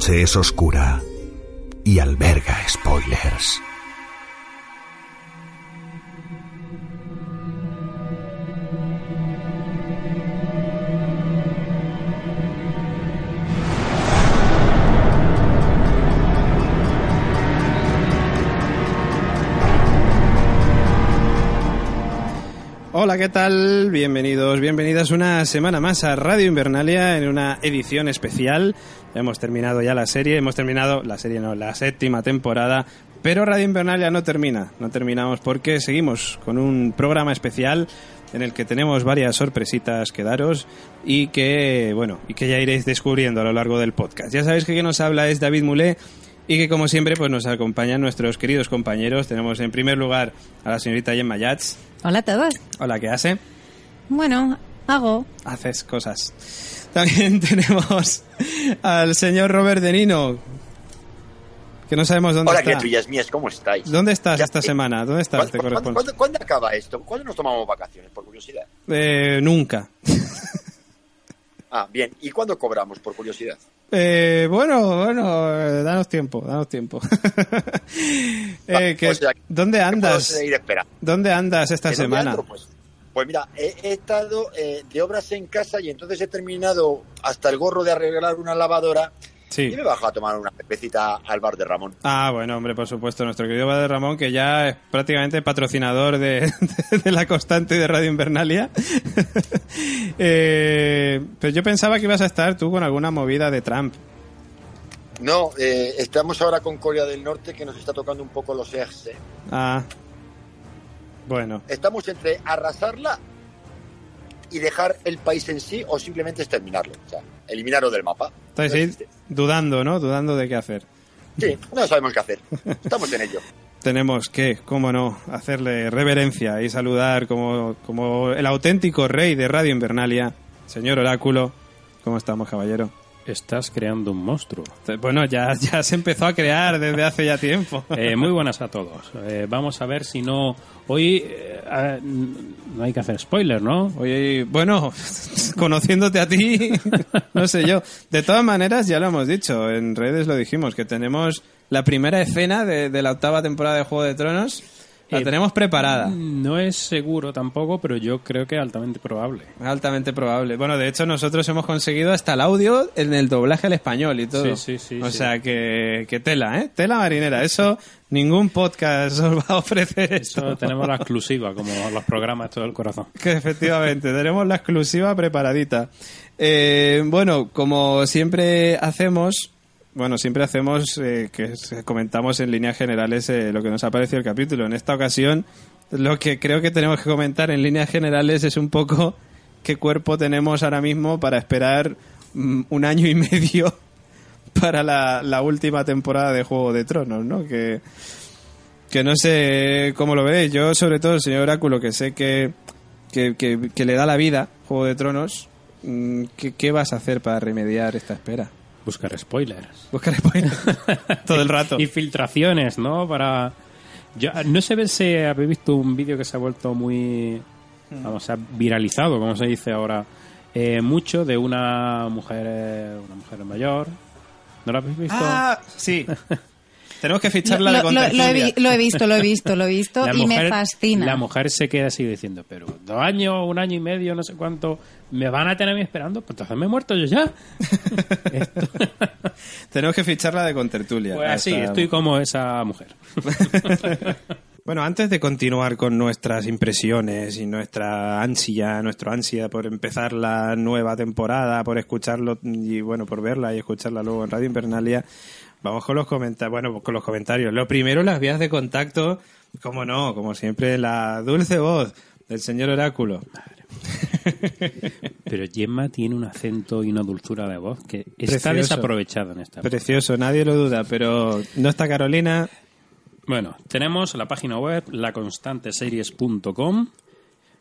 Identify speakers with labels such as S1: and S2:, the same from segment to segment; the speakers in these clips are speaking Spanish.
S1: Noche es oscura
S2: Bienvenidos, bienvenidas una semana más a Radio Invernalia en una edición especial. Hemos terminado ya la serie, hemos terminado, la serie no, la séptima temporada, pero Radio Invernalia no termina, no terminamos porque seguimos con un programa especial en el que tenemos varias sorpresitas que daros y que, bueno, y que ya iréis descubriendo a lo largo del podcast. Ya sabéis que quien nos habla es David Mulé y que como siempre pues nos acompañan nuestros queridos compañeros. Tenemos en primer lugar a la señorita Gemma Yats.
S3: Hola a todos.
S2: Hola, ¿qué hace?
S3: Bueno, hago.
S2: Haces cosas. También tenemos al señor Robert De Nino, que no sabemos dónde
S4: Hola,
S2: está.
S4: criaturas mías, ¿cómo estáis?
S2: ¿Dónde estás
S4: Ya-
S2: esta
S4: eh,
S2: semana? ¿Dónde estás?
S4: ¿Cuándo,
S2: Te
S4: cuándo-
S2: corresponde.
S4: cuándo- cuándo acaba esto? ¿Cuándo nos tomamos vacaciones, por curiosidad?
S2: Eh, nunca.
S4: Ah, bien. ¿Y cuándo cobramos, por curiosidad?
S2: Eh, bueno, bueno, eh, danos tiempo, danos tiempo. Eh, que-
S4: O sea,
S2: ¿Dónnde
S4: ¿Qué puedo
S2: andas? ¿Dónde andas esta
S4: ¿De dónde
S2: semana?
S4: Pues, pues mira, he, he estado eh, de obras en casa y entonces he terminado hasta el gorro de arreglar una lavadora
S2: Sí.
S4: y me bajo a tomar una cervecita al bar de Ramón.
S2: Ah, bueno, hombre, por supuesto, nuestro querido Padre Ramón, que ya es prácticamente patrocinador de, de la constante de Radio Invernalia. eh, pero yo pensaba que ibas a estar tú con alguna movida de Trump.
S4: No, eh, estamos ahora con Corea del Norte que nos está tocando un poco los ejes. eh.
S2: Ah, bueno.
S4: Estamos entre arrasarla y dejar el país en sí o simplemente exterminarlo, o sea, eliminarlo del mapa.
S2: Estáis
S4: No
S2: ahí dudando, ¿no? Dudando de qué hacer.
S4: Sí, no sabemos qué hacer. Estamos en ello.
S2: Tenemos que, cómo no, hacerle reverencia y saludar como, como el auténtico rey de Radio Invernalia, señor Oráculo. ¿Cómo estamos, caballero?
S5: Estás creando un monstruo.
S2: Bueno, ya, ya se empezó a crear desde hace ya tiempo.
S5: Eh, muy buenas a todos. Eh, vamos a ver si no... Hoy eh, ah, no hay que hacer spoiler, ¿no?
S2: Oye, bueno, conociéndote a ti, no sé yo. De todas maneras, ya lo hemos dicho, en redes lo dijimos, que tenemos la primera escena de, de la octava temporada de Juego de Tronos. La
S5: Eh,
S2: tenemos preparada.
S5: No es seguro tampoco, pero yo creo que altamente probable.
S2: Altamente probable. Bueno, de hecho, nosotros hemos conseguido hasta el audio en el doblaje al español y todo.
S5: Sí, sí, sí,
S2: O
S5: sí.
S2: sea, que, que tela, ¿eh? Tela marinera. Eso, ningún podcast os va a ofrecer eso.
S5: Eso tenemos la exclusiva, como los programas todo el corazón.
S2: Que efectivamente, tenemos la exclusiva preparadita. Eh, bueno, como siempre hacemos, bueno, siempre hacemos eh, que comentamos en líneas generales eh, lo que nos ha parecido el capítulo. En esta ocasión, lo que creo que tenemos que comentar en líneas generales es un poco qué cuerpo tenemos ahora mismo para esperar mm, un año y medio para la, última temporada de Juego de Tronos, ¿no? Que, que no sé cómo lo veréis. Yo, sobre todo, el señor Oráculo, que sé que, que, que- que le da la vida Juego de Tronos, mm, ¿qué, qué vas a hacer para remediar esta espera?
S5: Buscar spoilers.
S2: Buscar spoilers todo el rato.
S5: Y filtraciones, ¿no? Para... Yo, no sé si habéis visto un vídeo que se ha vuelto muy... Vamos, se ha viralizado, como se dice ahora, eh, mucho de una mujer eh, una mujer mayor. ¿No lo habéis visto?
S2: Ah, sí. Tenemos que ficharla
S3: Lo,
S2: de
S3: lo- lo he,
S2: contertulia.
S3: vi- lo he visto, lo he visto, lo he visto
S5: La
S3: y me fascina.
S5: La mujer se queda así diciendo, pero dos años, un año y medio, no sé cuánto, ¿me van a tener a mí esperando? Pues entonces me he muerto yo ya.
S2: Tenemos que ficharla de contertulia.
S5: Pues así,
S2: Esta-
S5: estoy como esa mujer.
S2: Bueno, antes de continuar con nuestras impresiones y nuestra ansia, nuestro ansia por empezar la nueva temporada, por escucharlo y bueno, por verla y escucharla luego en Radio Invernalia, vamos con los comentarios, bueno, con los comentarios. Lo primero, las vías de contacto, como no, como siempre, la dulce voz del señor Oráculo.
S5: Pero Gemma tiene un acento y una dulzura de voz que está desaprovechada en esta.
S2: Precioso, nadie lo duda, pero no está Carolina.
S5: Bueno, tenemos la página web laconstanteseries.com.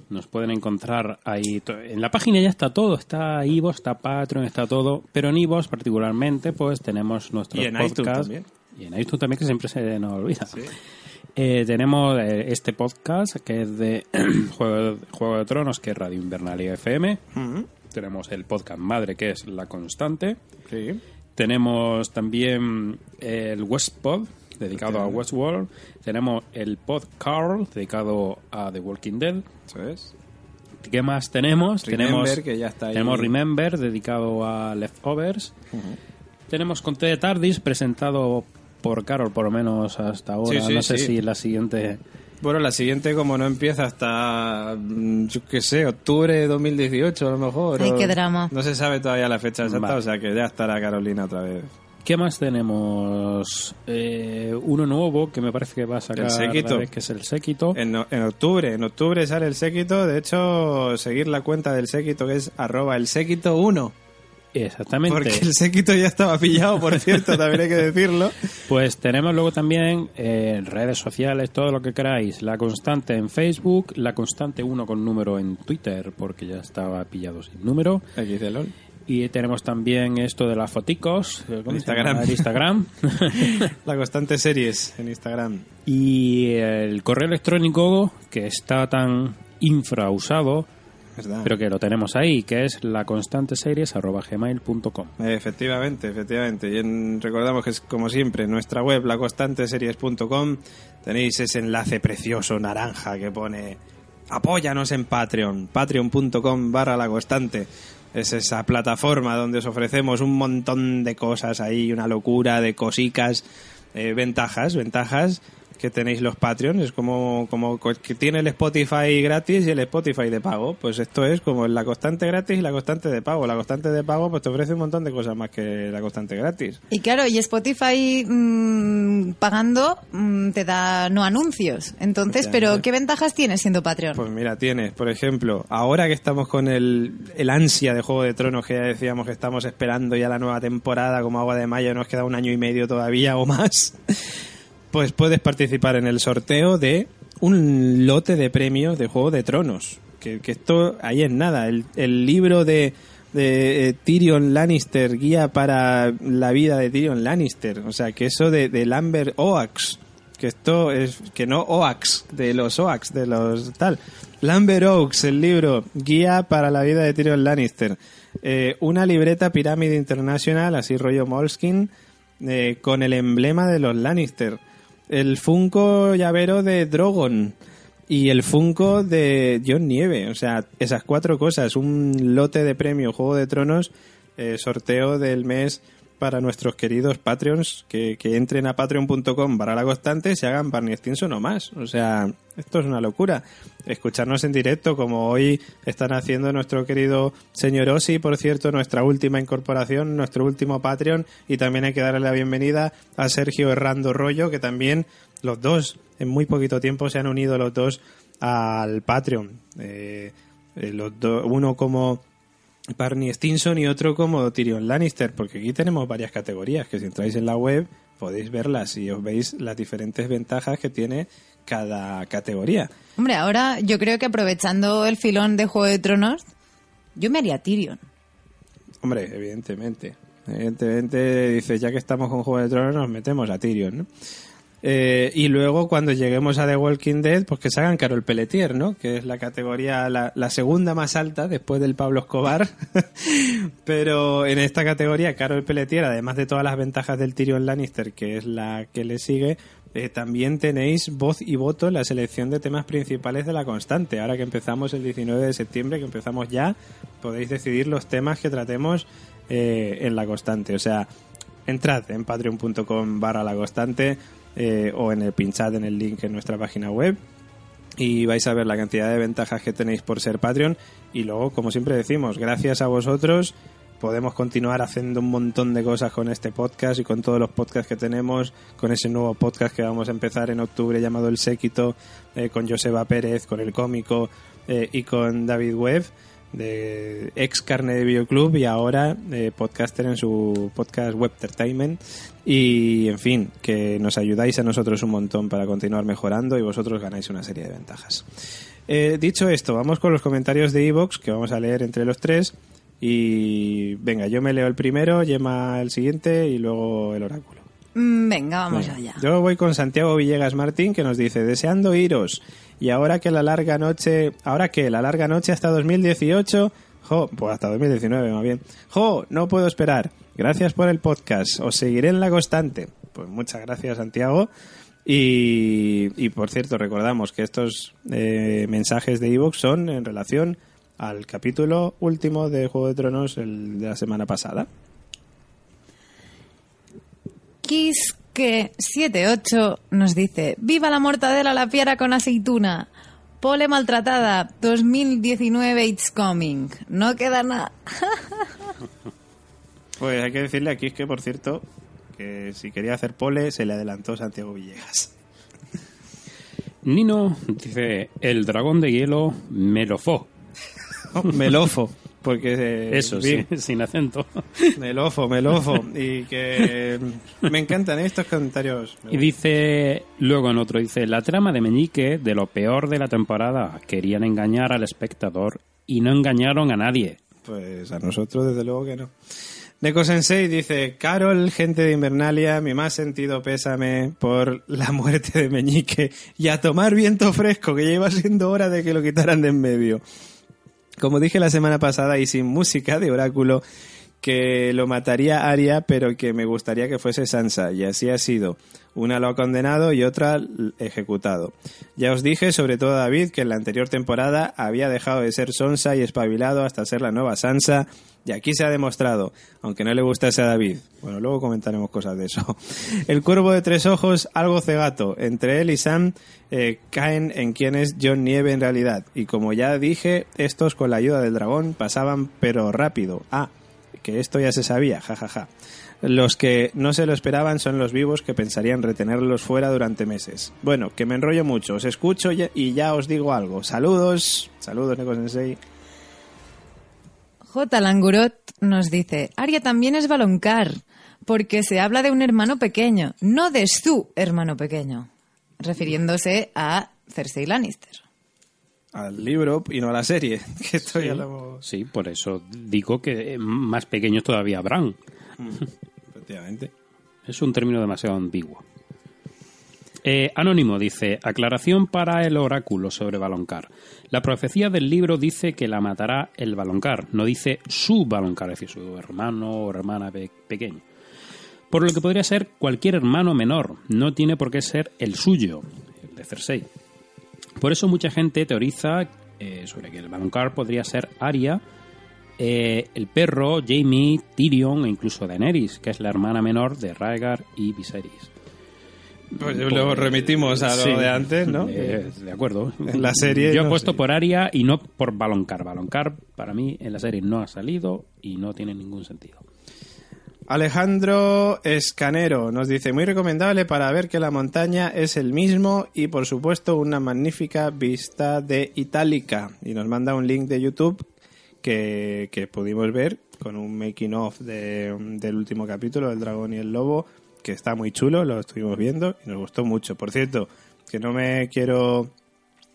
S5: Nos pueden encontrar ahí. En la página ya está todo. Está Ivo, está Patreon, está todo. Pero en Ivo particularmente, pues tenemos nuestro
S2: Y
S5: podcast.
S2: también.
S5: Y en iTunes también, que siempre se nos olvida. Eh, tenemos eh, este podcast que es de Juego, Juego de Tronos, que es Radio Invernalia FM. Tenemos el podcast madre, que es La Constante.
S2: Sí.
S5: Tenemos también el Westpod, dedicado a Westworld. Tenemos el Pod Carl, dedicado a The Walking Dead.
S2: Eso es.
S5: ¿Qué más tenemos?
S2: Remember,
S5: tenemos,
S2: que ya está ahí.
S5: tenemos Remember, dedicado a Leftovers. Tenemos Conté de Tardis, presentado por Carol, por lo menos hasta ahora.
S2: Sí, sí,
S5: no sé
S2: sí.
S5: si la siguiente...
S2: Bueno, la siguiente, como no empieza hasta, mm, yo qué sé, octubre de 2018 a lo mejor.
S3: Ay,
S2: o-
S3: qué drama.
S2: No se sabe todavía la fecha exacta,
S5: Vale.
S2: o sea que ya estará Carolina otra vez.
S5: ¿Qué más tenemos? Eh, uno nuevo que me parece que va a sacar
S2: El séquito.
S5: Que es el Séquito.
S2: En, octubre, en octubre sale el séquito. De hecho, seguir la cuenta del séquito que es arroba el séquito 1.
S5: Exactamente.
S2: Porque el séquito ya estaba pillado, por cierto, también hay que decirlo.
S5: Pues tenemos luego también eh, redes sociales, todo lo que queráis. La Constante en Facebook, La Constante 1 con número en Twitter, porque ya estaba pillado sin número.
S2: Aquí de LOL.
S5: Y tenemos también esto de las foticos, eh, ¿cómo se
S2: Instagram.
S5: Instagram.
S2: La constante series en Instagram.
S5: y el correo electrónico, que está tan infrausado,
S2: ¿Verdad?
S5: pero que lo tenemos ahí, que es laconstanteseries.gmail.com.
S2: Efectivamente, efectivamente. Y en- recordamos que es como siempre en nuestra web, laconstanteseries.com, tenéis ese enlace precioso naranja que pone apóyanos en Patreon, patreon.com barra la constante. Es esa plataforma donde os ofrecemos un montón de cosas ahí, una locura de cosicas, eh, ventajas, ventajas que tenéis los Patreon. Es como, como co- que tiene el Spotify gratis y el Spotify de pago. Pues esto es como la constante gratis y la constante de pago. La constante de pago pues te ofrece un montón de cosas más que la constante gratis.
S3: Y claro, y Spotify mm, pagando mm, te da no anuncios. Entonces,
S2: Ya,
S3: pero. ¿qué ventajas tienes siendo Patreon?
S2: Pues mira, tienes, por ejemplo, ahora que estamos con el, el ansia de Juego de Tronos, que ya decíamos que estamos esperando ya la nueva temporada como agua de mayo, nos queda un año y medio todavía o más, pues puedes participar en el sorteo de un lote de premios de Juego de Tronos. Que, esto ahí es nada. El, libro de, eh, Tyrion Lannister, guía para la vida de Tyrion Lannister. O sea, que eso de, Lambert Oax, que esto es que no Oax, de los Oax, de los tal. Lambert Oaks, el libro Guía para la vida de Tyrion Lannister. Eh, una libreta Pirámide International, así rollo Moleskine, eh, con el emblema de los Lannister. El Funko llavero de Drogon y el Funko de John Nieve. O sea, esas cuatro cosas. Un lote de premio Juego de Tronos, eh, sorteo del mes para nuestros queridos Patreons que, entren a patreon.com para la constante y se hagan Barney Stinson o más. O sea, esto es una locura. Escucharnos en directo como hoy están haciendo nuestro querido señor Osi, por cierto, nuestra última incorporación, nuestro último Patreon y también hay que darle la bienvenida a Sergio Herrando Rollo que también los dos en muy poquito tiempo se han unido los dos al Patreon. Eh, eh, los do- uno como Barney Stinson y otro como Tyrion Lannister, porque aquí tenemos varias categorías que si entráis en la web podéis verlas y os veis las diferentes ventajas que tiene cada categoría.
S3: Hombre, ahora yo creo que aprovechando el filón de Juego de Tronos, yo me haría Tyrion.
S2: Hombre, evidentemente. Evidentemente, dice, ya que estamos con Juego de Tronos, nos metemos a Tyrion, ¿no? Eh, y luego, cuando lleguemos a The Walking Dead, pues que se hagan Carol Pelletier, ¿no? Que es la categoría, la, segunda más alta después del Pablo Escobar. Pero en esta categoría, Carol Pelletier, además de todas las ventajas del Tyrion Lannister, que es la que le sigue, eh, también tenéis voz y voto en la selección de temas principales de la constante. Ahora que empezamos el 19 de septiembre, que empezamos ya, podéis decidir los temas que tratemos eh, en la constante. O sea, entrad en patreon.com barra la constante eh, o en el pinchad en el link en nuestra página web. Y vais a ver la cantidad de ventajas que tenéis por ser Patreon. Y luego, como siempre decimos, gracias a vosotros podemos continuar haciendo un montón de cosas con este podcast y con todos los podcasts que tenemos, con ese nuevo podcast que vamos a empezar en octubre llamado El Séquito, eh, con Joseba Pérez, con el cómico eh, y con David Webb de ex carne de videoclub y ahora eh, podcaster en su podcast Web Entertainment y en fin que nos ayudáis a nosotros un montón para continuar mejorando y vosotros ganáis una serie de ventajas Eh, dicho esto vamos con los comentarios de Evox que vamos a leer entre los tres y venga yo me leo el primero Yema el siguiente y luego el oráculo
S3: Mm, Venga, vamos
S2: Venga,
S3: allá.
S2: Yo voy con Santiago Villegas Martín que nos dice, deseando iros. Y ahora que la larga noche, ahora que la larga noche hasta 2018, jo, pues hasta 2019 más bien. Jo, no puedo esperar. Gracias por el podcast. Os seguiré en la constante. Pues muchas gracias Santiago. Y, y por cierto, recordamos que estos eh, mensajes de Evox son en relación al capítulo último de Juego de Tronos el de la semana pasada.
S3: Quisque78 nos dice: ¡Viva la mortadela la piedra con aceituna! Pole maltratada, 2019 it's coming. No queda nada.
S2: Pues hay que decirle aquí es que, por cierto, que si quería hacer pole, se le adelantó Santiago Villegas.
S5: Nino dice, el dragón de hielo melofó.
S2: melofo, porque... eh,
S5: Eso,
S2: vi-
S5: sí, sin acento.
S2: Melofo, melofo. Y que me encantan estos comentarios.
S5: Y dice, luego en otro, dice, la trama de Meñique, de lo peor de la temporada, querían engañar al espectador y no engañaron a nadie.
S2: Pues a nosotros, desde luego que no. Neko Sensei dice, Carol, gente de Invernalia, mi más sentido pésame por la muerte de Meñique y a tomar viento fresco, que ya iba siendo hora de que lo quitaran de en medio. Como dije la semana pasada y sin música de oráculo, que lo mataría Aria, pero que me gustaría que fuese Sansa, y así ha sido. Una lo ha condenado y otra ejecutado. Ya os dije, sobre todo David, que en la anterior temporada había dejado de ser Sonsa y espabilado hasta ser la nueva Sansa, y aquí se ha demostrado, aunque no le gustase a David. Bueno, luego comentaremos cosas de eso. El cuervo de tres ojos, algo cegato. Entre él y Sam eh, caen en quién es John Nieve en realidad. Y como ya dije, estos con la ayuda del dragón pasaban pero rápido. Ah, que esto ya se sabía, jajaja. Los que no se lo esperaban son los vivos que pensarían retenerlos fuera durante meses. Bueno, que me enrollo mucho, os escucho y ya os digo algo. Saludos, saludos Neko Sensei.
S3: J. Langurot nos dice: Aria también es baloncar, porque se habla de un hermano pequeño, no de su hermano pequeño. Refiriéndose a Cersei Lannister.
S2: Al libro y no a la serie, que esto ya lo hemos...
S5: Sí, por eso digo que más pequeños todavía habrán.
S2: Efectivamente.
S5: Es un término demasiado ambiguo. Eh, Anónimo dice, aclaración para el oráculo sobre Baloncar. La profecía del libro dice que la matará el Baloncar, no dice su Baloncar, es decir, su hermano o hermana pe- pequeño. Por lo que podría ser cualquier hermano menor, no tiene por qué ser el suyo, el de Cersei. Por eso mucha gente teoriza eh, sobre que el Baloncar podría ser Arya eh, el perro, Jamie, Tyrion e incluso Daenerys, que es la hermana menor de Rhaegar y Viserys.
S2: Pues lo remitimos a lo
S5: Sí.
S2: de antes, ¿no?
S5: Eh, de acuerdo.
S2: En la serie,
S5: Yo he
S2: no
S5: puesto
S2: sé.
S5: por Aria y no por Baloncar. Baloncar para mí en la serie no ha salido y no tiene ningún sentido.
S2: Alejandro Escanero nos dice, muy recomendable para ver que la montaña es el mismo y por supuesto una magnífica vista de Itálica. Y nos manda un link de YouTube que, que pudimos ver con un making of de- del último capítulo, del dragón y el lobo, que está muy chulo, lo estuvimos viendo y nos gustó mucho. Por cierto, que no me quiero...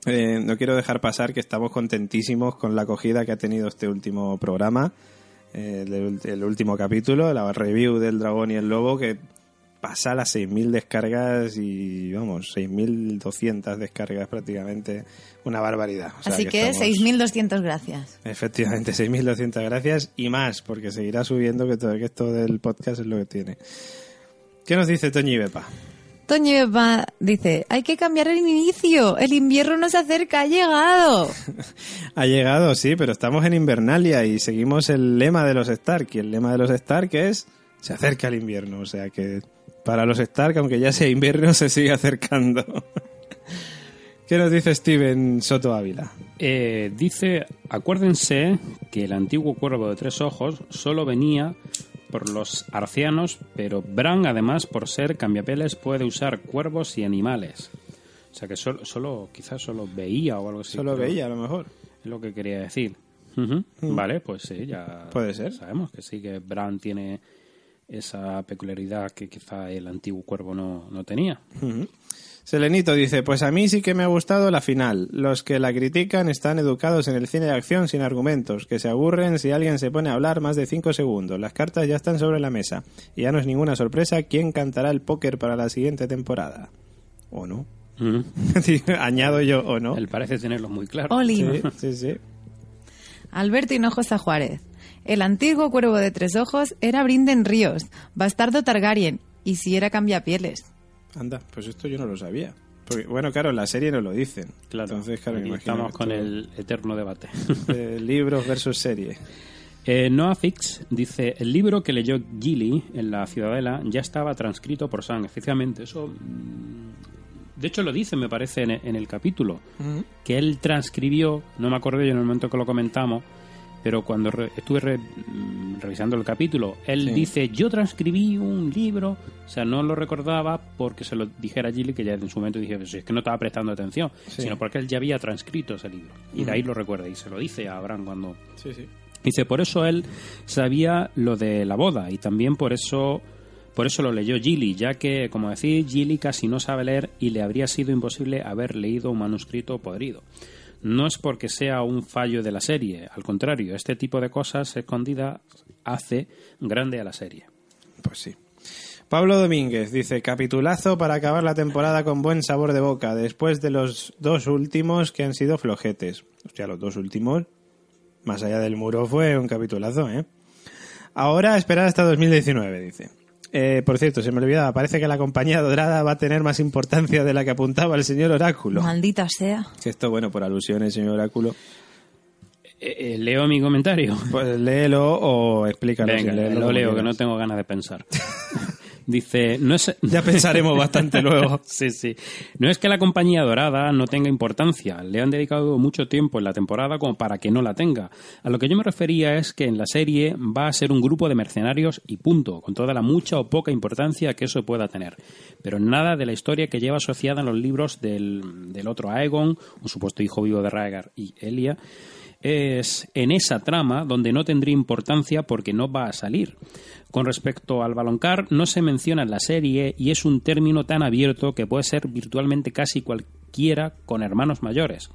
S2: eh, no quiero dejar pasar que estamos contentísimos con la acogida que ha tenido este último programa eh, el, el último capítulo, la review del dragón y el lobo, que pasa las 6.000 descargas y, vamos, 6.200 descargas prácticamente. Una barbaridad. O sea
S3: Así que
S2: estamos-
S3: 6.200 gracias.
S2: Efectivamente, 6.200 gracias y más, porque seguirá subiendo, que todo que esto del podcast es lo que tiene. ¿Qué nos dice Toñi Bepa?
S3: Toño Eva dice, hay que cambiar el inicio, el invierno nos acerca, ha llegado.
S2: Ha llegado, sí, pero estamos en Invernalia y seguimos el lema de los Stark. Y el lema de los Stark es se acerca el invierno. O sea que para los Stark, aunque ya sea invierno, se sigue acercando. ¿Qué nos dice Steven Soto Ávila?
S5: Eh, dice, acuérdense que el antiguo cuervo de tres ojos solo venía por los arcianos, pero Bran además por ser cambiapeles puede usar cuervos y animales. O sea que solo, solo quizás solo veía o algo así.
S2: Solo veía, a lo mejor.
S5: Es lo que quería decir. Ujú. Vale, pues sí, ya
S2: Puede ser.
S5: sabemos que sí, que Bran tiene esa peculiaridad que quizá el antiguo cuervo no, no tenía.
S2: Selenito dice, pues a mí sí que me ha gustado la final. Los que la critican están educados en el cine de acción sin argumentos, que se aburren si alguien se pone a hablar más de cinco segundos. Las cartas ya están sobre la mesa. Y ya no es ninguna sorpresa quién cantará el póker para la siguiente temporada. ¿O no?
S5: Ujú.
S2: Añado yo, ¿o no?
S5: Él parece tenerlo muy claro.
S3: Olin.
S2: Sí, sí, sí.
S3: Alberto Hinojosa Juárez. El antiguo cuervo de tres ojos era Brinden Ríos, bastardo Targaryen, y si era cambiapieles.
S2: Anda, pues esto yo no lo sabía. Porque, bueno, claro, en la serie no lo dicen.
S5: Claro,
S2: Entonces, claro,
S5: aquí estamos con el eterno debate.
S2: eh, libros versus serie.
S5: Eh, Noah Fix dice, el libro que leyó Gilly en la Ciudadela ya estaba transcrito por Sam. Efectivamente, eso... mm, De hecho, lo dice, me parece, en, en el capítulo, que él transcribió, no me acuerdo yo en el momento que lo comentamos, pero cuando re- estuve re- mm, revisando el capítulo, él
S2: Sí.
S5: dice, yo transcribí un libro, o sea, no lo recordaba porque se lo dijera a Gilly, que ya en su momento dije, pues es que no estaba prestando atención,
S2: Sí.
S5: sino porque él ya había transcrito ese libro. Y de ahí lo recuerda, y se lo dice a Abraham cuando...
S2: Sí, sí.
S5: Dice, por eso él sabía lo de la boda y también por eso por eso lo leyó Gilly, ya que, como decís, Gilly casi no sabe leer y le habría sido imposible haber leído un manuscrito podrido. No es porque sea un fallo de la serie, al contrario, este tipo de cosas escondidas hace grande a la serie.
S2: Pues sí. Pablo Domínguez dice, capitulazo para acabar la temporada con buen sabor de boca, después de los dos últimos que han sido flojetes. Hostia, los dos últimos, más allá del muro, fue un capitulazo, ¿eh? Ahora esperar hasta 2019, dice. Eh, por cierto, se me olvidaba, parece que la compañía dorada va a tener más importancia de la que apuntaba el señor Oráculo.
S3: Maldita sea.
S2: Que esto, bueno, por alusiones, señor Oráculo.
S5: Eh, eh, leo mi comentario.
S2: Pues léelo o explícalo.
S5: Venga,
S2: leerlo
S5: lo leo, que no tengo ganas de pensar. Dice, no es...
S2: Ya pensaremos bastante luego.
S5: Sí, sí. No es que la compañía dorada no tenga importancia, le han dedicado mucho tiempo en la temporada como para que no la tenga. A lo que yo me refería es que en la serie va a ser un grupo de mercenarios y punto, con toda la mucha o poca importancia que eso pueda tener. Pero nada de la historia que lleva asociada en los libros del, del otro Aegon, un supuesto hijo vivo de Rhaegar y Elia, es en esa trama donde no tendría importancia porque no va a salir. Con respecto al baloncar, no se menciona en la serie y es un término tan abierto que puede ser virtualmente casi cualquiera con hermanos mayores.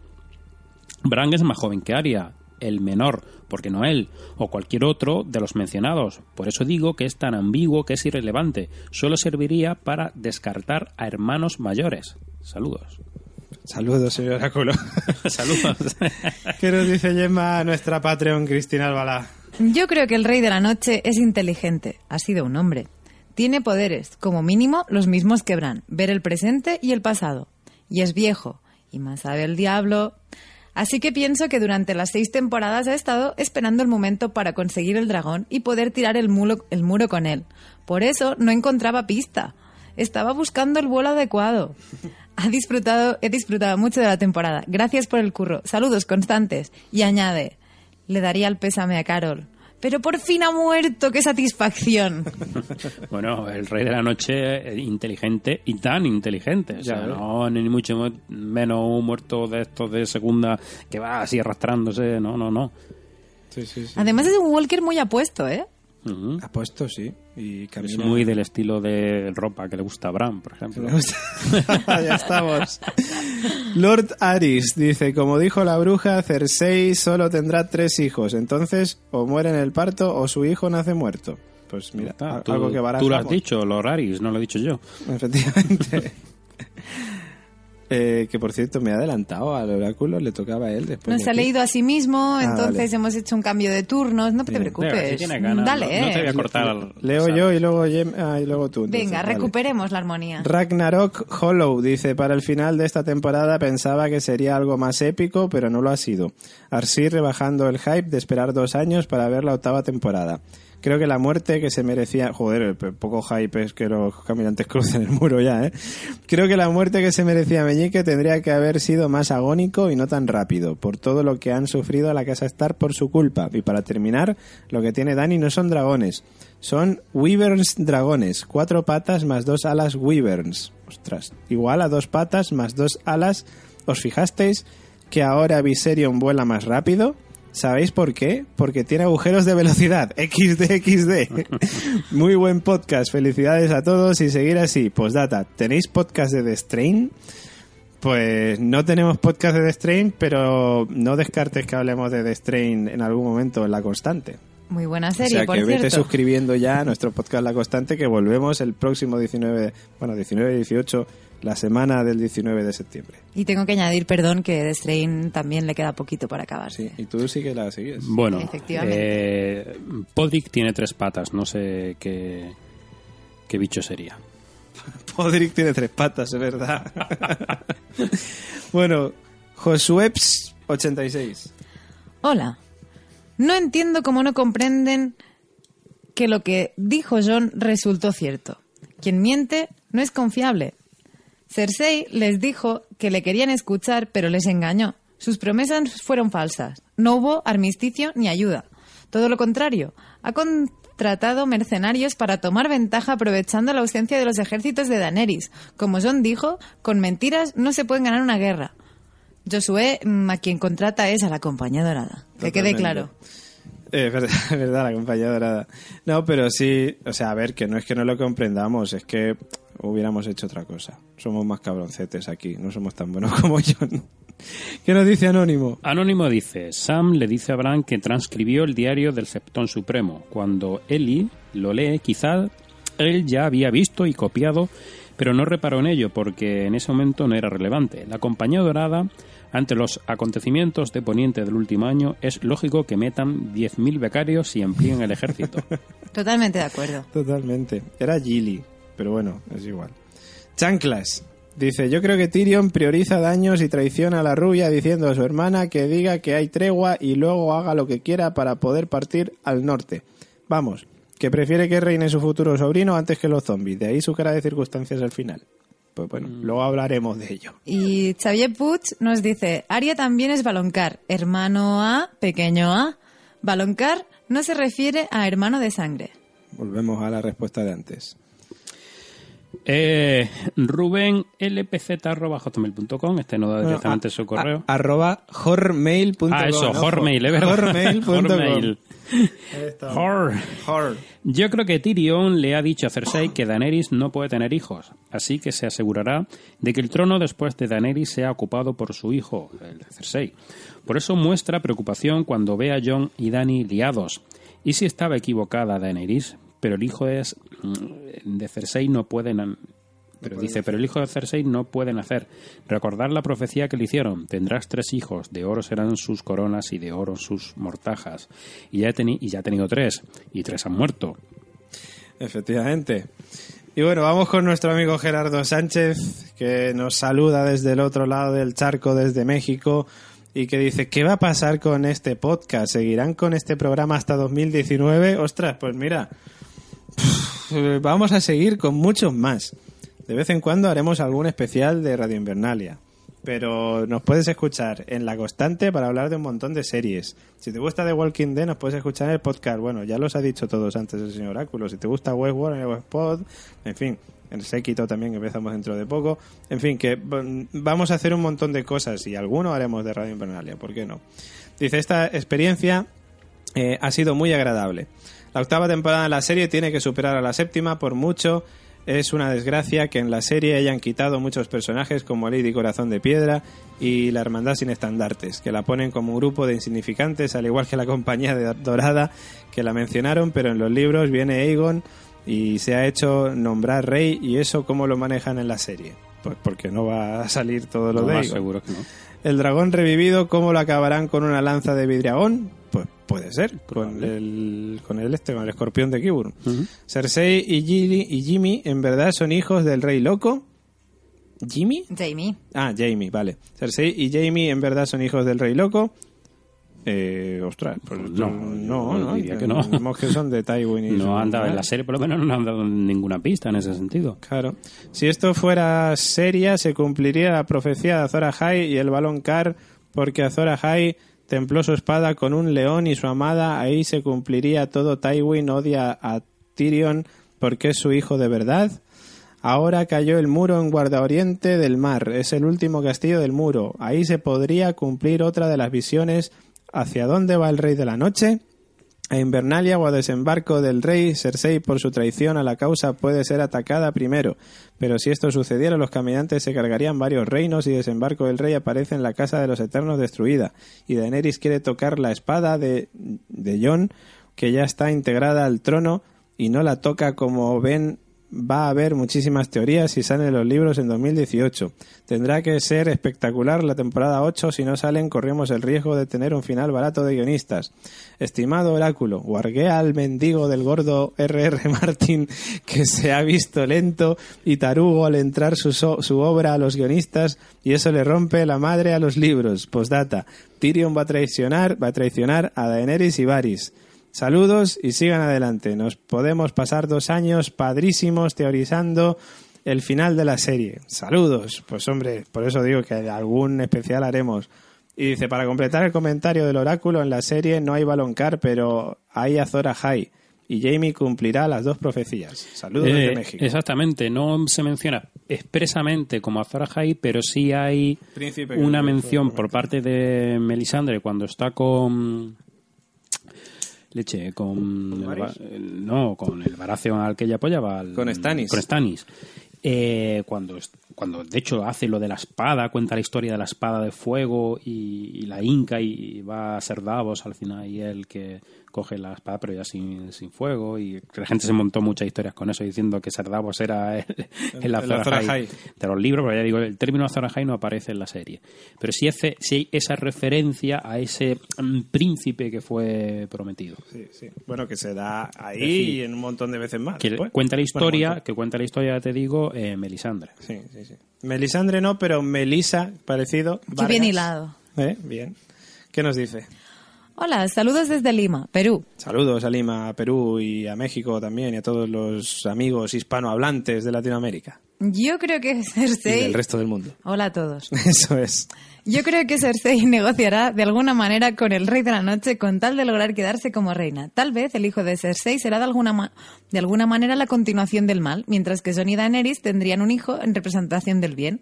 S5: Bran es más joven que Arya, el menor, porque no él, o cualquier otro de los mencionados. Por eso digo que es tan ambiguo que es irrelevante. Solo serviría para descartar a hermanos mayores. Saludos.
S2: Saludos, señor Oráculo.
S5: Saludos.
S2: ¿Qué nos dice Gemma, nuestra Patreon, Cristina Albalá?
S3: Yo creo que el rey de la noche es inteligente, ha sido un hombre. Tiene poderes, como mínimo los mismos que Bran, ver el presente y el pasado. Y es viejo, y más sabe el diablo. Así que pienso que durante las seis temporadas ha estado esperando el momento para conseguir el dragón y poder tirar el muro, con él. Por eso no encontraba pista. Estaba buscando el vuelo adecuado. Ha he disfrutado mucho de la temporada. Gracias por el curro. Saludos constantes. Y añade, le daría el pésame a Carol. Pero por fin ha muerto, qué satisfacción.
S5: Bueno, el rey de la noche eh, inteligente y tan inteligente. O sea, no, ni mucho menos un muerto de estos de segunda que va así arrastrándose. No, no, no.
S2: Sí, sí, sí.
S3: Además es un Walker muy apuesto, ¿eh?
S5: Ujú.
S2: Apuesto, sí. Y
S5: Es muy del estilo de ropa que le gusta a Bram, por ejemplo.
S2: ya estamos. Lord Aris dice, como dijo la bruja, Cersei solo tendrá tres hijos. Entonces, o muere en el parto o su hijo nace muerto. Pues mira,
S5: Está,
S2: a-
S5: tú,
S2: algo que
S5: tú
S2: barajamos.
S5: lo has dicho, Loraris, no lo he dicho yo.
S2: Efectivamente. Eh, que por cierto, me he adelantado al oráculo, le tocaba a él después.
S3: Nos
S2: de
S3: ha leído a sí mismo,
S2: Ah,
S3: entonces
S2: vale.
S3: hemos hecho un cambio de turnos. No te
S2: Bien.
S3: preocupes.
S5: Venga, si tienes ganas,
S3: Dale,
S5: no, no te voy a
S3: eh.
S5: cortar.
S2: Leo
S5: ¿sabes?
S2: yo y luego, ah, y luego tú. entonces,
S3: Venga,
S2: vale.
S3: recuperemos la armonía.
S2: Ragnarok Hollow dice, para el final de esta temporada pensaba que sería algo más épico, pero no lo ha sido. Así rebajando el hype de esperar dos años para ver la octava temporada. Creo que la muerte que se merecía... Joder, poco hype es que los caminantes crucen el muro ya, ¿eh? Creo que la muerte que se merecía Meñique tendría que haber sido más agónico y no tan rápido, por todo lo que han sufrido a la Casa Star por su culpa. Y para terminar, lo que tiene Dani no son dragones, son Wyverns dragones, cuatro patas más dos alas Wyverns. Ostras, igual a dos patas más dos alas. ¿Os fijasteis que ahora Viserion vuela más rápido? ¿Sabéis por qué? Porque tiene agujeros de velocidad. XD, XD. Muy buen podcast. Felicidades a todos y seguir así. Postdata, ¿tenéis podcast de The Strain? Pues no tenemos podcast de The Strain, pero no descartes que hablemos de The Strain en algún momento en La Constante.
S3: Muy buena
S2: O
S3: serie,
S2: sea
S3: por
S2: que vete
S3: cierto.
S2: suscribiendo ya a nuestro podcast La Constante que volvemos el próximo 19, bueno, 19 y 18, la semana del 19 de septiembre.
S3: Y tengo que añadir, perdón, que The Strain también le queda poquito para acabar.
S2: Sí, y tú sí que la sigues.
S5: Bueno,
S3: Efectivamente.
S5: eh, Podrick tiene tres patas, no sé qué, qué bicho sería.
S2: Podrick tiene tres patas, es verdad. bueno, Josueps 86.
S3: Hola. No entiendo cómo no comprenden que lo que dijo John resultó cierto. Quien miente no es confiable. Cersei les dijo que le querían escuchar, pero les engañó. Sus promesas fueron falsas. No hubo armisticio ni ayuda. Todo lo contrario, ha contratado mercenarios para tomar ventaja aprovechando la ausencia de los ejércitos de Daenerys. Como John dijo, con mentiras no se puede ganar una guerra. Josué, mm, a quien contrata es a la compañía dorada. Que quede claro.
S2: Eh, es verdad, la compañía dorada. No, pero sí, o sea, a ver, que no es que no lo comprendamos, es que hubiéramos hecho otra cosa. Somos más cabroncetes aquí, no somos tan buenos como John. ¿Qué nos dice Anónimo?
S5: Anónimo dice, Sam le dice a Bran que transcribió el diario del Septón Supremo. Cuando Eli lo lee, quizá él ya había visto y copiado, pero no reparó en ello porque en ese momento no era relevante. La Compañía Dorada, ante los acontecimientos de Poniente del último año, es lógico que metan 10.000 becarios y emplíen el ejército.
S3: Totalmente de acuerdo.
S2: Totalmente. Era Gilly, pero bueno, es igual. Chanclas. Dice, yo creo que Tyrion prioriza daños y traiciona a la rubia diciendo a su hermana que diga que hay tregua y luego haga lo que quiera para poder partir al norte. Vamos, que prefiere que reine su futuro sobrino antes que los zombies. De ahí su cara de circunstancias al final. Pues bueno, luego hablaremos de ello.
S3: Y Xavier Puig nos dice, Aria también es baloncar, hermano A, pequeño A. Baloncar no se refiere a hermano de sangre.
S2: Volvemos a la respuesta de antes.
S5: Eh, Rubén lpz.hotmail.com, este no da directamente su correo.
S2: A- arroba hormail.com.
S5: Ah, eso,
S2: ¿no?
S5: Hormail, es verdad.
S2: Hormail.com.
S5: Hormail. Hor.
S2: Hor.
S5: Yo creo que Tyrion le ha dicho a Cersei que Daenerys no puede tener hijos, así que se asegurará de que el trono después de Daenerys sea ocupado por su hijo, el Cersei. Por eso muestra preocupación cuando ve a Jon y Dany liados. ¿Y si estaba equivocada Daenerys? Pero el hijo es mm, de Cersei no pueden pero dice, pero el hijo de Cersei no puede nacer. Recordar la profecía que le hicieron. Tendrás tres hijos, de oro serán sus coronas y de oro sus mortajas. Y ya, he teni- y ya ha tenido tres, y tres han muerto.
S2: Efectivamente. Y bueno, vamos con nuestro amigo Gerardo Sánchez, que nos saluda desde el otro lado del charco, desde México. y que dice, ¿qué va a pasar con este podcast? ¿Seguirán con este programa hasta 2019? Ostras, pues mira, vamos a seguir con muchos más. De vez en cuando haremos algún especial de Radio Invernalia. Pero nos puedes escuchar en La Constante para hablar de un montón de series. Si te gusta The Walking Dead, nos puedes escuchar en el podcast. Bueno, ya los ha dicho todos antes el señor Oráculo. Si te gusta Westworld, en el Westpod, en fin, el Séquito también, que empezamos dentro de poco. En fin, que mm, vamos a hacer un montón de cosas y alguno haremos de Radio Invernalia, ¿por qué no? Dice, esta experiencia eh, ha sido muy agradable. La octava temporada de la serie tiene que superar a la séptima por mucho. Es una desgracia que en la serie hayan quitado muchos personajes como Lady Corazón de Piedra y la Hermandad sin estandartes, que la ponen como un grupo de insignificantes, al igual que la Compañía de Dorada, que la mencionaron, pero en los libros viene Aegon y se ha hecho nombrar rey y eso cómo lo manejan en la serie. Pues porque no va a salir todo lo
S5: No,
S2: de Aegon.
S5: seguro que no.
S2: El dragón revivido, ¿cómo lo acabarán con una lanza de vidriagón? Pues puede ser, con el, con el este, con el escorpión de Kiburn.
S5: Ujú.
S2: Cersei y, Gilly- y Jimmy en verdad son hijos del rey loco. ¿Jimmy?
S3: Jamie.
S2: Ah, Jamie, vale. Cersei y Jamie en verdad son hijos del rey loco. Eh, ostras, pues
S5: No,
S2: no,
S5: yo
S2: no,
S5: diría que no.
S2: Son de Tywin y
S5: No han dado en la serie, por lo menos no han dado ninguna pista en ese sentido.
S2: Claro. Si esto fuera seria, se cumpliría la profecía de Azor Ahai y el balón Car, porque Azor Ahai templó su espada con un león y su amada, ahí se cumpliría todo. Tywin odia a Tyrion porque es su hijo de verdad. Ahora cayó el muro en Guardaoriente del mar, es el último castillo del muro. Ahí se podría cumplir otra de las visiones. ¿Hacia dónde va el rey de la noche? A Invernalia o a desembarco del rey, Cersei por su traición a la causa puede ser atacada primero, pero si esto sucediera los caminantes se cargarían varios reinos y desembarco del rey aparece en la casa de los eternos destruida y Daenerys quiere tocar la espada de, de Jon que ya está integrada al trono y no la toca como ven va a haber muchísimas teorías si salen los libros en 2018. Tendrá que ser espectacular la temporada 8, si no salen corremos el riesgo de tener un final barato de guionistas. Estimado oráculo, guarguea al mendigo del gordo R.R. Martin que se ha visto lento y tarugo al entrar su, so- su obra a los guionistas y eso le rompe la madre a los libros. Postdata, Tyrion va a traicionar, va a traicionar a Daenerys y Varys. Saludos y sigan adelante. Nos podemos pasar dos años padrísimos teorizando el final de la serie. Saludos. Pues hombre, por eso digo que algún especial haremos. Y dice, para completar el comentario del oráculo, en la serie no hay baloncar, pero hay Azor Ahai. Y Jamie cumplirá las dos profecías. Saludos
S5: Eh,
S2: desde México.
S5: Exactamente, no se menciona expresamente como Azor Ahai, pero sí hay
S2: Príncipe
S5: una mención por parte de Melisandre cuando está con leche con no con el Baratheon al que ella apoyaba al-
S2: Con Stannis.
S5: con Stannis. Eh, cuando cuando de hecho hace lo de la espada cuenta la historia de la espada de fuego y, y la inca y, va a ser Davos al final y él que coge la espada pero ya sin, sin fuego y la gente se montó muchas historias con eso diciendo que Ser Davos era el, el,
S2: el
S5: Azor
S2: Azor
S5: Ahai
S2: Ahai.
S5: de los libros, pero ya digo, el término Azor Ahai no aparece en la serie. Pero sí, hace, sí hay esa referencia a ese mm, príncipe que fue prometido.
S2: Sí, sí. Bueno, que se da ahí
S5: decir,
S2: y en un montón de veces más.
S5: Que
S2: después.
S5: cuenta la historia, que cuenta la historia, ya te digo, eh, Melisandre.
S2: Sí, sí, sí. Melisandre no, pero Melisa, parecido.
S3: Qué bien hilado.
S2: ¿Eh? Bien. ¿Qué nos dice?
S3: Hola, saludos desde Lima, Perú.
S2: Saludos a Lima, a Perú y a México también y a todos los amigos hispanohablantes de Latinoamérica
S3: Yo creo que
S2: y
S3: Cersei...
S2: del resto del mundo.
S3: Hola a todos.
S2: Eso es.
S3: Yo creo que Cersei negociará de alguna manera con el rey de la noche con tal de lograr quedarse como reina. Tal vez el hijo de Cersei será de alguna, ma- de alguna manera la continuación del mal, mientras que Jon y Daenerys tendrían un hijo en representación del bien.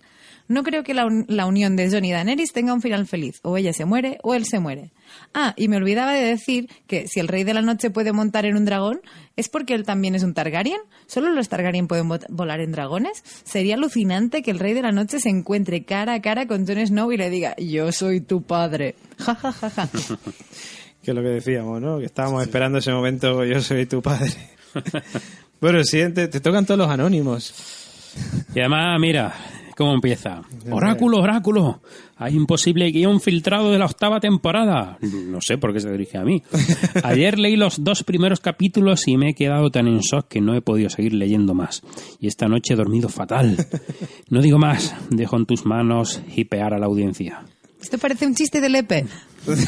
S3: No creo que la, un- la unión de Jon y Daenerys tenga un final feliz. O ella se muere o él se muere. Ah, y me olvidaba de decir que si el rey de la noche puede montar en un dragón, ¿es porque él también es un Targaryen? ¿Solo los Targaryen pueden vo- volar en dragones? Sería alucinante que el rey de la noche se encuentre cara a cara con Jon Snow y le diga, yo soy tu padre. Ja, ja, ja, ja.
S2: Que es lo que decíamos, ¿no? Que estábamos esperando ese momento, yo soy tu padre. bueno, siguiente, te tocan todos los anónimos.
S5: Y además, mira, cómo empieza. Oráculo, oráculo. Hay imposible guion filtrado de la octava temporada. No sé por qué se dirige a mí. Ayer leí los dos primeros capítulos y me he quedado tan en shock que no he podido seguir leyendo más. Y esta noche he dormido fatal. No digo más. Dejo en tus manos hipear a la audiencia.
S3: Esto parece un chiste del EP.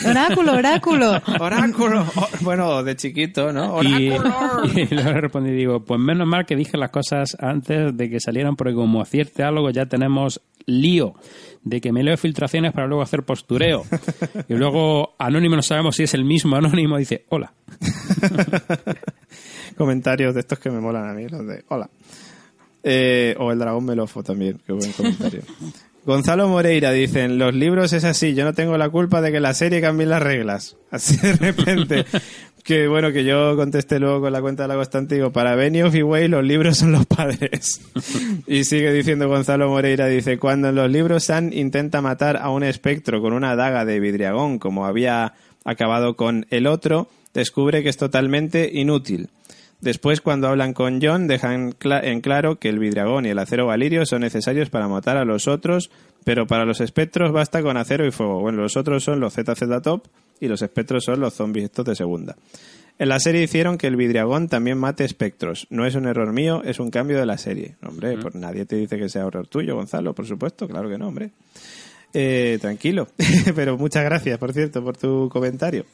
S3: Oráculo, oráculo.
S2: Oráculo. Bueno, de chiquito, ¿no?
S5: Y,
S2: Oráculo.
S5: y le respondí, digo, pues menos mal que dije las cosas antes de que salieran, porque como acierte algo ya tenemos lío de que me leo filtraciones para luego hacer postureo. Y luego Anónimo no sabemos si es el mismo Anónimo, dice, hola.
S2: Comentarios de estos que me molan a mí, los de hola. Eh, o el dragón melofo también, qué buen comentario. Gonzalo Moreira dicen, los libros es así, yo no tengo la culpa de que la serie cambie las reglas. Así de repente. que bueno, que yo contesté luego con la cuenta de la constante, digo, para Benioff y Way los libros son los padres. y sigue diciendo Gonzalo Moreira, dice, cuando en los libros San intenta matar a un espectro con una daga de vidriagón, como había acabado con el otro, descubre que es totalmente inútil. Después, cuando hablan con John, dejan en claro que el vidriagón y el acero valirio son necesarios para matar a los otros, pero para los espectros basta con acero y fuego. Bueno, los otros son los ZZ Top y los espectros son los zombies estos de segunda. En la serie hicieron que el vidriagón también mate espectros. No es un error mío, es un cambio de la serie. Hombre, pues nadie te dice que sea error tuyo, Gonzalo, por supuesto, claro que no, hombre. Eh, tranquilo, pero muchas gracias, por cierto, por tu comentario.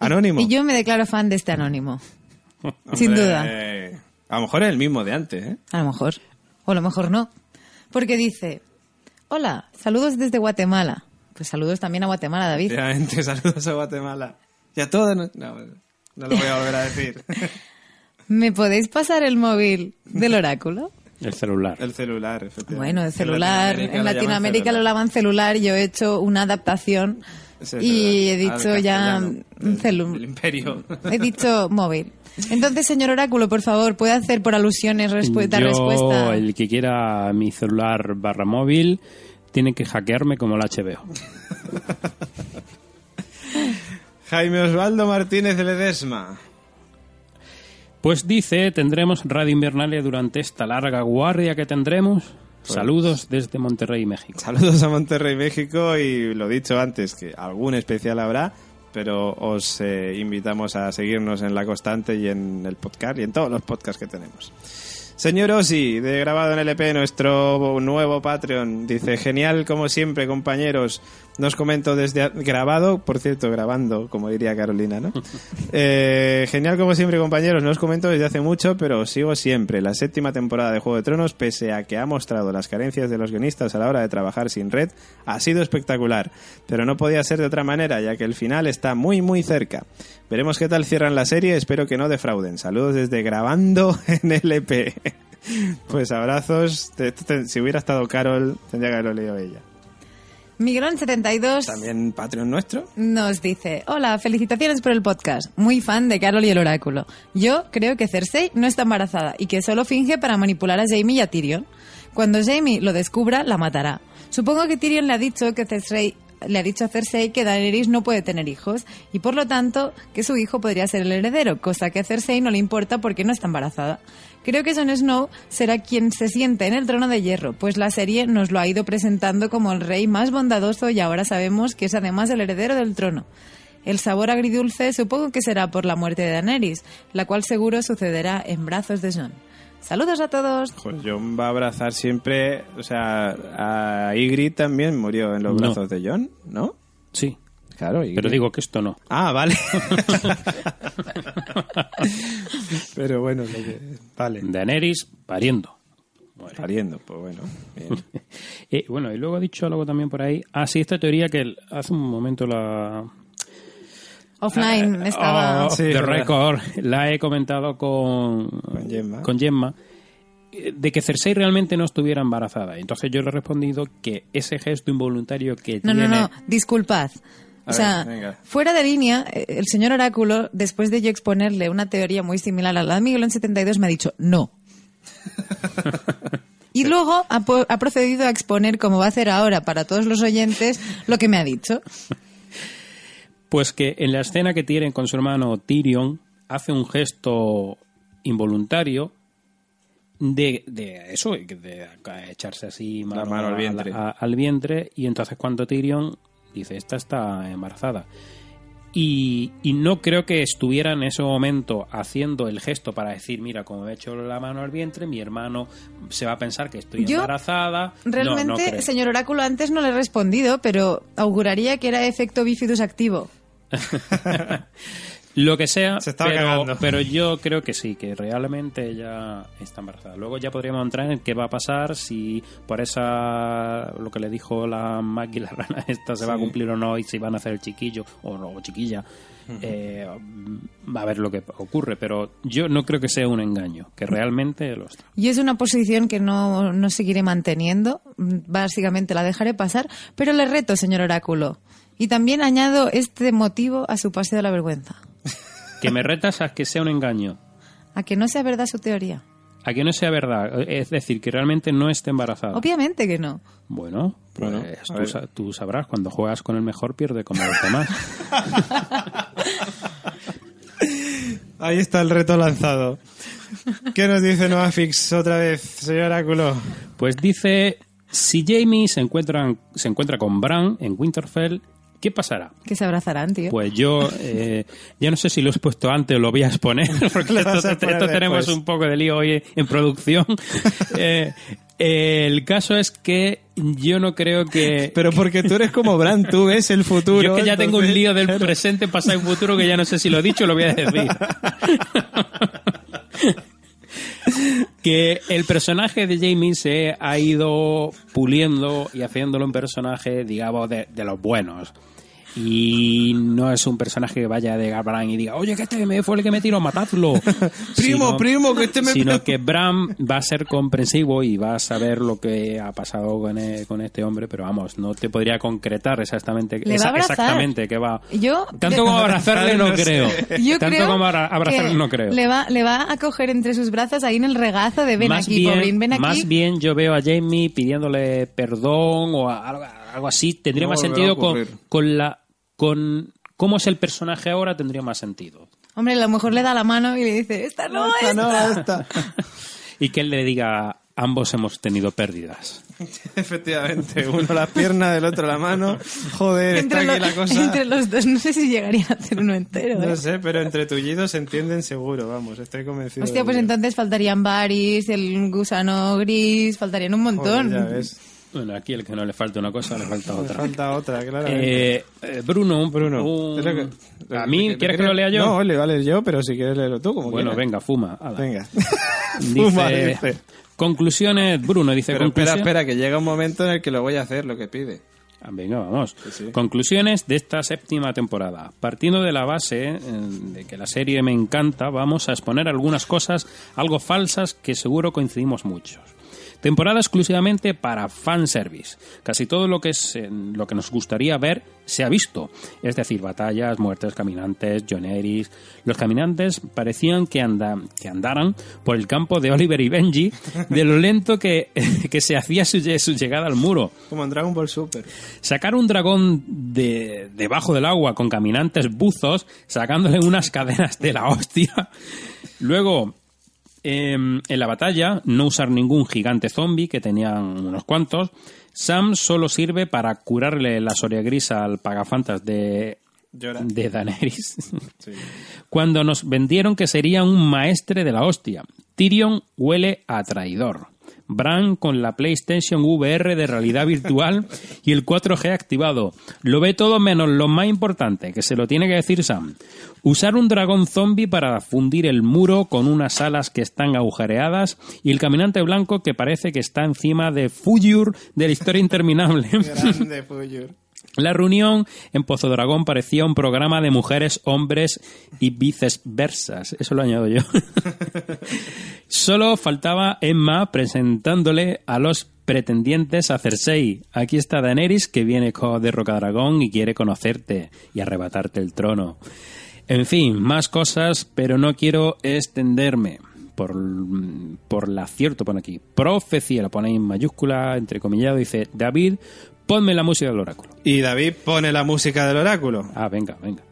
S2: Anónimo.
S3: Y yo me declaro fan de este anónimo. Sin duda.
S2: A lo mejor es el mismo de antes, ¿eh?
S3: A lo mejor. O a lo mejor no. Porque dice, hola, saludos desde Guatemala. Pues saludos también a Guatemala, David.
S2: Efectivamente, saludos a Guatemala. Y a todos. No, no, no lo voy a volver a decir.
S3: ¿Me podéis pasar el móvil del oráculo?
S5: El celular.
S2: El celular, efectivamente.
S3: Bueno, el celular, en Latinoamérica,
S2: llaman
S3: lo llaman celular. Yo he hecho una adaptación
S2: el
S3: y he dicho ya celu-
S2: del imperio.
S3: He dicho móvil. Entonces, señor Oráculo, por favor, ¿puede hacer por alusiones respu- dar
S5: Yo,
S3: respuesta?
S5: el que quiera mi celular barra móvil, tiene que hackearme como el HBO.
S2: Jaime Osvaldo Martínez de Ledesma.
S5: Pues dice, tendremos Radio Invernalia durante esta larga guardia que tendremos.
S2: Pues
S5: Saludos desde Monterrey, México.
S2: Saludos a Monterrey, México y lo dicho antes, que algún especial habrá, pero os eh, invitamos a seguirnos en La Constante y en el podcast y en todos los podcasts que tenemos. Señor Osi, de Grabado en LP, nuestro nuevo Patreon, dice, genial como siempre, compañeros. Nos comento desde... Grabado, por cierto, grabando, como diría Carolina, ¿no? Eh, genial como siempre, compañeros. No os comento desde hace mucho, pero sigo siempre. La séptima temporada de Juego de Tronos, pese a que ha mostrado las carencias de los guionistas a la hora de trabajar sin red, ha sido espectacular. Pero no podía ser de otra manera, ya que el final está muy, muy cerca. Veremos qué tal cierran la serie, espero que no defrauden. Saludos desde Grabando en LP. Pues abrazos. Si hubiera estado Carol, tendría que haberlo leído ella.
S3: Miguelón72
S2: También Patreon nuestro.
S3: nos dice, hola, felicitaciones por el podcast. Muy fan de Carol y el oráculo. Yo creo que Cersei no está embarazada y que solo finge para manipular a Jaime y a Tyrion. Cuando Jaime lo descubra, la matará. Supongo que Tyrion le ha dicho que Cersei le ha dicho a Cersei que Daenerys no puede tener hijos y por lo tanto que su hijo podría ser el heredero, cosa que a Cersei no le importa porque no está embarazada. Creo que Jon Snow será quien se siente en el trono de hierro, pues la serie nos lo ha ido presentando como el rey más bondadoso y ahora sabemos que es además el heredero del trono. El sabor agridulce supongo que será por la muerte de Daenerys, la cual seguro sucederá en brazos de Jon. Saludos a todos.
S2: Pues John va a abrazar siempre. O sea, a Ygritte también murió en los
S5: No.
S2: brazos de John, ¿no?
S5: Sí,
S2: Claro,
S5: pero digo que esto no.
S2: Ah, vale. pero bueno, lo que- vale.
S5: Daenerys pariendo.
S2: Pariendo, pues bueno. bien.
S5: Eh, bueno, y luego ha dicho algo también por ahí. Ah, sí, esta teoría que el- hace un momento la...
S3: Offline estaba...
S5: Oh,
S2: Sí,
S5: the
S2: verdad.
S5: record, la he comentado con,
S2: Con Gemma.
S5: con Gemma, eh, de que Cersei realmente no estuviera embarazada. Entonces yo le he respondido que ese gesto involuntario que
S3: No,
S5: tiene...
S3: no, no, disculpad.
S2: A
S3: O sea,
S2: ver, venga.
S3: fuera de línea, eh, el señor Oráculo, después de yo exponerle una teoría muy similar a la de Miguel en 72, me ha dicho no. y luego ha, procedido a exponer, como va a hacer ahora para todos los oyentes, lo que me ha dicho.
S5: Pues que en la escena que tienen con su hermano Tyrion hace un gesto involuntario de, de eso, de echarse así
S2: La mano al
S5: a-
S2: vientre.
S5: a- al vientre y entonces cuando Tyrion dice, esta está embarazada. Y, y no creo que estuviera en ese momento haciendo el gesto para decir, mira, como he hecho la mano al vientre, mi hermano se va a pensar que estoy
S3: Yo,
S5: embarazada. No, no
S3: Realmente, señor Oráculo, antes no le he respondido, pero auguraría que era efecto bifidus activo.
S5: Lo que sea,
S2: Se estaba
S5: pero,
S2: cagando.
S5: pero yo creo que sí, que realmente ella está embarazada. Luego ya podríamos entrar en qué va a pasar si por esa, lo que le dijo la Maggie, la rana esta, se va a cumplir o no y si van a hacer el chiquillo o no, chiquilla. Eh, va a ver lo que ocurre, pero yo no creo que sea un engaño, que realmente lo está.
S3: Y es una posición que no, no seguiré manteniendo. Básicamente la dejaré pasar, pero le reto, señor Oráculo. Y también añado este motivo a su paseo de la vergüenza.
S5: Que me retas a que sea un engaño,
S3: A que no sea verdad su teoría.
S5: a que no sea verdad, es decir, que realmente no esté embarazada.
S3: Obviamente que no.
S5: Bueno, pues
S2: Bueno,
S5: tú,
S2: ver.
S5: sa- tú sabrás, cuando juegas con el mejor pierde como los demás.
S2: Ahí está el reto lanzado. ¿Qué nos dice Noafix otra vez, señor Oráculo?
S5: Pues dice, si Jamie se encuentra, se encuentra con Bran en Winterfell, ¿qué pasará?
S3: Que se abrazarán, tío.
S5: Pues yo eh, ya no sé si lo he expuesto antes o lo voy a exponer, porque esto, tenemos un poco de lío hoy en producción. Eh, eh, el caso es que yo no creo que...
S2: Pero porque tú eres como Bran, tú ves el futuro.
S5: Yo es que ya tengo un lío del presente, pasado y futuro que ya no sé si lo he dicho o lo voy a decir. que el personaje de Jamie se ha ido puliendo y haciéndolo un personaje, digamos, de, de los buenos. Y no es un personaje que vaya de Bran y diga, oye, que este me fue el que me tiró, matadlo.
S2: Primo,
S5: Sino-
S2: primo, que este me...
S5: Sino que Bran va a ser comprensivo y va a saber lo que ha pasado con, e- con este hombre, pero vamos, no te podría concretar exactamente,
S3: Le va a abrazar.
S5: exactamente qué va.
S3: Yo
S5: Tanto como abrazarle no creo.
S3: Yo
S5: Tanto
S3: creo
S5: como abra- abrazarle no creo.
S3: Le va, le va a coger entre sus brazos ahí en el regazo de ven
S5: más
S3: aquí,
S5: bien,
S3: pobrín, ven aquí.
S5: más bien yo veo a Jamie pidiéndole perdón o a- algo, algo así. Tendría
S2: No
S5: más sentido con, con la con cómo es el personaje ahora tendría más sentido.
S3: Hombre, a lo mejor le da la mano y le dice, esta no,
S2: Esta
S3: es.
S2: no, esta.
S5: Y que él le diga ambos hemos tenido pérdidas.
S2: Efectivamente, uno la pierna, del otro la mano. Joder, está
S3: Entre,
S2: aquí
S3: lo-
S2: la cosa.
S3: entre los dos, no sé si llegarían a hacer uno entero. ¿eh?
S2: No sé, pero entre tullidos se entienden seguro, vamos, estoy convencido.
S3: Hostia, pues
S2: ello.
S3: entonces faltarían Baris, el gusano gris, faltarían un montón.
S2: Joder, ya ves.
S5: Bueno, aquí el que no le falta una cosa le falta otra.
S2: falta otra, claramente.
S5: Eh, eh, Bruno, un-
S2: Bruno,
S5: un-
S2: lo
S5: ¿a mí
S2: ¿te
S5: quieres que lo lea yo?
S2: No, le vale yo, pero si quieres leerlo tú, como
S5: bueno,
S2: quieras.
S5: venga, fuma. ala.
S2: Venga.
S5: Dice,
S2: Fuma, dice.
S5: conclusiones, Bruno dice
S2: Pero espera, espera, que llega un momento en el que lo voy a hacer, lo que pide.
S5: Ah, Venga, vamos.
S2: sí.
S5: Conclusiones de esta séptima temporada. Partiendo de la base eh, de que la serie me encanta, vamos a exponer algunas cosas algo falsas que seguro coincidimos muchos. Temporada exclusivamente para fanservice. Casi todo lo que es eh, lo que nos gustaría ver se ha visto. Es decir, batallas, muertes, caminantes, Joneris. Los caminantes parecían que, anda, que andaran por el campo de Oliver y Benji de lo lento que, que se hacía su, su llegada al muro.
S2: Como en Dragon Ball Super.
S5: Sacar un dragón de debajo del agua con caminantes buzos, sacándole unas cadenas de la hostia. Luego, em, en la batalla, no usar ningún gigante zombie, que tenían unos cuantos. Sam solo sirve para curarle la soria grisa al pagafantas de,
S2: Llora.
S5: de Daenerys. Cuando nos vendieron que sería un maestre de la hostia. Tyrion huele a traidor. Bran con la PlayStation VR de realidad virtual y el 4G activado. Lo ve todo menos lo más importante, que se lo tiene que decir Sam. Usar un dragón zombie para fundir el muro con unas alas que están agujereadas y el caminante blanco que parece que está encima de Fuyur de la historia interminable.
S2: Grande.
S5: La reunión en Pozo Dragón parecía un programa de mujeres, hombres y viceversas. Eso lo añado yo. Solo faltaba Emma presentándole a los pretendientes a Cersei. Aquí está Daenerys que viene de Rocadragón y quiere conocerte y arrebatarte el trono. En fin, más cosas, pero no quiero extenderme. Por, por la acierto pone aquí. Profecía, lo pone en mayúscula, entrecomillado, dice David, ponme la música del oráculo.
S2: Y David pone la música del oráculo.
S5: Ah, venga, venga.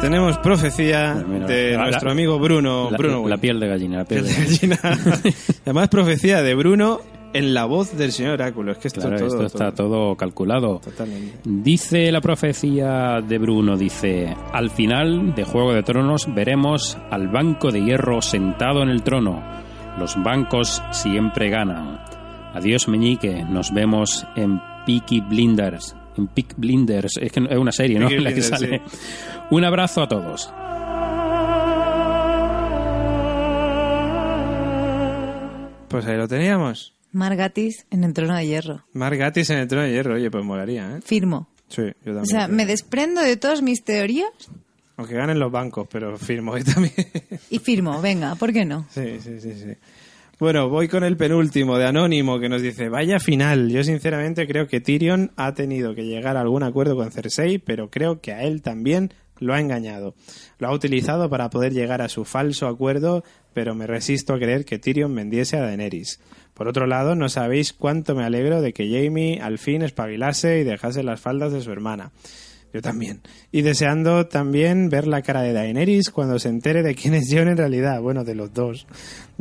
S2: Tenemos profecía
S5: Pues mira,
S2: de
S5: la-
S2: nuestro amigo Bruno.
S5: La,
S2: Bruno
S5: la piel de gallina. La piel
S2: Piel
S5: de gallina.
S2: Además, profecía de Bruno en la voz del señor Oráculo. Es que esto,
S5: Claro,
S2: todo,
S5: esto está todo calculado.
S2: Totalmente.
S5: Dice la profecía de Bruno, dice, al final de Juego de Tronos veremos al banco de hierro sentado en el trono. Los bancos siempre ganan. Adiós Meñique, nos vemos en Peaky Blinders. En Peak Blinders, es que es una serie, ¿no? En la que sale. Un abrazo a todos.
S2: Pues ahí lo teníamos.
S3: Margatis en el trono de hierro.
S2: Margatis en el trono de hierro. Oye, pues molaría, ¿eh?
S3: Firmo.
S2: Sí, yo también.
S3: O sea,
S2: creo.
S3: me desprendo de todas mis teorías
S2: Aunque ganen los bancos, pero firmo hoy también.
S3: y firmo. Venga, ¿por qué no?
S2: Sí, sí, sí, sí. Bueno, voy con el penúltimo de Anónimo que nos dice, vaya final, yo sinceramente creo que Tyrion ha tenido que llegar a algún acuerdo con Cersei, pero creo que a él también lo ha engañado. Lo ha utilizado para poder llegar a su falso acuerdo, pero me resisto a creer que Tyrion vendiese a Daenerys. Por otro lado, no sabéis cuánto me alegro de que Jamie al fin espabilase y dejase las faldas de su hermana. Yo también. Y deseando también ver la cara de Daenerys cuando se entere de quién es Jon en realidad. Bueno, de los dos.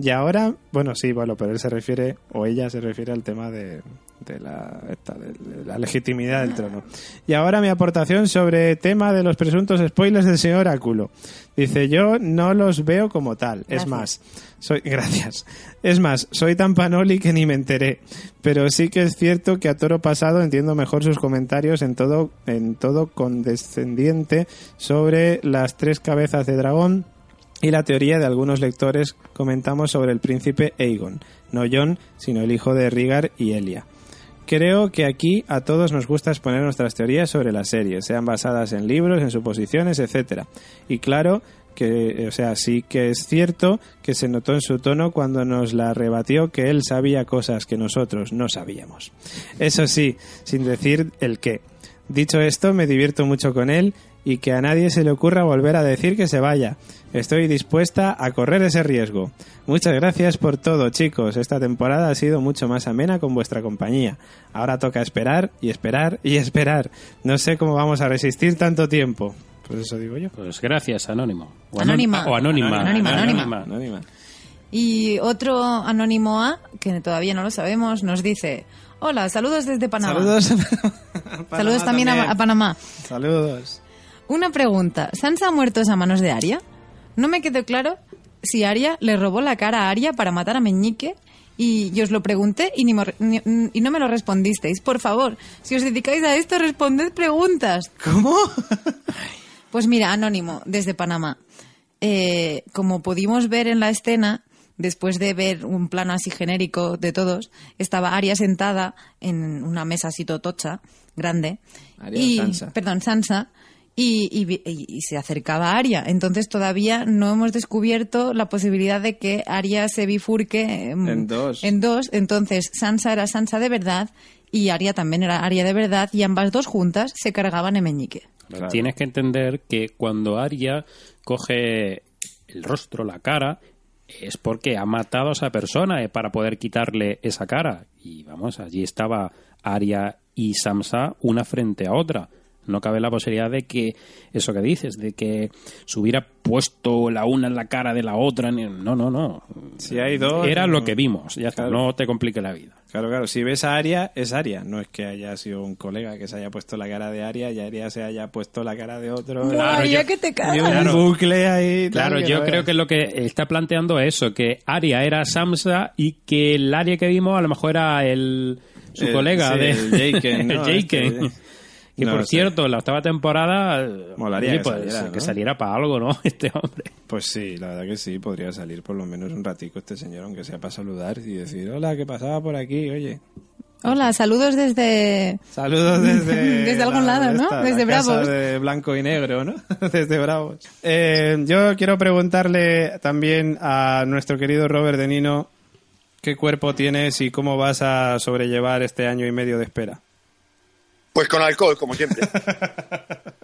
S2: Y ahora, bueno, sí, bueno, pero él se refiere, o ella se refiere al tema de, de la, esta, de, de la legitimidad del trono. Y ahora mi aportación sobre tema de los presuntos spoilers del señor Oráculo. Dice, yo no los veo como tal. Es más, soy, gracias. Es más, soy tan panoli que ni me enteré. Pero sí que es cierto que a toro pasado entiendo mejor sus comentarios en todo, en todo condescendiente sobre las tres cabezas de dragón y la teoría de algunos lectores comentamos sobre el príncipe Aegon, no Jon, sino el hijo de Rigar y Elia. Creo que aquí a todos nos gusta exponer nuestras teorías sobre la serie, sean basadas en libros, en suposiciones, etcétera. Y claro que, o sea, sí que es cierto que se notó en su tono cuando nos la rebatió que él sabía cosas que nosotros no sabíamos. Eso sí, sin decir el qué. Dicho esto, me divierto mucho con él y que a nadie se le ocurra volver a decir que se vaya. Estoy dispuesta a correr ese riesgo. Muchas gracias por todo, chicos. Esta temporada ha sido mucho más amena con vuestra compañía. Ahora toca esperar y esperar y esperar. No sé cómo vamos a resistir tanto tiempo. Pues eso digo yo.
S5: Pues gracias, Anónimo. O
S3: Anónima.
S5: O anónima.
S3: Anónima, anónima.
S2: Anónima.
S3: Y otro anónimo A, que todavía no lo sabemos, nos dice: Hola, saludos desde Panamá.
S2: Saludos.
S3: Saludos también, A, a Panamá.
S2: Saludos.
S3: Una pregunta: ¿Sansa ha muerto a manos de Aria? No me quedó claro si Aria le robó la cara a Aria para matar a Meñique. Y yo os lo pregunté y, ni mo- ni- y no me lo respondisteis. Por favor, si os dedicáis a esto, responded preguntas.
S2: ¿Cómo?
S3: Pues mira, Anónimo, desde Panamá. Eh, como pudimos ver en la escena, después de ver un plano así genérico de todos, estaba Aria sentada en una mesa así totocha, grande.
S2: Arya
S3: y,
S2: Sansa.
S3: Perdón, Sansa. Y, y vi- y- y se acercaba a Aria. Entonces todavía no hemos descubierto la posibilidad de que Aria se bifurque em,
S2: En dos.
S3: En dos. Entonces Sansa era Sansa de verdad y Aria también era Aria de verdad y ambas dos juntas se cargaban a Meñique.
S2: Claro.
S5: Tienes que entender que cuando Arya coge el rostro, la cara, es porque ha matado a esa persona eh, para poder quitarle esa cara. Y vamos, allí estaba Arya y Samsa una frente a otra. No cabe la posibilidad de que, eso que dices, de que se hubiera puesto la una en la cara de la otra. No, no, no.
S2: Si hay dos.
S5: Era
S2: no.
S5: lo que vimos, ya está,
S2: Claro.
S5: no te complique la vida.
S2: Claro, claro. Si ves a Aria, es Aria. No es que haya sido un colega que se haya puesto la cara de Aria y Aria se haya puesto la cara de otro.
S3: Buah, ya
S5: yo-
S3: que te
S2: Y
S3: cagas.
S2: un bucle ahí.
S5: Claro, yo
S2: no
S5: creo
S2: veas.
S5: que lo que está planteando es eso, que Aria era Samsa y que el Aria que vimos a lo mejor era el su
S2: El-
S5: colega
S2: sí,
S5: de
S2: el Jaqen, ¿no?
S5: el Jaqen. Que
S2: No
S5: por cierto, en la octava temporada
S2: Molaría
S5: oye,
S2: que
S5: pues,
S2: saliera, ¿no?
S5: que saliera para algo, ¿no? Este hombre.
S2: Pues sí, la verdad que sí, podría salir por lo menos un ratico este señor, aunque sea para saludar y decir, hola, ¿qué pasaba por aquí? Oye,
S3: Hola, saludos desde...
S2: saludos desde...
S3: Desde algún lado, ¿no?
S2: esta,
S3: Desde
S2: la casa
S3: Bravos.
S2: de blanco y negro, ¿no? desde Bravos. Eh, yo quiero preguntarle también a nuestro querido Robert De Nino qué cuerpo tienes y cómo vas a sobrellevar este año y medio de espera.
S4: Pues con alcohol, como siempre.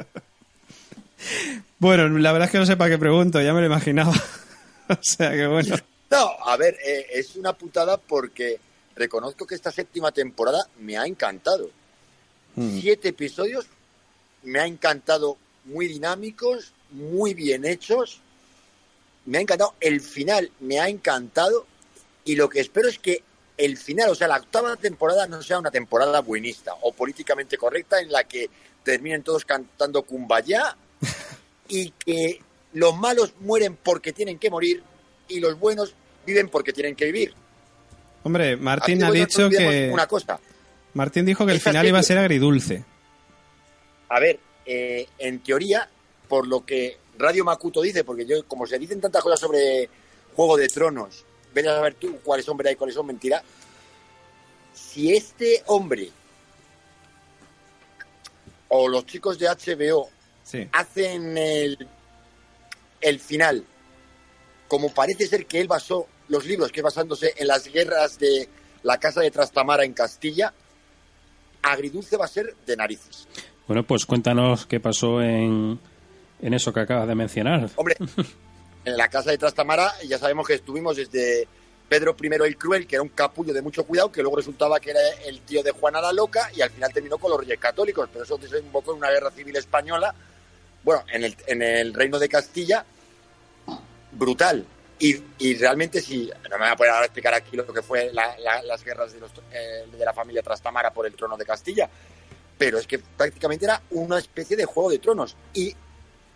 S2: Bueno, la verdad es que no sé para qué pregunto, ya me lo imaginaba. o sea que bueno.
S4: No, a ver, eh, es una putada porque reconozco que esta séptima temporada me ha encantado.
S2: Mm.
S4: Siete episodios me ha encantado, muy dinámicos, muy bien hechos. Me ha encantado. El final me ha encantado. Y lo que espero es que el final, o sea, la octava temporada no sea una temporada buenista o políticamente correcta en la que terminen todos cantando Kumbaya y que los malos mueren porque tienen que morir y los buenos viven porque tienen que vivir.
S2: Hombre, Martín ha dicho que...
S4: Una cosa.
S2: Martín dijo que el
S4: Esa
S2: final iba a ser agridulce.
S4: A ver, eh, en teoría, por lo que Radio Makuto dice, porque yo, como se dicen tantas cosas sobre Juego de Tronos, ven a saber tú cuáles son verdad y cuáles son mentira. Si este hombre o los chicos de HBO
S2: Sí.
S4: hacen el, el final, como parece ser que él basó los libros, que basándose en las guerras de la casa de Trastamara en Castilla, agridulce va a ser de narices.
S5: Bueno, pues cuéntanos qué pasó en, en eso que acabas de mencionar.
S4: Hombre, en la casa de Trastamara ya sabemos que estuvimos desde Pedro I el Cruel, que era un capullo de mucho cuidado, que luego resultaba que era el tío de Juana la Loca y al final terminó con los reyes católicos, pero eso desembocó en una guerra civil española, bueno, en el, en el reino de Castilla, brutal. Y, y realmente si, no me voy a poner ahora explicar aquí lo que fue la- la- las guerras de, los, eh, de la familia Trastamara por el trono de Castilla, pero es que prácticamente era una especie de juego de tronos. Y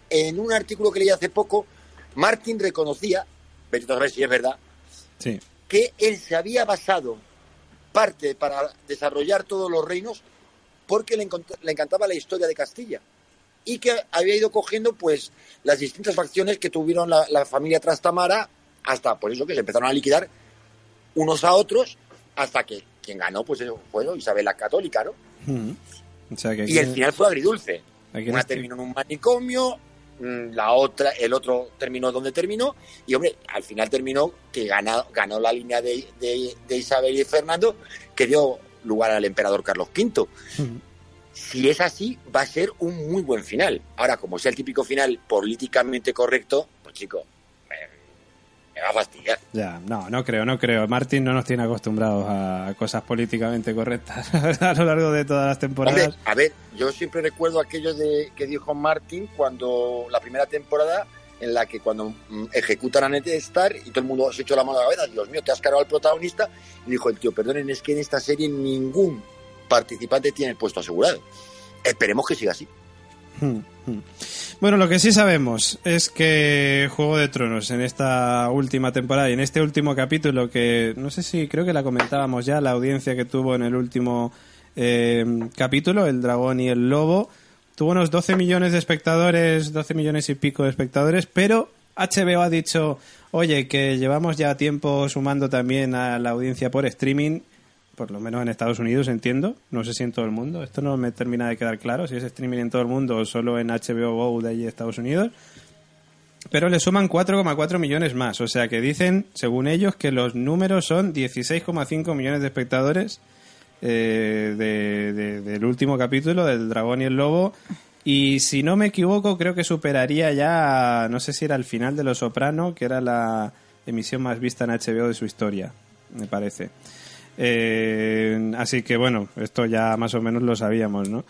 S4: en un artículo que leí hace poco, Martin reconocía, a ver si es verdad,
S2: Sí.
S4: que él se había basado parte para desarrollar todos los reinos porque le, encantaba la historia de Castilla y que había ido cogiendo pues las distintas facciones que tuvieron la, la familia Trastamara hasta por eso que se empezaron a liquidar unos a otros hasta que quien ganó pues eso fue Isabel la Católica, ¿no?
S2: Mm. O sea que
S4: Y el final fue agridulce. Una terminó en un manicomio, la otra, el otro terminó donde terminó, y hombre, al final terminó que ganó, ganó la línea de, de- de Isabel y Fernando, que dio lugar al emperador Carlos V.
S2: Mm.
S4: Si es así, va a ser un muy buen final. Ahora, como sea el típico final políticamente correcto, pues chico, me, me va a fastidiar.
S2: Ya, no, no creo, no creo. Martín no nos tiene acostumbrados a cosas políticamente correctas a lo largo de todas las temporadas.
S4: Hombre, a ver, yo siempre recuerdo aquello de que dijo Martin cuando la primera temporada en la que cuando mm, ejecutan a Ned Stark y todo el mundo se echó la mano a la cabeza, Dios mío, te has cargado al protagonista, y dijo el tío, perdonen, es que en esta serie ningún participante tiene el puesto asegurado. Esperemos que siga así.
S2: Bueno, lo que sí sabemos es que Juego de Tronos en esta última temporada y en este último capítulo que no sé si creo que la comentábamos ya, la audiencia que tuvo en el último eh, capítulo, El Dragón y el Lobo, tuvo unos 12 millones de espectadores, 12 millones y pico de espectadores, pero HBO ha dicho, oye, que llevamos ya tiempo sumando también a la audiencia por streaming por lo menos en Estados Unidos entiendo, no sé si en todo el mundo, esto no me termina de quedar claro, si es streaming en todo el mundo o solo en HBO Go de allí de Estados Unidos, pero le suman 4,4 millones más, o sea que dicen, según ellos, que los números son 16,5 millones de espectadores eh, de- de- del último capítulo del Dragón y el Lobo, y si no me equivoco creo que superaría ya, no sé si era el final de Los Soprano, que era la emisión más vista en HBO de su historia, me parece. Eh, así que bueno, esto ya más o menos lo sabíamos, ¿no?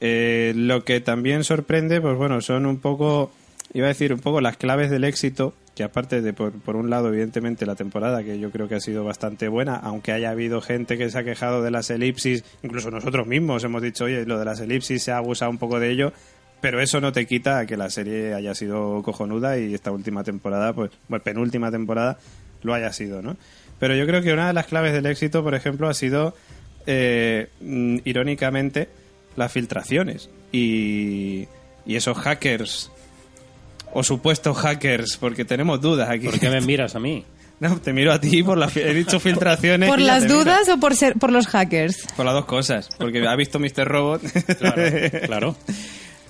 S2: Eh, lo que también sorprende, pues bueno, son un poco, iba a decir, un poco las claves del éxito, que aparte de, por, por un lado, evidentemente, la temporada, que yo creo que ha sido bastante buena, aunque haya habido gente que se ha quejado de las elipsis, incluso nosotros mismos hemos dicho, oye, lo de las elipsis se ha abusado un poco de ello, pero eso no te quita que la serie haya sido cojonuda y esta última temporada, pues, bueno, penúltima temporada, lo haya sido, ¿no? Pero yo creo que una de las claves del éxito, por ejemplo, ha sido, eh, mm, irónicamente, las filtraciones y, y esos hackers o supuestos hackers, porque tenemos dudas aquí.
S5: ¿Por qué me miras a mí?
S2: No, te miro a ti por las he dicho filtraciones.
S3: ¿Por las
S2: miro.
S3: dudas o por ser por los hackers?
S2: Por las dos cosas, porque ha visto Mr. Robot.
S5: Claro, claro.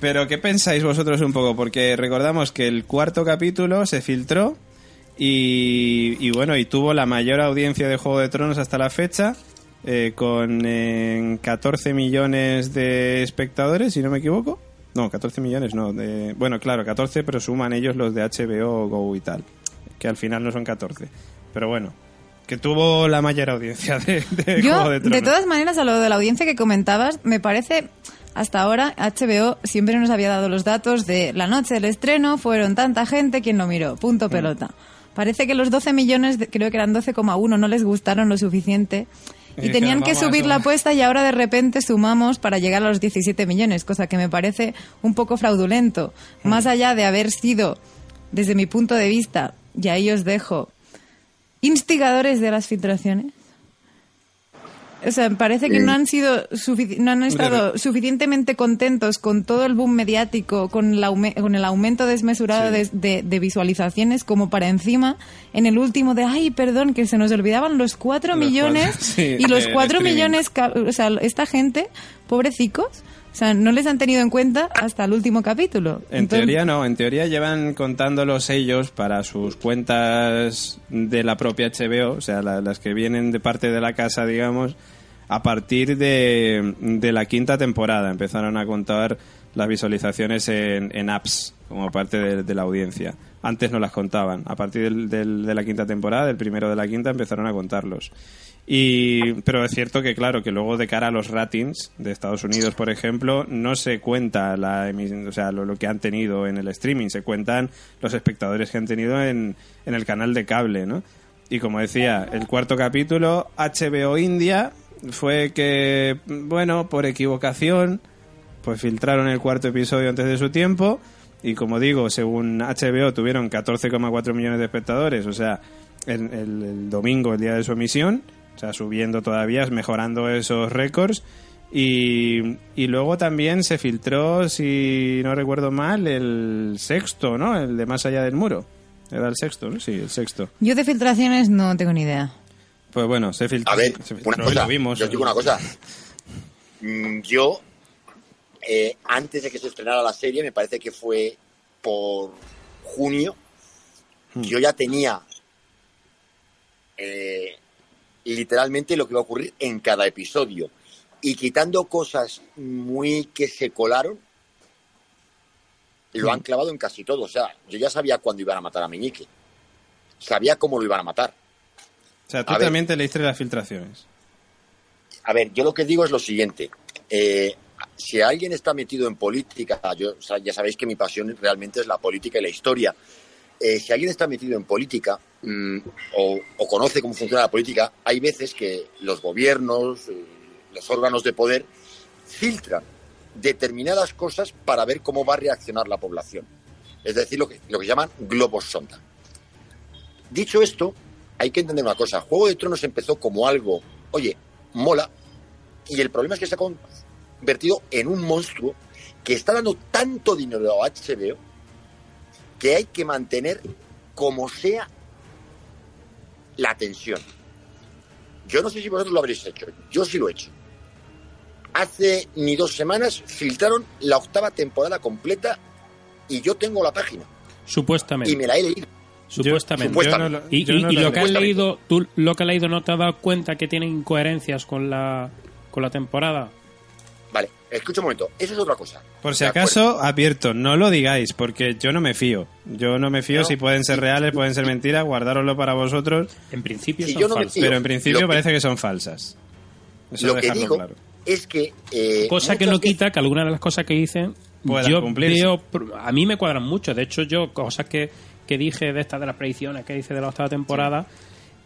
S2: Pero ¿qué pensáis vosotros un poco? Porque recordamos que el cuarto capítulo se filtró y, y bueno, y tuvo la mayor audiencia de Juego de Tronos hasta la fecha, eh, con eh, 14 millones de espectadores, si no me equivoco. No, 14 millones no. De, bueno, claro, 14, pero suman ellos los de HBO Go y tal, que al final no son 14. Pero bueno, que tuvo la mayor audiencia de, de
S3: Yo,
S2: Juego de Tronos.
S3: de todas maneras, a lo de la audiencia que comentabas, me parece, hasta ahora HBO siempre nos había dado los datos de la noche del estreno, fueron tanta gente quien lo miró, punto
S2: Mm.
S3: Parece que los 12 millones, de- creo que eran 12,1, no les gustaron lo suficiente.
S2: Y
S3: tenían que
S2: "Vamos a
S3: subir la
S2: sumar".
S3: apuesta y ahora de repente sumamos para llegar a los 17 millones, cosa que me parece un poco fraudulento.
S2: Mm.
S3: Más allá de haber sido, desde mi punto de vista, y ahí os dejo, instigadores de las filtraciones. O sea, parece que no han sido sufici- no han estado suficientemente contentos con todo el boom mediático, con el, aume- con el aumento desmesurado de, de- de visualizaciones, como para encima, en el último de, ay, perdón, que se nos olvidaban los cuatro
S2: Los
S3: millones
S2: cuatro, sí,
S3: y los cuatro
S2: streaming.
S3: millones, o sea, esta gente, pobrecicos, o sea, no les han tenido en cuenta hasta el último capítulo.
S2: En
S3: Entonces-
S2: teoría no, en teoría llevan contándolos ellos para sus cuentas de la propia HBO, o sea, la- las que vienen de parte de la casa, digamos, a partir de, de la quinta temporada. Empezaron a contar las visualizaciones en, en apps como parte de, de la audiencia. Antes no las contaban. A partir del- del- de la quinta temporada, del primero de la quinta, empezaron a contarlos. Y, pero es cierto que, claro, que luego de cara a los ratings de Estados Unidos, por ejemplo, no se cuenta la o sea, lo, que han tenido en el streaming, se cuentan los espectadores que han tenido en, en el canal de cable, ¿no? Y como decía, el cuarto capítulo, HBO India, fue que, bueno, por equivocación, pues filtraron el cuarto episodio antes de su tiempo y como digo, según HBO tuvieron 14,4 millones de espectadores, o sea, el- el domingo, el día de su emisión, o sea, subiendo todavía, mejorando esos récords. Y, y luego también se filtró, si no recuerdo mal, el sexto, ¿no? El de Más allá del muro. Era el sexto, ¿no? Sí, el sexto.
S3: Yo de filtraciones no tengo ni idea.
S2: Pues bueno, se filtró.
S4: A ver,
S2: se filtró
S4: una cosa,
S2: lo vimos.
S4: yo os digo una cosa. Mm, Yo, eh, antes de que se estrenara la serie, me parece que fue por junio,
S2: Hmm.
S4: yo ya tenía eh, literalmente lo que iba a ocurrir en cada episodio. Y quitando cosas muy que se colaron, lo
S2: Hmm.
S4: han clavado en casi todo. O sea, yo ya sabía cuándo iban a matar a Meñique. Sabía cómo lo iban a matar.
S2: O sea, tú
S4: A ver.
S2: también te leíste las filtraciones.
S4: A ver, yo lo que digo es lo siguiente. Eh, si alguien está metido en política, yo, o sea, ya sabéis que mi pasión realmente es la política y la historia. Eh, si alguien está metido en política mm, o, conoce cómo funciona la política, hay veces que los gobiernos, eh, los órganos de poder, filtran determinadas cosas para ver cómo va a reaccionar la población. Es decir, lo que, lo que llaman globos sonda. Dicho esto, hay que entender una cosa. Juego de Tronos empezó como algo, oye, mola, y el problema es que se ha convertido en un monstruo que está dando tanto dinero a HBO que hay que mantener como sea la tensión. Yo no sé si vosotros lo habréis hecho, yo sí lo he hecho. Hace ni dos semanas filtraron la octava temporada completa y yo tengo la página
S5: Supuestamente.
S4: y me la he leído.
S5: Supuestamente.
S2: No lo-
S5: Y,
S2: yo
S5: y-
S2: no
S5: y
S2: lo
S5: lo que has
S4: leí.
S5: leído, tú lo que has leído no te has dado cuenta que tienen incoherencias con la con la temporada.
S4: Vale, escucha un momento, eso es otra cosa.
S2: Por si acaso, advierto, no lo digáis, porque yo no me fío. Yo no me fío
S4: No.
S2: si pueden ser reales, pueden ser mentiras, guardároslo para vosotros,
S5: En principio
S4: Si
S5: son
S4: yo no me
S5: falsas.
S4: fío.
S2: pero en principio
S4: que-
S2: parece que son falsas. Eso
S4: Lo que
S2: dejarlo
S4: digo
S2: claro.
S4: es que... eh,
S5: Cosa que no
S4: veces-
S5: quita que algunas de las cosas que dicen yo veo a mí me cuadran mucho de hecho yo cosas que, que dije de estas de las predicciones que hice de la octava temporada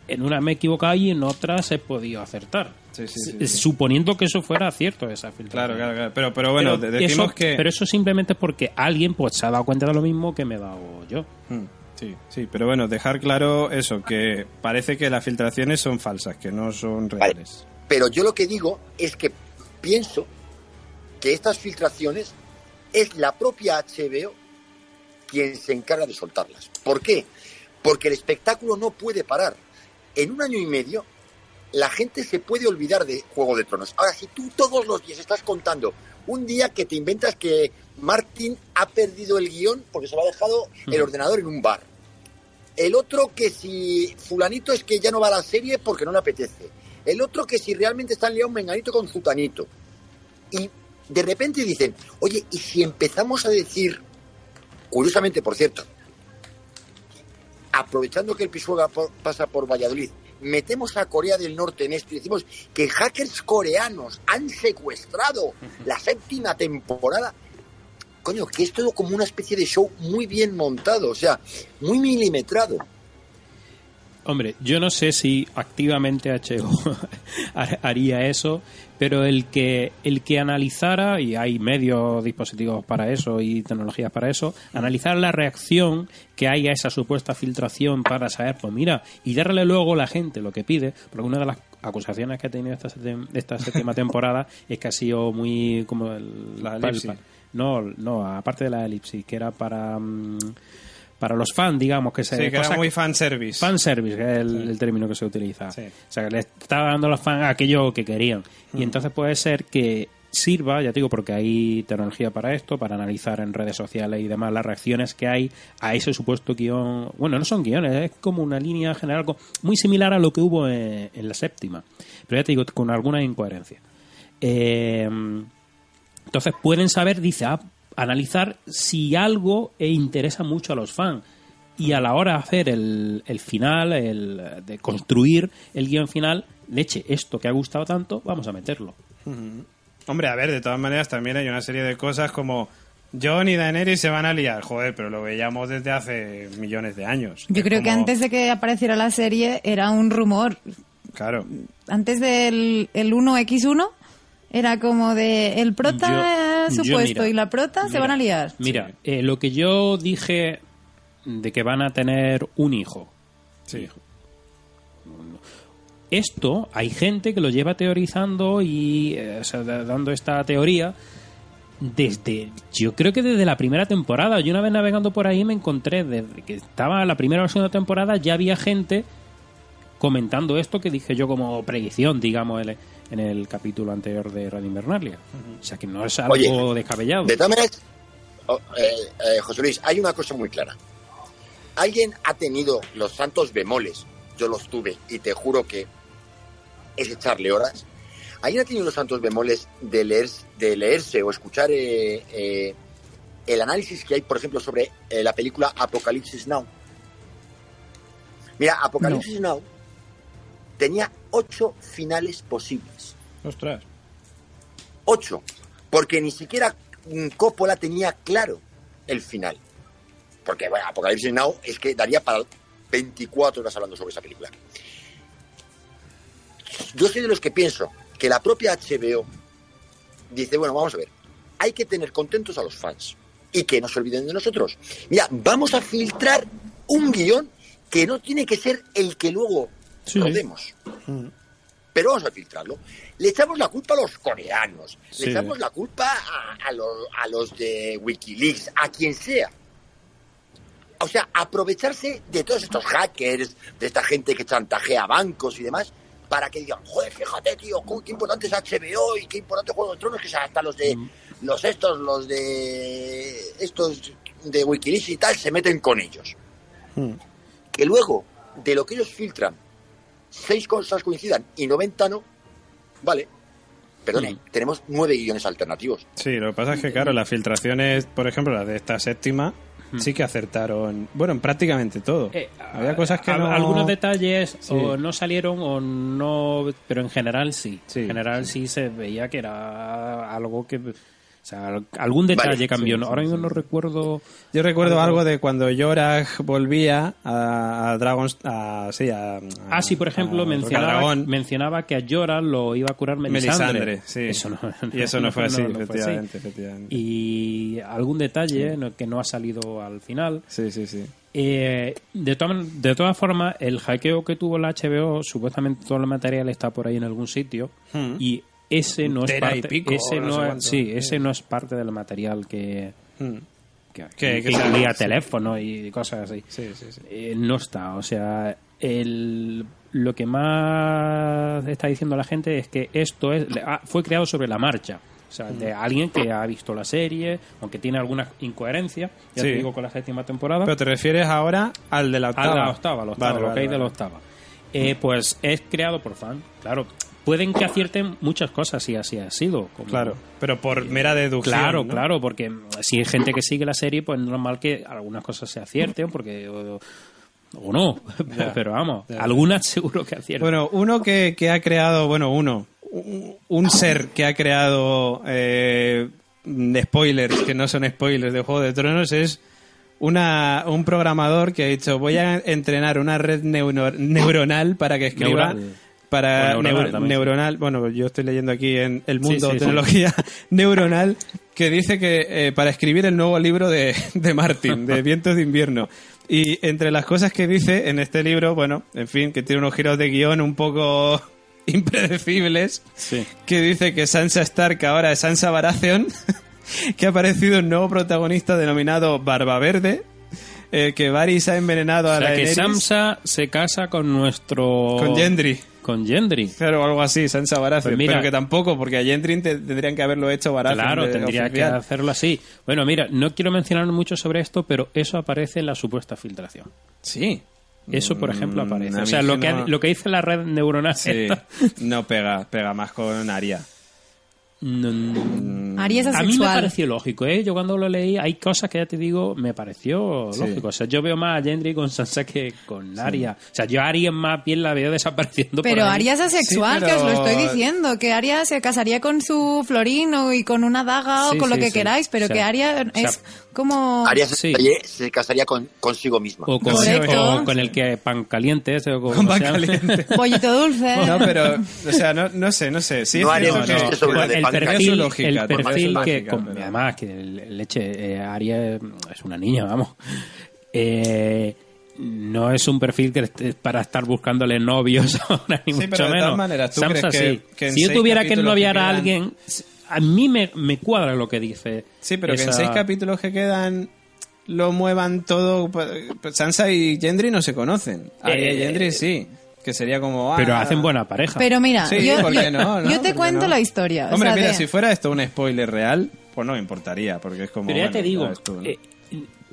S5: en una me he equivocado y en otras he podido acertar
S2: Sí, sí, sí,
S5: S-
S2: sí.
S5: suponiendo que eso fuera cierto esa
S2: Claro,
S5: filtración
S2: claro, claro. Pero, pero bueno,
S5: pero
S2: de- decimos
S5: eso,
S2: que...
S5: pero eso simplemente es porque alguien pues se ha dado cuenta de lo mismo que me he dado yo
S2: Mm, Sí, sí, pero bueno, dejar claro eso, que parece que las filtraciones son falsas, que no son
S4: Vale.
S2: reales.
S4: Pero yo lo que digo es que pienso que estas filtraciones es la propia HBO quien se encarga de soltarlas. ¿Por qué? Porque el espectáculo no puede parar. En un año y medio, la gente se puede olvidar de Juego de Tronos. Ahora, si tú todos los días estás contando un día que te inventas que Martin ha perdido el guion porque se lo ha dejado el ordenador en un bar. El otro que si fulanito es que ya no va a la serie porque no le apetece. El otro que si realmente está liado un menganito con zutanito. Y de repente dicen, oye, ¿y si empezamos a decir, curiosamente, por cierto, aprovechando que el Pisuega pasa por Valladolid, metemos a Corea del Norte en esto y decimos que hackers coreanos han secuestrado la séptima temporada, coño, que es todo como una especie de show muy bien montado, o sea, muy milimetrado.
S5: Hombre, yo no sé si activamente HBO haría eso, pero el que el que analizara y hay medios dispositivos para eso y tecnologías para eso, analizar la reacción que hay a esa supuesta filtración para saber, pues mira, y darle luego a la gente lo que pide, porque una de las acusaciones que ha tenido esta, esta séptima temporada es que ha sido muy como el,
S2: La elipsis.
S5: no, no, aparte de la elipsis, que era para mm, para los fans, digamos, que se
S2: Sí, que era muy fanservice.
S5: Fanservice, que es el, el término que se utiliza.
S2: Sí.
S5: O sea, que le estaba dando a los fans aquello que querían. Y entonces puede ser que sirva, ya te digo, porque hay tecnología para esto, para analizar en redes sociales y demás las reacciones que hay a ese supuesto guion. Bueno, no son guiones, es como una línea general muy similar a lo que hubo en, en la séptima. Pero ya te digo, con alguna incoherencia. Eh, entonces pueden saber, dice, ah, analizar si algo eh, interesa mucho a los fans. Y a la hora de hacer el, el final, el, de construir el guion final, leche, esto que ha gustado tanto, vamos a meterlo.
S2: Hombre, a ver, de todas maneras también hay una serie de cosas como John y Daenerys se van a liar. Joder, pero lo veíamos desde hace millones de años.
S3: Yo creo que antes de que apareciera la serie era un rumor.
S2: Claro.
S3: Antes del el 1x1 era como de el prota
S5: Yo- yo,
S3: supuesto
S5: mira,
S3: y la prota se
S5: mira,
S3: van a liar.
S5: Mira, eh, lo que yo dije de que van a tener un hijo.
S2: Sí.
S5: Esto hay gente que lo lleva teorizando y eh, o sea, da- dando esta teoría desde, yo creo que desde la primera temporada. Yo una vez navegando por ahí me encontré, desde que estaba la primera o segunda temporada, ya había gente comentando esto que dije yo como predicción, digamos, en el, en el capítulo anterior de Radio Invernalia. O sea que no es algo
S4: Oye,
S5: descabellado.
S4: De todas maneras, oh, eh, eh, José Luis, hay una cosa muy clara. Alguien ha tenido los santos bemoles, yo los tuve, y te juro que es echarle horas. ¿Alguien ha tenido los santos bemoles de, leer, de leerse o escuchar eh, eh, el análisis que hay, por ejemplo, sobre eh, la película Apocalipsis Now? Mira, Apocalipsis Now tenía ocho finales posibles.
S2: Ostras.
S4: Ocho. Porque ni siquiera mm, Coppola tenía claro el final. Porque, bueno, Apocalipsis Now es que daría para 24 horas hablando sobre esa película. Yo soy de los que pienso que la propia HBO dice, bueno, vamos a ver, hay que tener contentos a los fans y que no se olviden de nosotros. Mira, vamos a filtrar un guion que no tiene que ser el que luego
S5: Sí.
S4: rodemos. Pero vamos a filtrarlo. Le echamos la culpa a los coreanos,
S5: Sí.
S4: le echamos la culpa a, a los, a los de Wikileaks, a quien sea. O sea, aprovecharse de todos estos hackers, de esta gente que chantajea bancos y demás, para que digan, joder, fíjate, tío, qué importante es HBO y qué importante Juego de Tronos, que hasta los de los estos, los de estos de Wikileaks y tal, se meten con ellos. Que luego, de lo que ellos filtran, seis cosas coincidan y 90 no, vale. Perdone,
S5: Mm.
S4: tenemos nueve guiones alternativos.
S2: Sí, lo que pasa es que, claro, las filtraciones, por ejemplo, las de esta séptima, sí que acertaron, bueno, en prácticamente todo.
S5: Eh,
S2: Había cosas que
S5: a-
S2: no...
S5: Algunos detalles
S2: Sí.
S5: o no salieron o no... Pero en general sí.
S2: Sí,
S5: en general sí. se veía que era algo que... O sea, al- algún detalle
S4: Vale,
S5: cambió.
S2: sí,
S5: ¿no?
S2: sí,
S5: Ahora mismo
S2: sí,
S5: no
S2: sí.
S5: recuerdo...
S2: Yo recuerdo
S5: Algo-
S2: algo de cuando Yorah volvía a, a Dragon's... A, sí, a, a-
S5: Ah, sí, por ejemplo,
S2: a
S5: mencionaba, mencionaba que a Jorah lo iba a curar Melisandre.
S2: Melisandre, sí.
S5: Eso no,
S2: y eso no fue así,
S5: no fue así.
S2: efectivamente, efectivamente.
S5: Y algún detalle no- que no ha salido al final.
S2: Sí, sí, sí.
S5: Eh, de, to- de todas formas, el hackeo que tuvo la HBO, supuestamente todo el material está por ahí en algún sitio
S2: Hmm.
S5: y ese no es parte,
S2: pico,
S5: ese
S2: no
S5: es- sí, ese no es parte del material que
S2: Hmm.
S5: que,
S2: sí.
S5: teléfono y cosas así.
S2: Sí, sí, sí.
S5: Eh, no está, o sea, el, lo que más está diciendo la gente es que esto es ah, fue creado sobre la marcha. O sea, de alguien que ha visto la serie, aunque tiene algunas incoherencias, ya te digo con la séptima temporada.
S2: Pero te refieres ahora al de la octava.
S5: octava, la octava,
S2: Vale,
S5: lo
S2: vale,
S5: que hay de
S2: vale.
S5: la octava. Eh, pues es creado por fan, claro. Pueden que acierten muchas cosas si así ha sido. como-
S2: Claro, pero por mera deducción.
S5: Claro,
S2: ¿no?
S5: claro, porque si hay gente que sigue la serie, pues es normal que algunas cosas se acierten, porque o- O no, pero vamos, algunas seguro que aciertan.
S2: Bueno, uno que, que ha creado, bueno, uno, un, un ser que ha creado eh, spoilers, que no son spoilers de Juego de Tronos, es una, un programador que ha dicho, voy a entrenar una red neuro- neuronal para que escriba...
S5: Neural.
S2: Para
S5: neuronal
S2: neur-
S5: también.
S2: neuronal, bueno, yo estoy leyendo aquí en El Mundo
S5: Sí, sí, sí.
S2: Tecnología Neuronal, que dice que eh, para escribir el nuevo libro de, de Martin, de Vientos de Invierno. Y entre las cosas que dice en este libro, bueno, en fin, que tiene unos giros de guion un poco impredecibles,
S5: Sí.
S2: que dice que Sansa Stark ahora es Sansa Baratheon, que ha aparecido un nuevo protagonista denominado Barba Verde, eh, que Varys ha envenenado a
S5: O sea, que
S2: Daenerys
S5: Samsa se casa con nuestro...
S2: con Gendry.
S5: Con Gendry.
S2: Claro, algo así, Sansa Baratheon.
S5: Pues mira-
S2: pero que tampoco, porque a Gendry te- tendrían que haberlo hecho Baratheon.
S5: Claro,
S2: de-
S5: tendría que hacerlo así. Bueno, mira, no quiero mencionar mucho sobre esto, pero eso aparece en la supuesta filtración.
S2: Sí.
S5: Eso, por ejemplo,
S2: Mm,
S5: aparece.
S2: a
S5: O sea, lo
S2: que no-
S5: lo que dice la red neuronal
S2: Sí. No pega, pega más con Aria.
S5: No-
S3: Aria es
S5: a mí me
S3: asexual.
S5: pareció lógico, ¿eh? Yo cuando lo leí, hay cosas que ya te digo, me pareció
S2: Sí.
S5: lógico. O sea, yo veo más a Gendry con Sansa que con Arya. O sea, yo a Arya más bien la veo desapareciendo por
S3: Pero
S5: ahí.
S3: Aria es asexual,
S2: Sí,
S3: que os lo
S2: pero-
S3: estoy diciendo. Que Aria se casaría con su florino y con una daga
S5: Sí,
S3: o con lo que
S5: sí.
S3: queráis, pero
S5: O sea,
S3: que Aria
S5: o sea,
S3: es como...
S4: Aria se,
S5: Sí.
S4: casaría, se casaría con, consigo misma.
S5: O con,
S3: Correcto.
S5: o con el que pan caliente ese, o
S2: Con pan caliente.
S3: Pollito dulce.
S2: No, pero, o sea, no, no sé, no sé. Sí,
S4: No
S2: cierto que-
S4: chiste sobre de
S5: el
S4: pan
S5: perfil,
S2: lógica,
S5: el perfil que
S2: lógica,
S5: con-
S2: pero-
S5: además que leche eh, Aria es una niña vamos Eh, no es un perfil que esté para estar buscándole novios ahora ni
S2: Sí,
S5: mucho
S2: pero de todas
S5: menos
S2: maneras, ¿tú
S5: Samsa
S2: crees que-
S5: sí.
S2: que en
S5: si yo tuviera que noviar
S2: que
S5: a alguien a mí me, me cuadra lo que dice
S2: Sí, pero que en seis capítulos que quedan lo muevan todo. Sansa y Gendry no se conocen. Arya y
S5: Eh,
S2: Gendry sí. Que sería como. ah,
S5: pero hacen buena pareja
S3: Pero mira,
S2: Sí,
S3: yo,
S2: ¿por
S3: yo-
S2: qué no, no?
S3: yo
S2: ¿Por
S3: te cuento
S2: no?
S3: la historia. o
S2: Hombre,
S3: sea,
S2: mira,
S3: de-
S2: si fuera esto un spoiler real, pues no me importaría, porque es como.
S5: Pero ya
S2: bueno,
S5: te digo,
S2: sabes tú, ¿no?
S5: eh,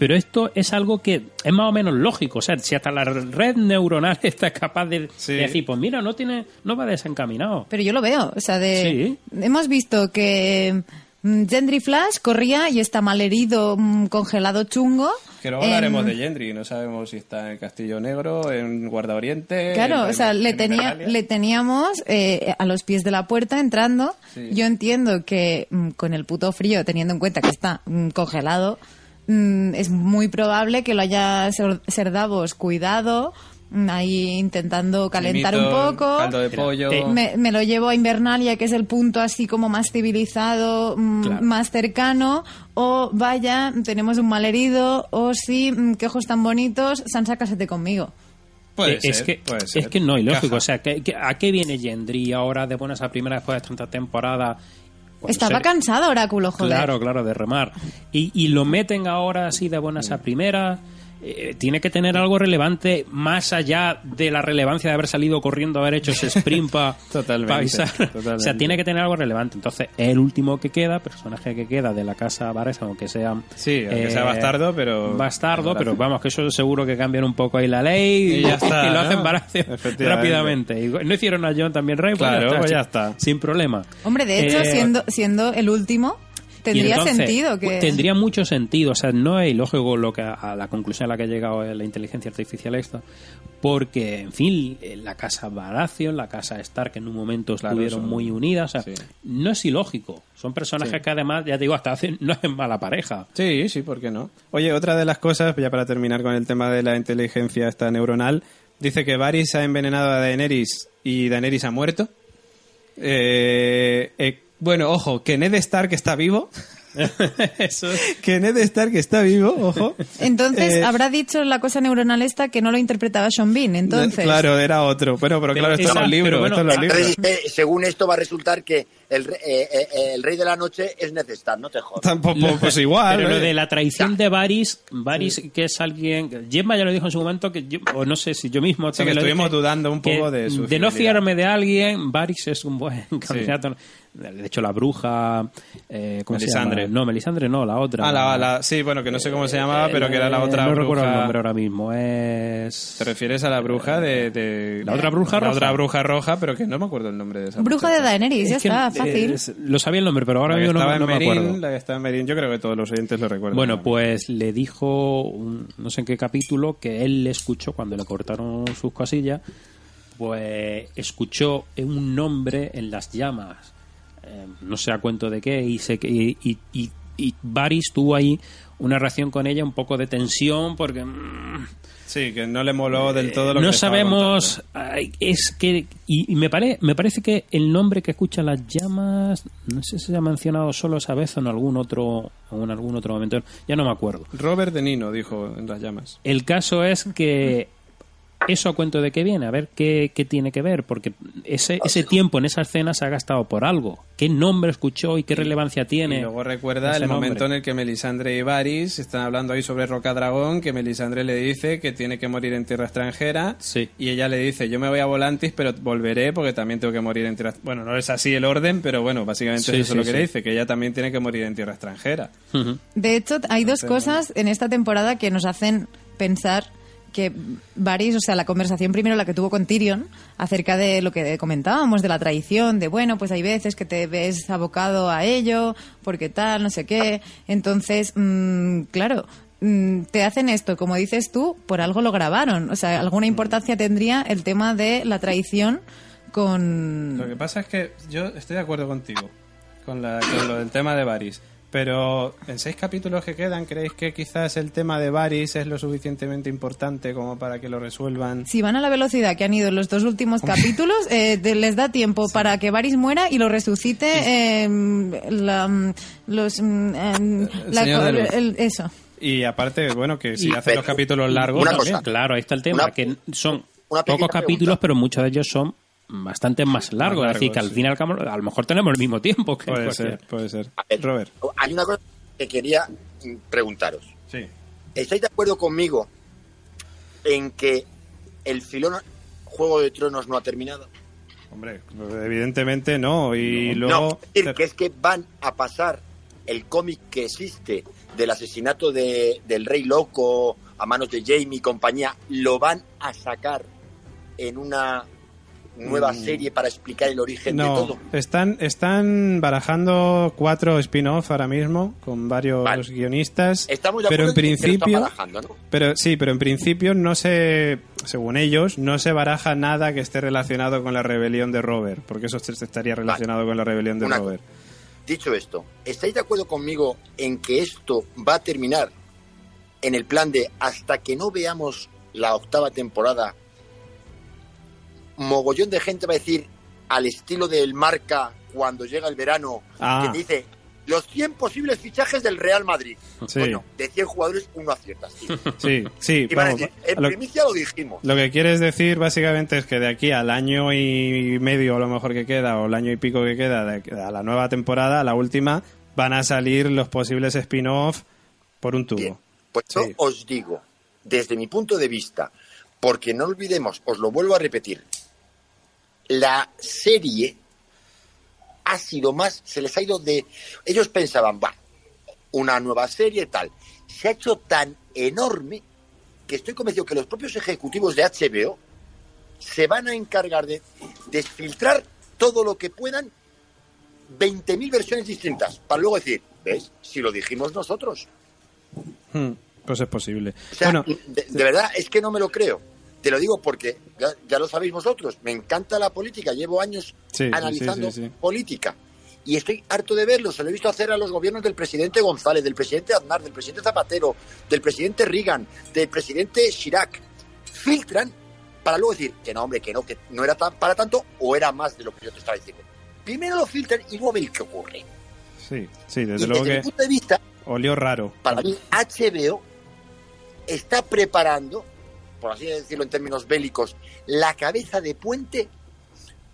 S5: pero esto es algo que es más o menos lógico. O sea, si hasta la red neuronal está capaz de,
S2: Sí.
S5: de decir, pues mira, no tiene, no va desencaminado.
S3: Pero yo lo veo. O sea, de.
S5: Sí.
S3: Hemos visto que mm, Gendry Flash corría y está malherido, mm, congelado chungo.
S2: Que luego
S3: en-
S2: hablaremos de Gendry, no sabemos si está en el Castillo Negro, en Guarda Oriente.
S3: Claro,
S2: en-
S3: o sea, le,
S2: en
S3: tenía, le teníamos eh, a los pies de la puerta entrando.
S2: Sí.
S3: Yo entiendo que mm, con el puto frío, teniendo en cuenta que está congelado, mm, es muy probable que lo haya Ser- Serdavos cuidado, mm, ahí intentando calentar un poco.
S2: Caldo de pollo.
S3: Me, me lo llevo a Invernalia, que es el punto así como más civilizado, mm,
S5: Claro.
S3: más cercano, o vaya, tenemos un mal herido, o sí, mm, qué ojos tan bonitos, Sansa, cásate conmigo.
S2: Puede
S5: Eh, es,
S2: ser,
S5: que,
S2: puede ser.
S5: es que no, ilógico.
S2: Caja.
S5: O sea, ¿qué- qué- ¿a qué viene Gendry ahora de buenas a primeras después de tanta temporada?
S3: Estaba cansado, Oráculo, joder.
S5: Claro, claro, de remar. Y, y lo meten ahora así de buenas a primeras. Eh, tiene que tener algo relevante más allá de la relevancia de haber salido corriendo, haber hecho ese sprint para
S2: Totalmente,
S5: avisar. O sea, tiene que tener algo relevante. Entonces, es el último que queda, personaje que queda de la casa Varys, aunque sea. eh,
S2: Sí, aunque sea bastardo, pero-
S5: Bastardo, pero vamos, que eso seguro que cambian un poco ahí la ley
S2: Y ya está,
S5: lo
S2: ¿no?
S5: hacen Baratheon
S2: Efectivamente.
S5: rápidamente. Y no hicieron a John también rey,
S2: Claro,
S5: pues
S2: pues
S5: ya
S2: ya
S5: está. Sin problema.
S3: Hombre, de hecho,
S5: Eh,
S3: siendo, siendo el último, tendría
S5: entonces,
S3: sentido que...
S5: Tendría mucho sentido. O sea, no es ilógico lo que, a la conclusión a la que ha llegado la inteligencia artificial esta. Porque, en fin, eh, la casa Baratheon, la casa Stark en un momento
S2: Claro,
S5: estuvieron
S2: son-
S5: muy unidas. O sea,
S2: sí.
S5: no es ilógico. Son personajes
S2: Sí.
S5: que además, ya te digo, hasta hacen, no hacen mala pareja.
S2: Sí, sí, ¿por qué no? Oye, otra de las cosas, ya para terminar con el tema de la inteligencia esta neuronal, dice que Varys ha envenenado a Daenerys y Daenerys ha muerto. Eh, eh, bueno, ojo, que Ned Stark está vivo.
S5: Eso
S2: que Ned Stark está vivo, ojo.
S3: Entonces,
S2: Eh,
S3: habrá dicho la cosa neuronal esta que no lo interpretaba Sean Bean, entonces...
S2: Claro, era otro. Bueno, pero,
S5: Pero
S2: claro, esto es
S5: bueno,
S2: esto libros.
S4: dice, según esto va a resultar que el, re- eh, eh, eh, el rey de la noche es necesario, no te jodas.
S2: Tampoco, pues igual.
S5: Pero lo de la traición de Varys, Varys que es alguien... Gemma ya lo dijo en su momento, que yo, o no sé si yo mismo...
S2: Sí, que estuvimos
S5: dije,
S2: dudando un poco de su
S5: De no fiarme de alguien, Varys es un buen candidato. De hecho, la bruja... Eh, ¿cómo se
S2: Melisandre.
S5: llama? No, Melisandre no, la otra.
S2: Ah, la, la- sí, bueno, que no sé cómo se llamaba, pero que era la otra
S5: No
S2: bruja.
S5: recuerdo el nombre ahora mismo. Es...
S2: ¿Te refieres a la bruja de... de-
S5: ¿La otra bruja
S2: La
S5: roja?
S2: otra bruja roja, pero que no me acuerdo el nombre de esa
S3: Bruja de
S2: muchacha.
S3: Daenerys, ya
S5: Es que,
S3: está, fácil.
S5: es- lo sabía el nombre, pero ahora mismo no, no me acuerdo.
S2: la que estaba en Merín, yo creo que todos los oyentes lo recuerdan.
S5: Bueno, pues le dijo, un- no sé en qué capítulo, que él le escuchó cuando le cortaron sus cosillas, pues escuchó un nombre en las llamas, no sé a cuento de qué, y, se, y, y, y, y Varys tuvo ahí una reacción con ella, un poco de tensión, porque... mm,
S2: Sí, que no le moló del todo lo que
S5: no sabemos ay, es que y, me pare, me parece que el nombre que escucha las llamas no sé si se ha mencionado solo esa vez o en algún otro o en algún otro momento ya no me acuerdo.
S2: Robert De Nino dijo en las llamas.
S5: el caso es que eso a cuento de qué viene, a ver qué, qué tiene que ver, porque ese, ese tiempo en esa escena se ha gastado por algo. ¿Qué nombre escuchó y qué relevancia tiene?
S2: Y luego recuerda
S5: ese
S2: el
S5: nombre?
S2: momento en el que Melisandre y Varys están hablando ahí sobre Roca Dragón, que Melisandre le dice que tiene que morir en tierra extranjera.
S5: Sí.
S2: Y ella le dice, yo me voy a Volantis, pero volveré porque también tengo que morir en tierra... Bueno, no es así el orden, pero bueno, básicamente
S5: Sí,
S2: es eso
S5: sí,
S2: lo que
S5: sí.
S2: le dice, que ella también tiene que morir en tierra extranjera.
S3: De hecho, hay dos cosas en esta temporada que nos hacen pensar que Varys, o sea, la conversación primero la que tuvo con Tyrion acerca de lo que comentábamos de la traición, de bueno, pues hay veces que te ves abocado a ello, porque tal, no sé qué. Entonces, mm, claro, mm, te hacen esto, como dices tú, por algo lo grabaron. O sea, alguna importancia tendría el tema de la traición con...
S2: Lo que pasa es que yo estoy de acuerdo contigo con, la, con lo del tema de Varys. Pero en seis capítulos que quedan, ¿creéis que quizás el tema de Varys es lo suficientemente importante como para que lo resuelvan?
S3: Si van a la velocidad que han ido en los dos últimos capítulos, eh, te- les da tiempo para que Varys muera y lo resucite em, la, mm, los... mm, em, la- el- eso.
S2: Y aparte, bueno, que si
S5: Y-
S2: hacen los capítulos largos,
S4: una
S2: también.
S4: cosa.
S5: Claro, ahí está el tema,
S4: Una-
S5: que son pocos capítulos,
S4: pregunta.
S5: pero muchos de ellos son bastante más largos.
S2: Más
S5: es decir, que al
S2: largos,
S5: fin y al cabo, a lo mejor tenemos el mismo tiempo. Que
S2: Puede ser, puede ser.
S4: A ver,
S2: Robert.
S4: Hay una cosa que quería mm, preguntaros.
S2: Sí.
S4: ¿Estáis de acuerdo conmigo en que el filón Juego de Tronos no ha terminado?
S2: Hombre, evidentemente no. Y
S4: No,
S2: luego.
S4: es decir, que es que van a pasar el cómic que existe del asesinato de, del Rey Loco a manos de Jamie y compañía, lo van a sacar en una nueva
S2: Mm.
S4: serie para explicar el origen de
S2: No,
S4: todo.
S2: están, están barajando cuatro spin-off ahora mismo con varios
S4: Vale.
S2: guionistas.
S4: Estamos de
S2: pero en principio, pero sí, pero en principio no se, según ellos, no se baraja nada que esté relacionado con la rebelión de Robert, porque eso estaría relacionado con la rebelión de
S4: Una
S2: Robert.
S4: Dicho esto, ¿estáis de acuerdo conmigo en que esto va a terminar en el plan de hasta que no veamos la octava temporada? Mogollón de gente va a decir al estilo del marca cuando llega el verano,
S2: Ah.
S4: que dice los 100 posibles fichajes del Real Madrid.
S2: Sí.
S4: Bueno, de 100 jugadores, uno acierta. sí.
S2: Sí, sí.
S4: Y a
S2: vamos,
S4: decir, en
S2: lo-
S4: primicia lo dijimos.
S2: Lo que quieres decir básicamente es que de aquí al año y medio a lo mejor que queda, o el año y pico que queda, de- a la nueva temporada, a la última, van a salir los posibles spin-off por un tubo.
S4: Bien, pues yo
S2: Sí.
S4: os digo, desde mi punto de vista, porque no olvidemos, os lo vuelvo a repetir, la serie ha sido más, se les ha ido de... Ellos pensaban, va, una nueva serie tal. Se ha hecho tan enorme que estoy convencido que los propios ejecutivos de HBO se van a encargar de desfiltrar todo lo que puedan 20.000 versiones distintas para luego decir, ¿ves? Si lo dijimos nosotros.
S2: Hmm, Pues es posible.
S4: O sea,
S2: bueno,
S4: de, de verdad, es que no me lo creo. Te lo digo porque ya, ya lo sabéis vosotros. Me encanta la política. Llevo años
S2: Sí,
S4: analizando
S2: sí, sí.
S4: política. Y estoy harto de verlo. Se lo he visto hacer a los gobiernos del presidente González, del presidente Aznar, del presidente Zapatero, del presidente Reagan, del presidente Chirac. Filtran para luego decir que no, hombre, que no, que no era tan- para tanto o era más de lo que yo te estaba diciendo. Primero lo filtran y luego ven qué ocurre.
S2: sí, sí, desde
S4: y
S2: luego
S4: desde mi punto de vista,
S2: olió raro.
S4: para mí HBO está preparando, por así decirlo en términos bélicos, la cabeza de puente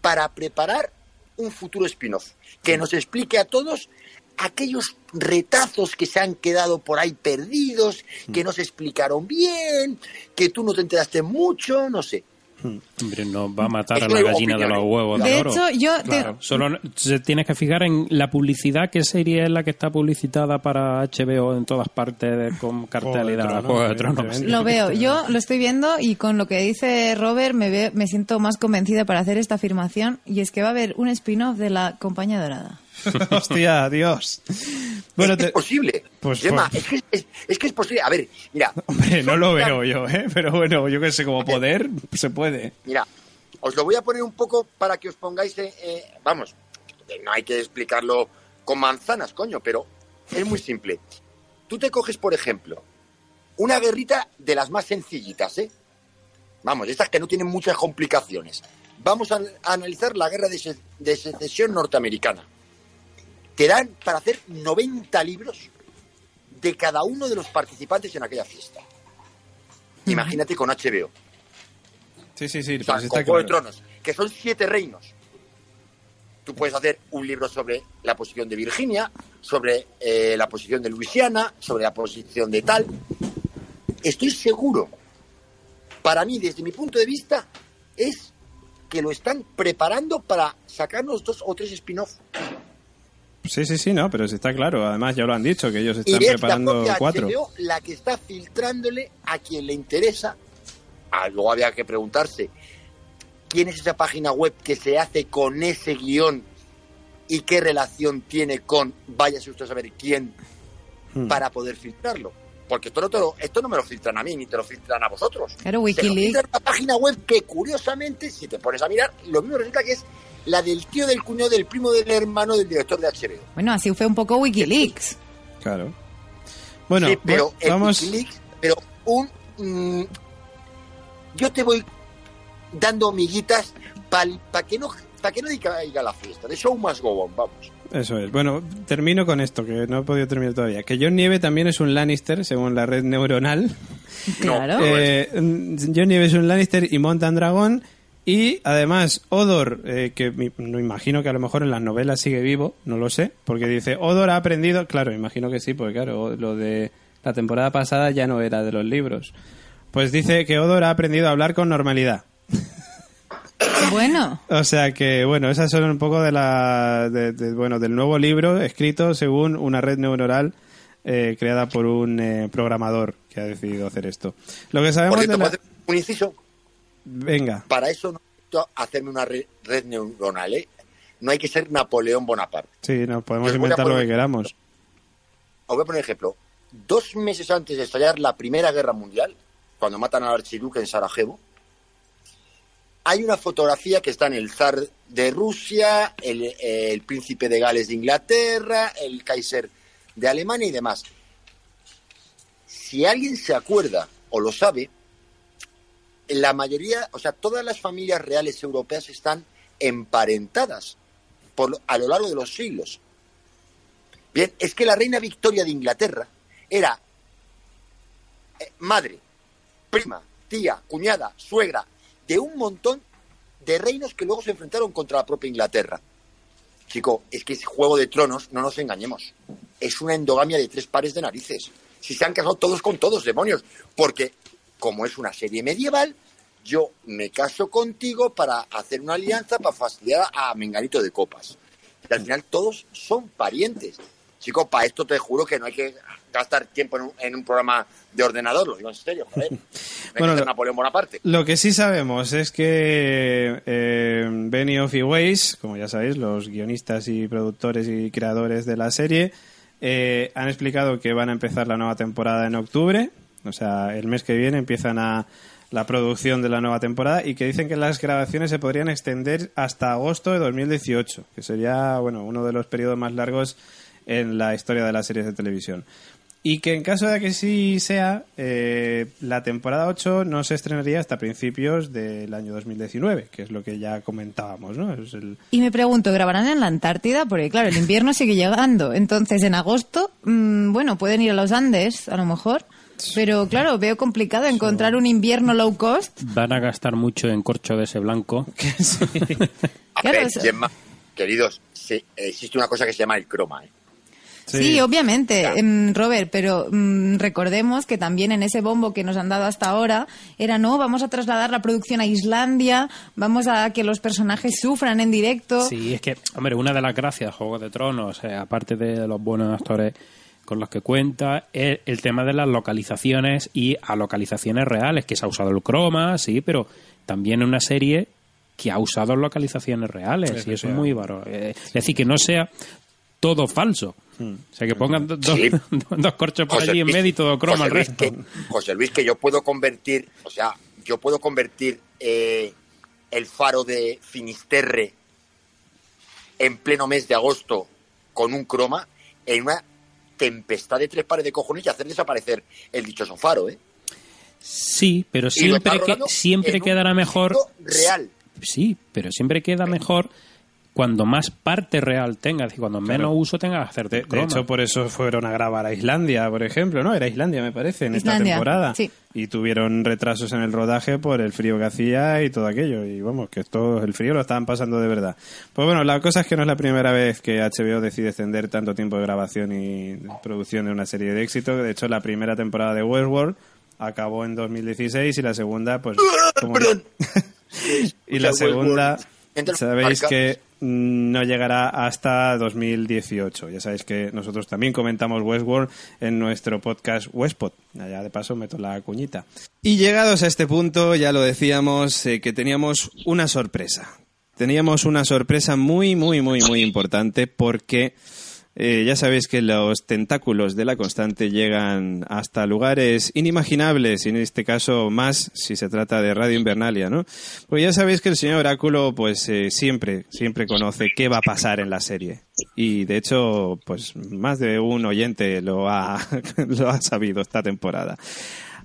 S4: para preparar un futuro spin-off. Que nos explique a todos aquellos retazos que se han quedado por ahí perdidos, que no se explicaron bien, que tú no te enteraste mucho, no sé.
S5: Hombre, no va a matar
S4: Es
S5: a la gallina de los huevos de,
S3: De
S5: oro.
S3: hecho, yo te-
S5: Claro, solo se tienes que fijar en la publicidad, qué serie es la que está publicitada para HBO en todas partes de- con cartelidad.
S2: Tronos,
S5: Juego de Tronos.
S2: evidentemente.
S3: Lo veo, yo lo estoy viendo y con lo que dice Robert me, ve- me siento más convencida para hacer esta afirmación y es que va a haber un spin-off de la Compañía Dorada.
S2: Hostia, Dios. Bueno,
S4: es, que
S2: te-
S4: es posible.
S2: Pues-
S4: Gemma,
S2: pues-
S4: es, que es, es que es posible. A ver, mira.
S2: Hombre, no lo veo yo, ¿eh? Pero bueno, yo que sé, como poder, se puede.
S4: Mira, os lo voy a poner un poco para que os pongáis. eh, eh, vamos, no hay que explicarlo con manzanas, coño, pero es muy simple. Tú te coges, por ejemplo, una guerrita de las más sencillitas, ¿eh? Vamos, estas que no tienen muchas complicaciones. Vamos a, a analizar la guerra de, se- de secesión norteamericana. Te dan para hacer 90 libros de cada uno de los participantes en aquella fiesta. Imagínate con HBO.
S2: Sí, sí, sí,
S4: O sea,
S2: pues
S4: con
S2: está
S4: Juego de. Tronos, que son siete reinos. Tú puedes hacer un libro sobre la posición de Virginia, sobre eh, la posición de Luisiana, sobre la posición de tal. Estoy seguro, para mí, desde mi punto de vista, es que lo están preparando para sacarnos dos o tres spin-off.
S2: Sí, sí, sí, no, pero sí está claro. Además, ya lo han dicho, que ellos
S4: Y
S2: están
S4: es la
S2: preparando
S4: propia
S2: cuatro.
S4: HBO la que está filtrándole a quien le interesa. Ah, luego había que preguntarse quién es esa página web que se hace con ese guion y qué relación tiene con, váyase usted a saber quién,
S2: Hmm.
S4: para poder filtrarlo. Porque esto no, te lo- esto no me lo filtran a mí, ni te lo filtran a vosotros.
S3: Claro, Wikileaks.
S4: una página web que, curiosamente, si te pones a mirar, lo mismo resulta que es la del tío del cuñado del primo del hermano del director de HBO.
S3: Bueno, así fue un poco Wikileaks.
S2: Claro. Bueno,
S4: sí, pero
S2: vamos.
S4: Wikileaks, pero un mm, yo te voy dando miguitas para que no para que no caiga la fiesta. De show más go on, vamos.
S2: Eso es. Bueno, termino con esto, que no he podido terminar todavía. Que John Nieve también es un Lannister, según la red neuronal.
S3: Claro.
S2: Eh, John Nieve es un Lannister y monta un dragón. Y además, Odor, eh, que me, no imagino que a lo mejor en las novelas sigue vivo, no lo sé, porque dice, Odor ha aprendido, claro, imagino que sí, porque claro, lo de la temporada pasada ya no era de los libros. Pues dice que Odor ha aprendido a hablar con normalidad.
S3: Bueno,
S2: O sea que, bueno, esas son un poco de la, de- de- bueno, del nuevo libro escrito según una red neuronal eh, creada por un eh, programador que ha decidido hacer esto. Lo que
S4: Por
S2: sabemos
S4: cierto,
S2: de la...
S4: ¿puedo hacer un inciso.
S2: Venga,
S4: Para eso no necesito hacerme una red, red neuronal, ¿eh? No hay que ser Napoleón Bonaparte.
S2: sí, nos podemos inventar lo que queramos.
S4: Os voy a poner un ejemplo. Dos meses antes de estallar la Primera Guerra Mundial, cuando matan al archiduque en Sarajevo, hay una fotografía que está en el zar de Rusia, el, el príncipe de Gales de Inglaterra, el Kaiser de Alemania y demás. Si alguien se acuerda o lo sabe, la mayoría, o sea, todas las familias reales europeas están emparentadas a lo largo de los siglos. Bien, es que la reina Victoria de Inglaterra era eh, madre, prima, tía, cuñada, suegra de un montón de reinos que luego se enfrentaron contra la propia Inglaterra. Chico, es que ese Juego de Tronos, no nos engañemos, es una endogamia de tres pares de narices. Si se han casado todos con todos, demonios. Porque, como es una serie medieval, yo me caso contigo para hacer una alianza para fastidiar a Menganito de Copas. Y al final todos son parientes. Chico, para esto te juro que no hay que gastar tiempo en un, en un programa de ordenador, lo digo en serio, joder. No
S2: Bueno, lo-
S4: Napoleón Bonaparte.
S2: Lo que sí sabemos es que eh, Benioff y Weiss, como ya sabéis, los guionistas y productores y creadores de la serie, eh, han explicado que van a empezar la nueva temporada en octubre, o sea, el mes que viene empiezan a la producción de la nueva temporada y que dicen que las grabaciones se podrían extender hasta agosto de 2018, que sería, bueno, uno de los periodos más largos en la historia de las series de televisión. Y que en caso de que sí sea, eh, la temporada 8 no se estrenaría hasta principios del año 2019, que es lo que ya comentábamos, ¿no?
S3: Y me pregunto, ¿grabarán en la Antártida? Porque claro, el invierno sigue llegando. Entonces, en agosto, mm, bueno, pueden ir a los Andes, a lo mejor. Pero claro, veo complicado encontrar un invierno low cost.
S5: Van a gastar mucho en corcho de ese blanco.
S4: A
S3: Claro,
S4: ver, Gemma, queridos, sí, existe una cosa que se llama el croma. ¿eh?
S3: Sí, obviamente, em, Robert, pero mm, recordemos que también en ese bombo que nos han dado hasta ahora era, no, vamos a trasladar la producción a Islandia, vamos a que los personajes sufran en directo.
S5: Sí, es que, hombre, una de las gracias de Juego de Tronos, eh, aparte de los buenos actores con los que cuenta, el tema de las localizaciones y a localizaciones reales, que se ha usado el croma, sí, pero también en una serie que ha usado localizaciones reales y eso es muy baro. eh, es decir, que no sea todo falso. O sea, que pongan do- do-
S4: Sí.
S5: dos corchos por
S4: José
S5: allí en
S4: Luis-
S5: medio y todo croma
S4: José
S5: el
S4: Luis,
S5: resto.
S4: que, José Luis, que yo puedo convertir, o sea, yo puedo convertir eh, el faro de Finisterre en pleno mes de agosto con un croma en una tempestad de tres pares de cojones y hacer desaparecer el dichoso faro, ¿eh?
S5: Sí, pero siempre, que, siempre quedará mejor.
S4: real.
S5: Sí, pero siempre queda mejor cuando más parte real tengas y cuando menos uso tengas hacerte
S2: De, de hecho, por eso fueron a grabar a Islandia, por ejemplo, ¿no? Era Islandia, me parece, en esta temporada.
S3: sí.
S2: Y tuvieron retrasos en el rodaje por el frío que hacía y todo aquello. Y vamos, que todo el frío lo estaban pasando de verdad. Pues bueno, la cosa es que no es la primera vez que HBO decide extender tanto tiempo de grabación y producción de una serie de éxito. De hecho, la primera temporada de Westworld acabó en 2016 y la segunda, pues... como-
S4: Perdón.
S2: y la segunda, sabéis que no llegará hasta 2018. Ya sabéis que nosotros también comentamos Westworld en nuestro podcast Westpod. Allá de paso meto la cuñita. Y llegados a este punto, ya lo decíamos, eh, que teníamos una sorpresa. Teníamos una sorpresa muy, muy, muy, muy importante porque eh, ya sabéis que los tentáculos de la constante llegan hasta lugares inimaginables, y en este caso más si se trata de Radio Invernalia, ¿no? Pues ya sabéis que el señor Oráculo, pues eh, siempre, siempre conoce qué va a pasar en la serie. Y de hecho, pues más de un oyente lo ha, lo ha sabido esta temporada.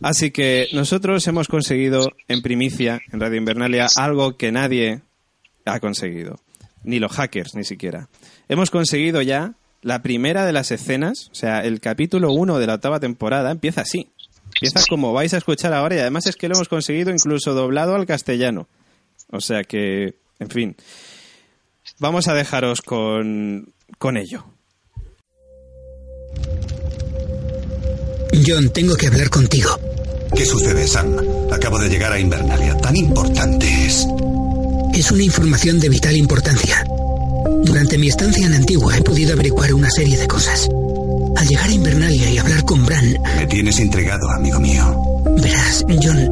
S2: Así que nosotros hemos conseguido en primicia en Radio Invernalia algo que nadie ha conseguido. Ni los hackers, ni siquiera. Hemos conseguido ya la primera de las escenas, o sea, el capítulo 1 de la octava temporada empieza así. Empieza como vais a escuchar ahora y además es que lo hemos conseguido incluso doblado al castellano. O sea que, en fin, vamos a dejaros con, con ello.
S6: John, tengo que hablar contigo.
S1: ¿Qué sucede, Sam? Acabo de llegar a Invernalia. Tan importante es.
S6: Es una información de vital importancia. Durante mi estancia en Antigua he podido averiguar una serie de cosas. Al llegar a Invernalia y hablar con Bran,
S1: Me tienes intrigado, amigo mío.
S6: verás, John,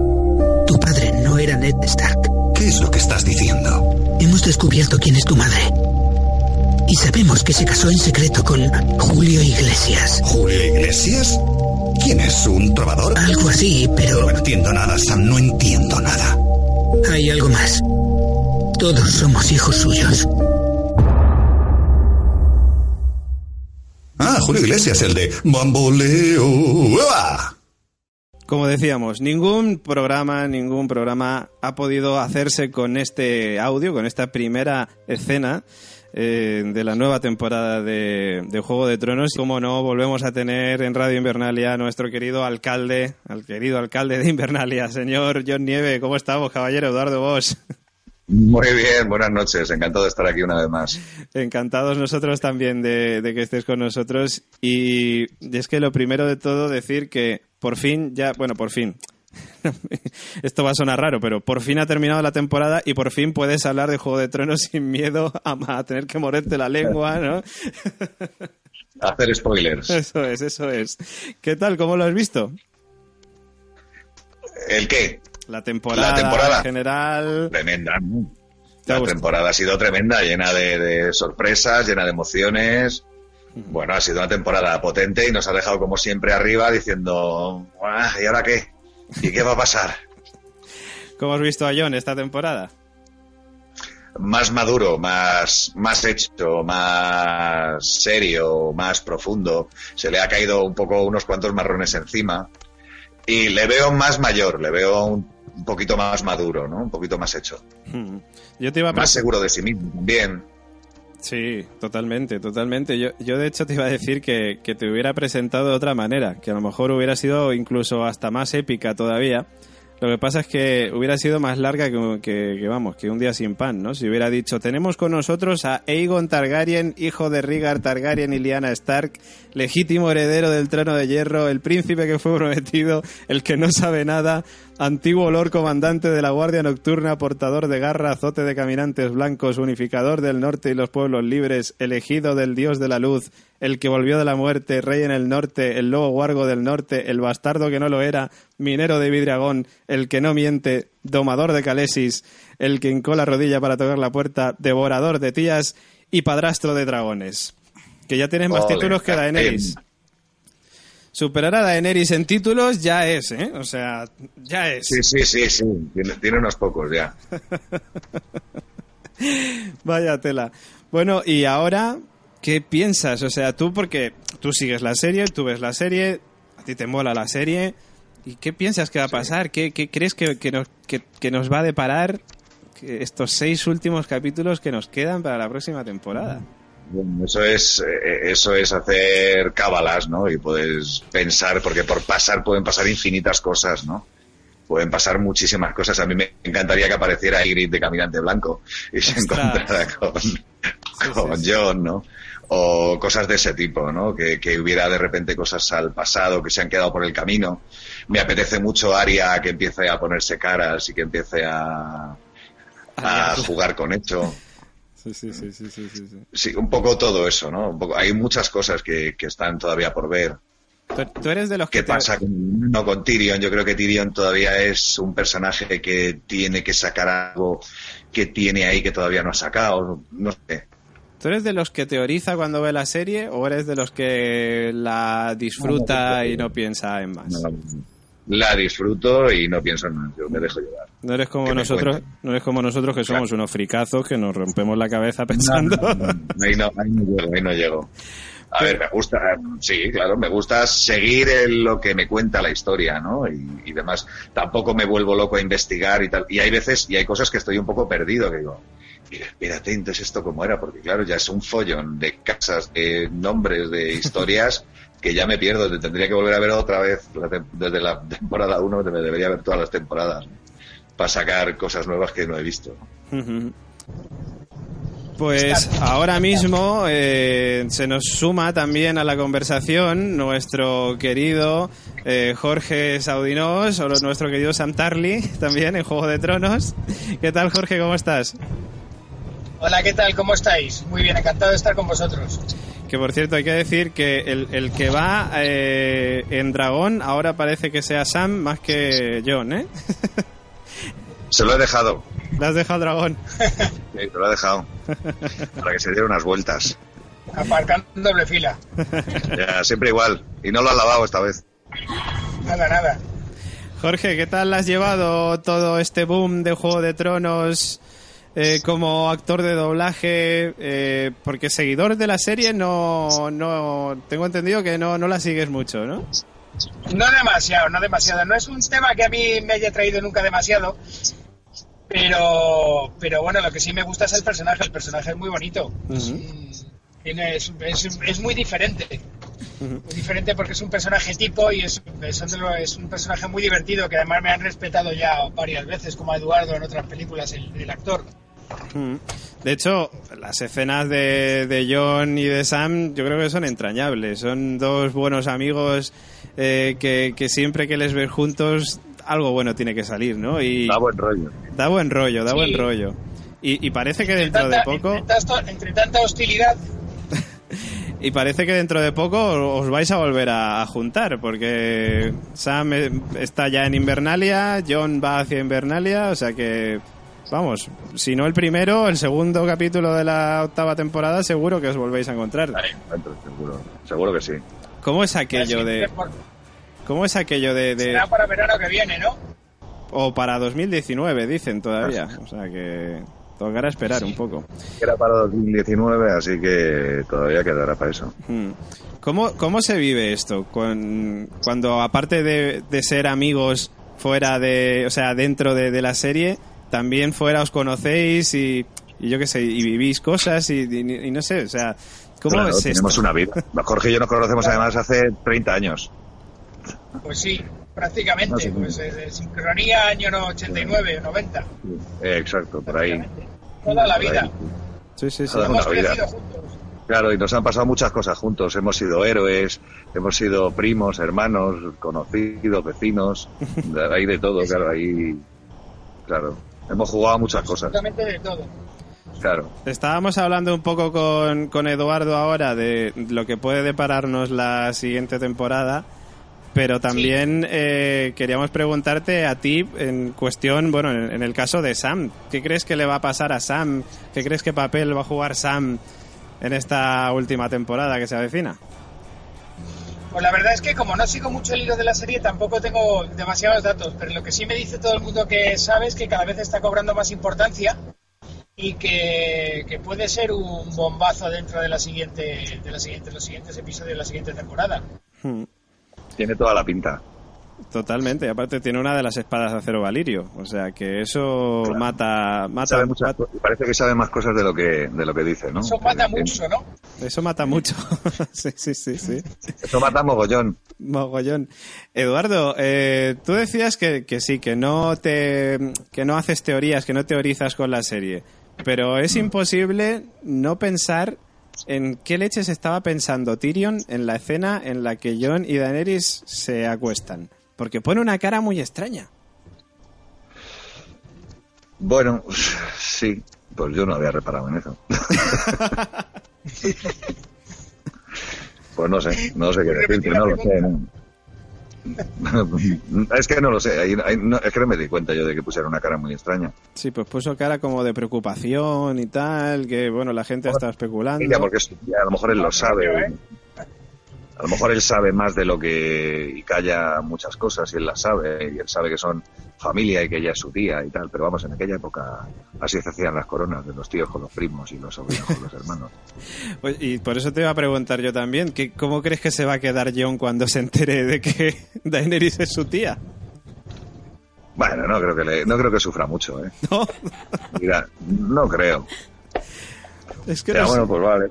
S6: tu padre no era Ned Stark.
S1: ¿Qué es lo que estás diciendo?
S6: Hemos descubierto quién es tu madre. Y sabemos que se casó en secreto con Julio Iglesias.
S1: ¿Julio Iglesias? ¿Quién es? ¿Un trovador?
S6: Algo así, pero
S1: No entiendo nada, Sam. No entiendo nada.
S6: hay algo más. Todos somos hijos suyos.
S1: Julio Iglesias, el de Bamboleo.
S2: Como decíamos, ningún programa, ningún programa ha podido hacerse con este audio, con esta primera escena eh, de la nueva temporada de, de Juego de Tronos. Como no, volvemos a tener en Radio Invernalia a nuestro querido alcalde, al querido alcalde de Invernalia, señor John Nieve. ¿Cómo estamos, caballero Eduardo Bosch?
S7: Muy bien, buenas noches. Encantado de estar aquí una vez más.
S2: Encantados nosotros también de, de que estés con nosotros. Y es que lo primero de todo decir que por fin ya, bueno, por fin. Esto va a sonar raro, pero por fin ha terminado la temporada y por fin puedes hablar de Juego de Tronos sin miedo a, a tener que morderte la lengua, ¿no?
S7: Hacer spoilers.
S2: Eso es, eso es. ¿Qué tal? ¿Cómo lo has visto?
S7: ¿El qué?
S2: La temporada,
S7: La temporada.
S2: general.
S7: Tremenda. ¿no?
S2: ¿Te ha
S7: La temporada ha sido tremenda, llena de, de sorpresas, llena de emociones. Bueno, ha sido una temporada potente y nos ha dejado como siempre arriba diciendo, "Ah, ¿y ahora qué? ¿Y qué va a pasar?
S2: ¿Cómo has visto a John esta temporada?
S7: Más maduro, más, más hecho, más serio, más profundo. Se le ha caído un poco unos cuantos marrones encima. Y le veo más mayor, le veo un, un poquito más maduro, ¿no? Un poquito más hecho.
S2: Hmm. Yo te iba a
S7: Más seguro de sí mismo también.
S2: Sí, totalmente, totalmente. Yo, yo de hecho te iba a decir que, que te hubiera presentado de otra manera, que a lo mejor hubiera sido incluso hasta más épica todavía Lo que pasa es que hubiera sido más larga que, vamos, que un día sin pan, ¿no? Si hubiera dicho, tenemos con nosotros a Aegon Targaryen, hijo de Rhaegar Targaryen y Lyanna Stark, legítimo heredero del trono de hierro, el príncipe que fue prometido, el que no sabe nada, antiguo lord comandante de la Guardia Nocturna, portador de garra, azote de caminantes blancos, unificador del norte y los pueblos libres, elegido del dios de la luz, el que volvió de la muerte, rey en el norte, el lobo guargo del norte, el bastardo que no lo era, minero de Vidragón, el que no miente, domador de Calesis, el que hincó la rodilla para tocar la puerta, devorador de tías y padrastro de dragones. Que ya tienes más
S7: Ole,
S2: títulos que Daenerys. Superar a Daenerys en títulos ya es, ¿eh? O sea, ya es.
S7: Sí, sí, sí, sí. Tiene, tiene unos pocos ya.
S2: Vaya tela. Bueno, y ahora, ¿qué piensas? O sea, tú porque tú sigues la serie, tú ves la serie, a ti te mola la serie, ¿y qué piensas que va a pasar? ¿Qué, qué crees que, que nos, que, que nos va a deparar estos seis últimos capítulos que nos quedan para la próxima temporada?
S7: Bueno, eso es, eh, eso es hacer cábalas, ¿no? Y puedes pensar, porque por pasar pueden pasar infinitas cosas, ¿no? Pueden pasar muchísimas cosas. A mí me encantaría que apareciera Ygritte de Caminante Blanco y se
S2: Ostras.
S7: encontrara con, con
S2: sí, sí.
S7: John, ¿no? O cosas de ese tipo, ¿no? Que, que hubiera de repente cosas al pasado que se han quedado por el camino. Me apetece mucho Aria que empiece a ponerse caras y que empiece a, a jugar con hecho.
S2: Sí, sí, sí, sí, sí, sí, sí.
S7: Sí, un poco todo eso, ¿no? Un poco, hay muchas cosas que, que están todavía por ver.
S2: Tú, tú eres de los que
S7: ¿Qué
S2: te-
S7: pasa con, no, con Tyrion? Yo creo que Tyrion todavía es un personaje que tiene que sacar algo que tiene ahí que todavía no ha sacado. No sé.
S2: ¿Tú eres de los que teoriza cuando ve la serie o eres de los que la disfruta y no piensa en más?
S7: No, la disfruto y no pienso en nada. Yo me dejo llevar.
S2: No eres como nosotros, no eres como nosotros que somos unos fricazos que nos rompemos la cabeza pensando.
S7: Ahí, no, ahí no llego, ahí no llego. A ver, me gusta, sí, claro, me gusta seguir el- lo que me cuenta la historia, ¿no? Y, y demás. Tampoco me vuelvo loco a investigar y tal. Y hay veces, y hay cosas que estoy un poco perdido, que digo, mira, espérate, entonces esto cómo era, porque claro, ya es un follón de casas, de nombres, de historias, que ya me pierdo. Te tendría que volver a ver otra vez desde la temporada 1, me debería ver todas las temporadas, para sacar cosas nuevas que no he visto.
S2: Pues ahora mismo eh, se nos suma también a la conversación nuestro querido eh, Jorge Saudinós o nuestro querido Sam Tarly también en Juego de Tronos. ¿Qué tal Jorge? ¿Cómo estás?
S8: Hola, ¿qué tal? ¿Cómo estáis? Muy bien, encantado de estar con vosotros.
S2: Que por cierto hay que decir que el, el que va eh, en Dragón ahora parece que sea Sam más que John, ¿eh?
S7: Se lo he dejado.
S2: Le has dejado Dragón.
S7: Sí, te lo he dejado. Para que se diera unas vueltas.
S8: Aparcando en doble fila.
S7: Ya, siempre igual. Y no lo has lavado esta vez.
S8: Nada, nada.
S2: Jorge, ¿qué tal has llevado todo este boom de Juego de Tronos eh, como actor de doblaje? Eh, porque seguidor de la serie no, no tengo entendido que no, no la sigues mucho, ¿no?
S8: No demasiado, no demasiado. No es un tema que a mí me haya traído nunca demasiado. Pero, pero bueno, lo que sí me gusta es el personaje. El personaje es muy bonito. Tiene- es, es- es muy diferente. Muy diferente porque es un personaje tipo y es, es un- es un personaje muy divertido que además me han respetado ya varias veces, como a Eduardo en otras películas, el, el actor.
S2: De hecho, las escenas de, de John y de Sam yo creo que son entrañables. Son dos buenos amigos eh, que, que siempre que les ves juntos algo bueno tiene que salir, ¿no? Y
S7: Da buen rollo.
S2: da buen rollo, da
S8: Sí.
S2: buen rollo. Y, y parece que dentro de
S8: Tanta-
S2: poco...
S8: Entre, entre tanta hostilidad,
S2: Y parece que dentro de poco os vais a volver a, a juntar, porque Sam eh, está ya en Invernalia, John va hacia Invernalia, o sea que, vamos, si no el primero, el segundo capítulo de la octava temporada, seguro que os volvéis a encontrar.
S7: Ahí, dentro, seguro. Seguro que sí.
S2: ¿Cómo es aquello de, cómo es aquello de, de-
S8: será para verano que viene, ¿no?
S2: o para 2019 dicen todavía, o sea que tocará esperar un poco.
S7: Era para 2019, así que todavía quedará para eso.
S2: Hmm. ¿Cómo, ¿Cómo se vive esto? Con, cuando aparte de, de ser amigos fuera de, o sea, dentro de, de la serie, también fuera os conocéis y, y yo qué sé, y vivís cosas y, y- y no sé, o sea, ¿cómo
S7: Claro,
S2: es
S7: tenemos
S2: esto?
S7: una vida. Jorge y yo nos conocemos además hace 30 años.
S8: Pues sí. Prácticamente.
S7: No, sí,
S8: pues eh, de sincronía año 89 o 90.
S7: Eh, exacto, por ahí.
S8: Toda la
S7: ahí.
S8: vida.
S2: Sí, sí, sí.
S7: Toda
S8: Hemos
S7: una vida.
S8: juntos.
S7: Claro, y nos han pasado muchas cosas juntos. Hemos sido héroes, hemos sido primos, hermanos, conocidos, vecinos, de- hay de todo, claro, ahí, claro. Hemos jugado muchas cosas,
S8: de todo.
S7: claro.
S2: Estábamos hablando un poco con, con Eduardo ahora de lo que puede depararnos la siguiente temporada, pero también eh, queríamos preguntarte a ti en cuestión, bueno, en, en el caso de Sam, ¿qué crees que le va a pasar a Sam? ¿Qué crees que papel va a jugar Sam en esta última temporada que se avecina?
S8: Pues la verdad es que como no sigo mucho el hilo de la serie tampoco tengo demasiados datos, pero lo que sí me dice todo el mundo que sabe es que cada vez está cobrando más importancia y que, que puede ser un bombazo dentro de la siguiente de la siguiente los siguientes episodios de la siguiente temporada.
S2: Hmm,
S7: Tiene toda la pinta.
S2: Totalmente, y aparte tiene una de las espadas de acero Valirio, o sea que eso
S7: Claro.
S2: mata, mata,
S7: Sabe muchas
S2: mata-
S7: parece que sabe más cosas de lo que, de lo que dice, ¿no?
S8: Eso mata mucho, ¿no?
S2: eso mata mucho. sí, sí, sí, sí.
S7: Eso mata mogollón.
S2: Mogollón. Eduardo, eh, tú decías que, que sí, que no te, que no haces teorías, que no teorizas con la serie, pero es imposible no pensar en qué leches estaba pensando Tyrion en la escena en la que Jon y Daenerys se acuestan, porque pone una cara muy extraña.
S7: Bueno, sí, pues yo no había reparado en eso. pues no sé, no sé qué decirte, no lo sé. es que no lo sé, ahí- ahí no- es que no me di cuenta yo de que pusiera una cara muy extraña.
S2: Sí, pues puso cara como de preocupación y tal, que bueno, la gente está especulando.
S7: Ella, porque es- a lo mejor él lo sabe. A lo mejor él sabe más de lo que. y calla muchas cosas y él las sabe. Y él sabe que son familia y que ella es su tía y tal. Pero vamos, en aquella época así se hacían las coronas de los tíos con los primos y los sobrinos con los hermanos.
S2: Pues, y por eso te iba a preguntar yo también, que ¿cómo crees que se va a quedar Jon cuando se entere de que Daenerys es su tía?
S7: Bueno, no creo que le, no creo que sufra mucho, ¿eh?
S2: ¿No?
S7: Mira, no creo.
S2: Es que
S7: Ya,
S2: no sé.
S7: bueno, pues vale.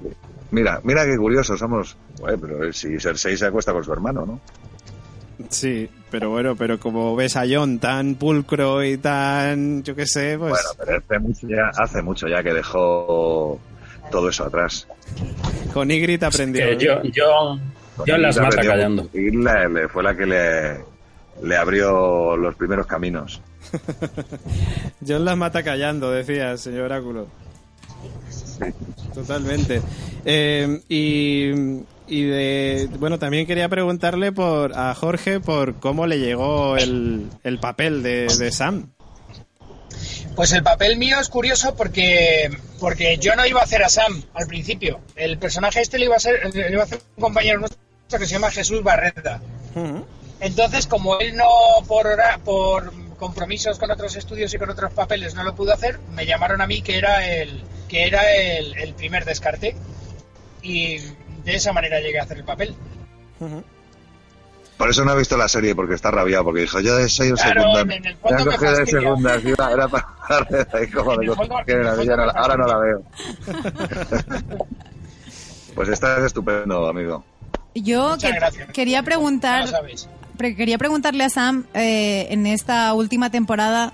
S7: Mira, mira qué curioso somos. Bueno, pero si Cersei se acuesta con su hermano, ¿no?
S2: Sí, pero bueno, pero como ves a Jon tan pulcro y tan, yo qué sé, pues
S7: Bueno, pero hace mucho ya, hace mucho ya que dejó todo eso atrás.
S2: con Ygritte aprendió.
S5: Que
S2: ¿no?
S5: yo, yo, yo las
S7: Y
S5: mata
S7: aprendió
S5: callando.
S7: mucho. Y le- le- fue la que le, le abrió los primeros caminos.
S2: Jon las mata callando, decía el señor Oráculo. Totalmente. Eh, y, y de, bueno, también quería preguntarle por a Jorge por cómo le llegó el, el papel de, de Sam.
S8: Pues el papel mío es curioso porque, porque yo no iba a hacer a Sam al principio. El personaje este lo iba a hacer, lo iba a hacer un compañero nuestro que se llama Jesús Barreta. Entonces, como él no por hora- por compromisos con otros estudios y con otros papeles no lo pudo hacer, me llamaron a mí que era el que era el, el primer descarte y de esa manera llegué a hacer el papel.
S7: Por eso no he visto la serie, porque está rabiado, porque dijo, yo soy un
S8: Claro,
S7: secundario.
S8: en el fondo
S7: Me han
S8: me
S7: cogido de segunda, era para... Ahora no la veo. pues estás estupendo, amigo.
S3: Yo que- quería preguntar, quería preguntarle a Sam eh, en esta última temporada.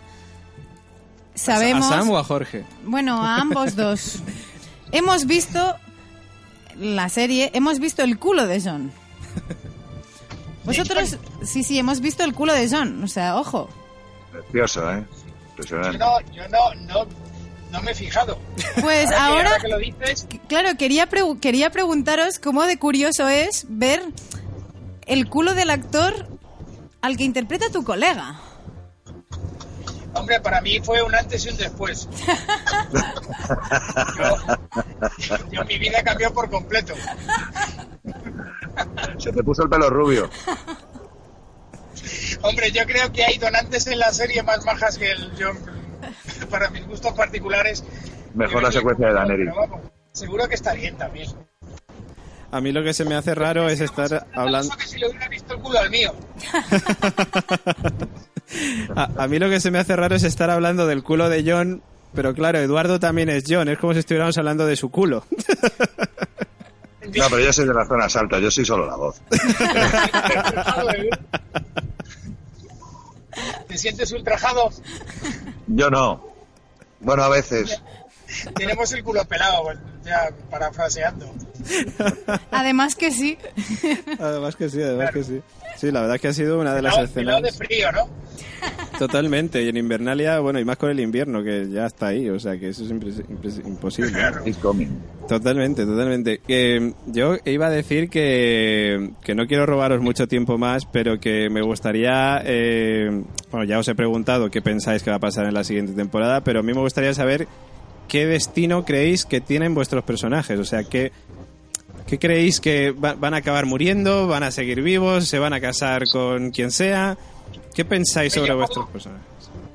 S3: Sabemos,
S2: ¿A Sam o a Jorge?
S3: bueno, a ambos dos. hemos visto la serie, hemos visto el culo de John. Vosotros, sí, sí, hemos visto el culo de John, o sea, ojo.
S7: Precioso, ¿eh?
S8: Yo
S7: Impresionante.
S8: no, yo no, no, no me he fijado.
S3: Pues
S8: que-
S3: ahora,
S8: que lo dices,
S3: claro, quería, pregu- quería preguntaros cómo de curioso es ver el culo del actor al que interpreta tu colega.
S8: Hombre, para mí fue un antes y un después. yo, yo- mi vida cambió por completo.
S7: Se te puso el pelo rubio.
S8: Hombre, yo creo que hay donantes en la serie más majas que el yo, para mis gustos particulares.
S7: Mejor la secuencia de
S8: vamos, seguro que está bien también.
S2: A mí lo que se me hace raro es estar hablando...
S8: Eso que si le hubiera visto el culo al mío.
S2: A, a mí lo que se me hace raro es estar hablando del culo de John, pero claro, Eduardo también es John, es como si estuviéramos hablando de su culo.
S7: No, pero yo soy de las zonas altas, yo soy solo la voz.
S8: ¿Te sientes ultrajado?
S7: Yo no. Bueno, a veces.
S8: Tenemos el culo pelado, ya parafraseando.
S3: Además que sí.
S2: Además que sí, además que sí. Sí, la verdad es que ha sido una de las
S8: Pelado, pelado de
S2: escenas.
S8: frío, ¿no?
S2: Totalmente. Y en Invernalia, bueno, y más con el invierno, que ya está ahí. O sea, que eso es imposible.
S7: Coming.
S2: Totalmente, totalmente. Que yo iba a decir que, que no quiero robaros mucho tiempo más, pero que me gustaría, eh, bueno, ya os he preguntado qué pensáis que va a pasar en la siguiente temporada, pero a mí me gustaría saber qué destino creéis que tienen vuestros personajes, o sea, qué, qué creéis que va- van a acabar muriendo, van a seguir vivos, se van a casar con quien sea, ¿qué pensáis sobre
S8: Oye,
S2: vuestros personajes?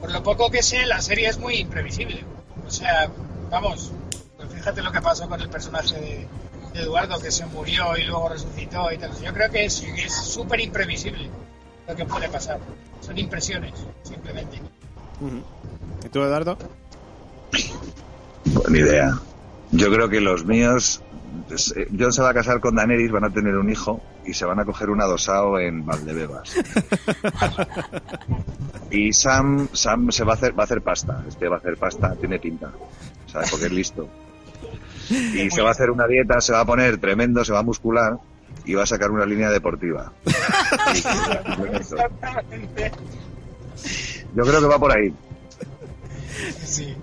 S8: Por lo poco que sé, la serie es muy imprevisible. O sea, vamos, pues fíjate lo que pasó con el personaje de, de Eduardo, que se murió y luego resucitó y tal. Yo creo que es es súper imprevisible lo que puede pasar. Son impresiones, simplemente.
S2: ¿Y tú, Eduardo?
S7: Pues ni idea. Yo creo que los míos. Eh, John se va a casar con Daenerys, van a tener un hijo y se van a coger un adosado en Valdebebas. y Sam, Sam se va a hacer, va a hacer pasta. Este va a hacer pasta, tiene pinta. ¿Sabes? Porque es listo. Y se va a hacer una dieta, se va a poner tremendo, se va a muscular y va a sacar una línea deportiva. Yo creo que va por ahí.
S8: Sí.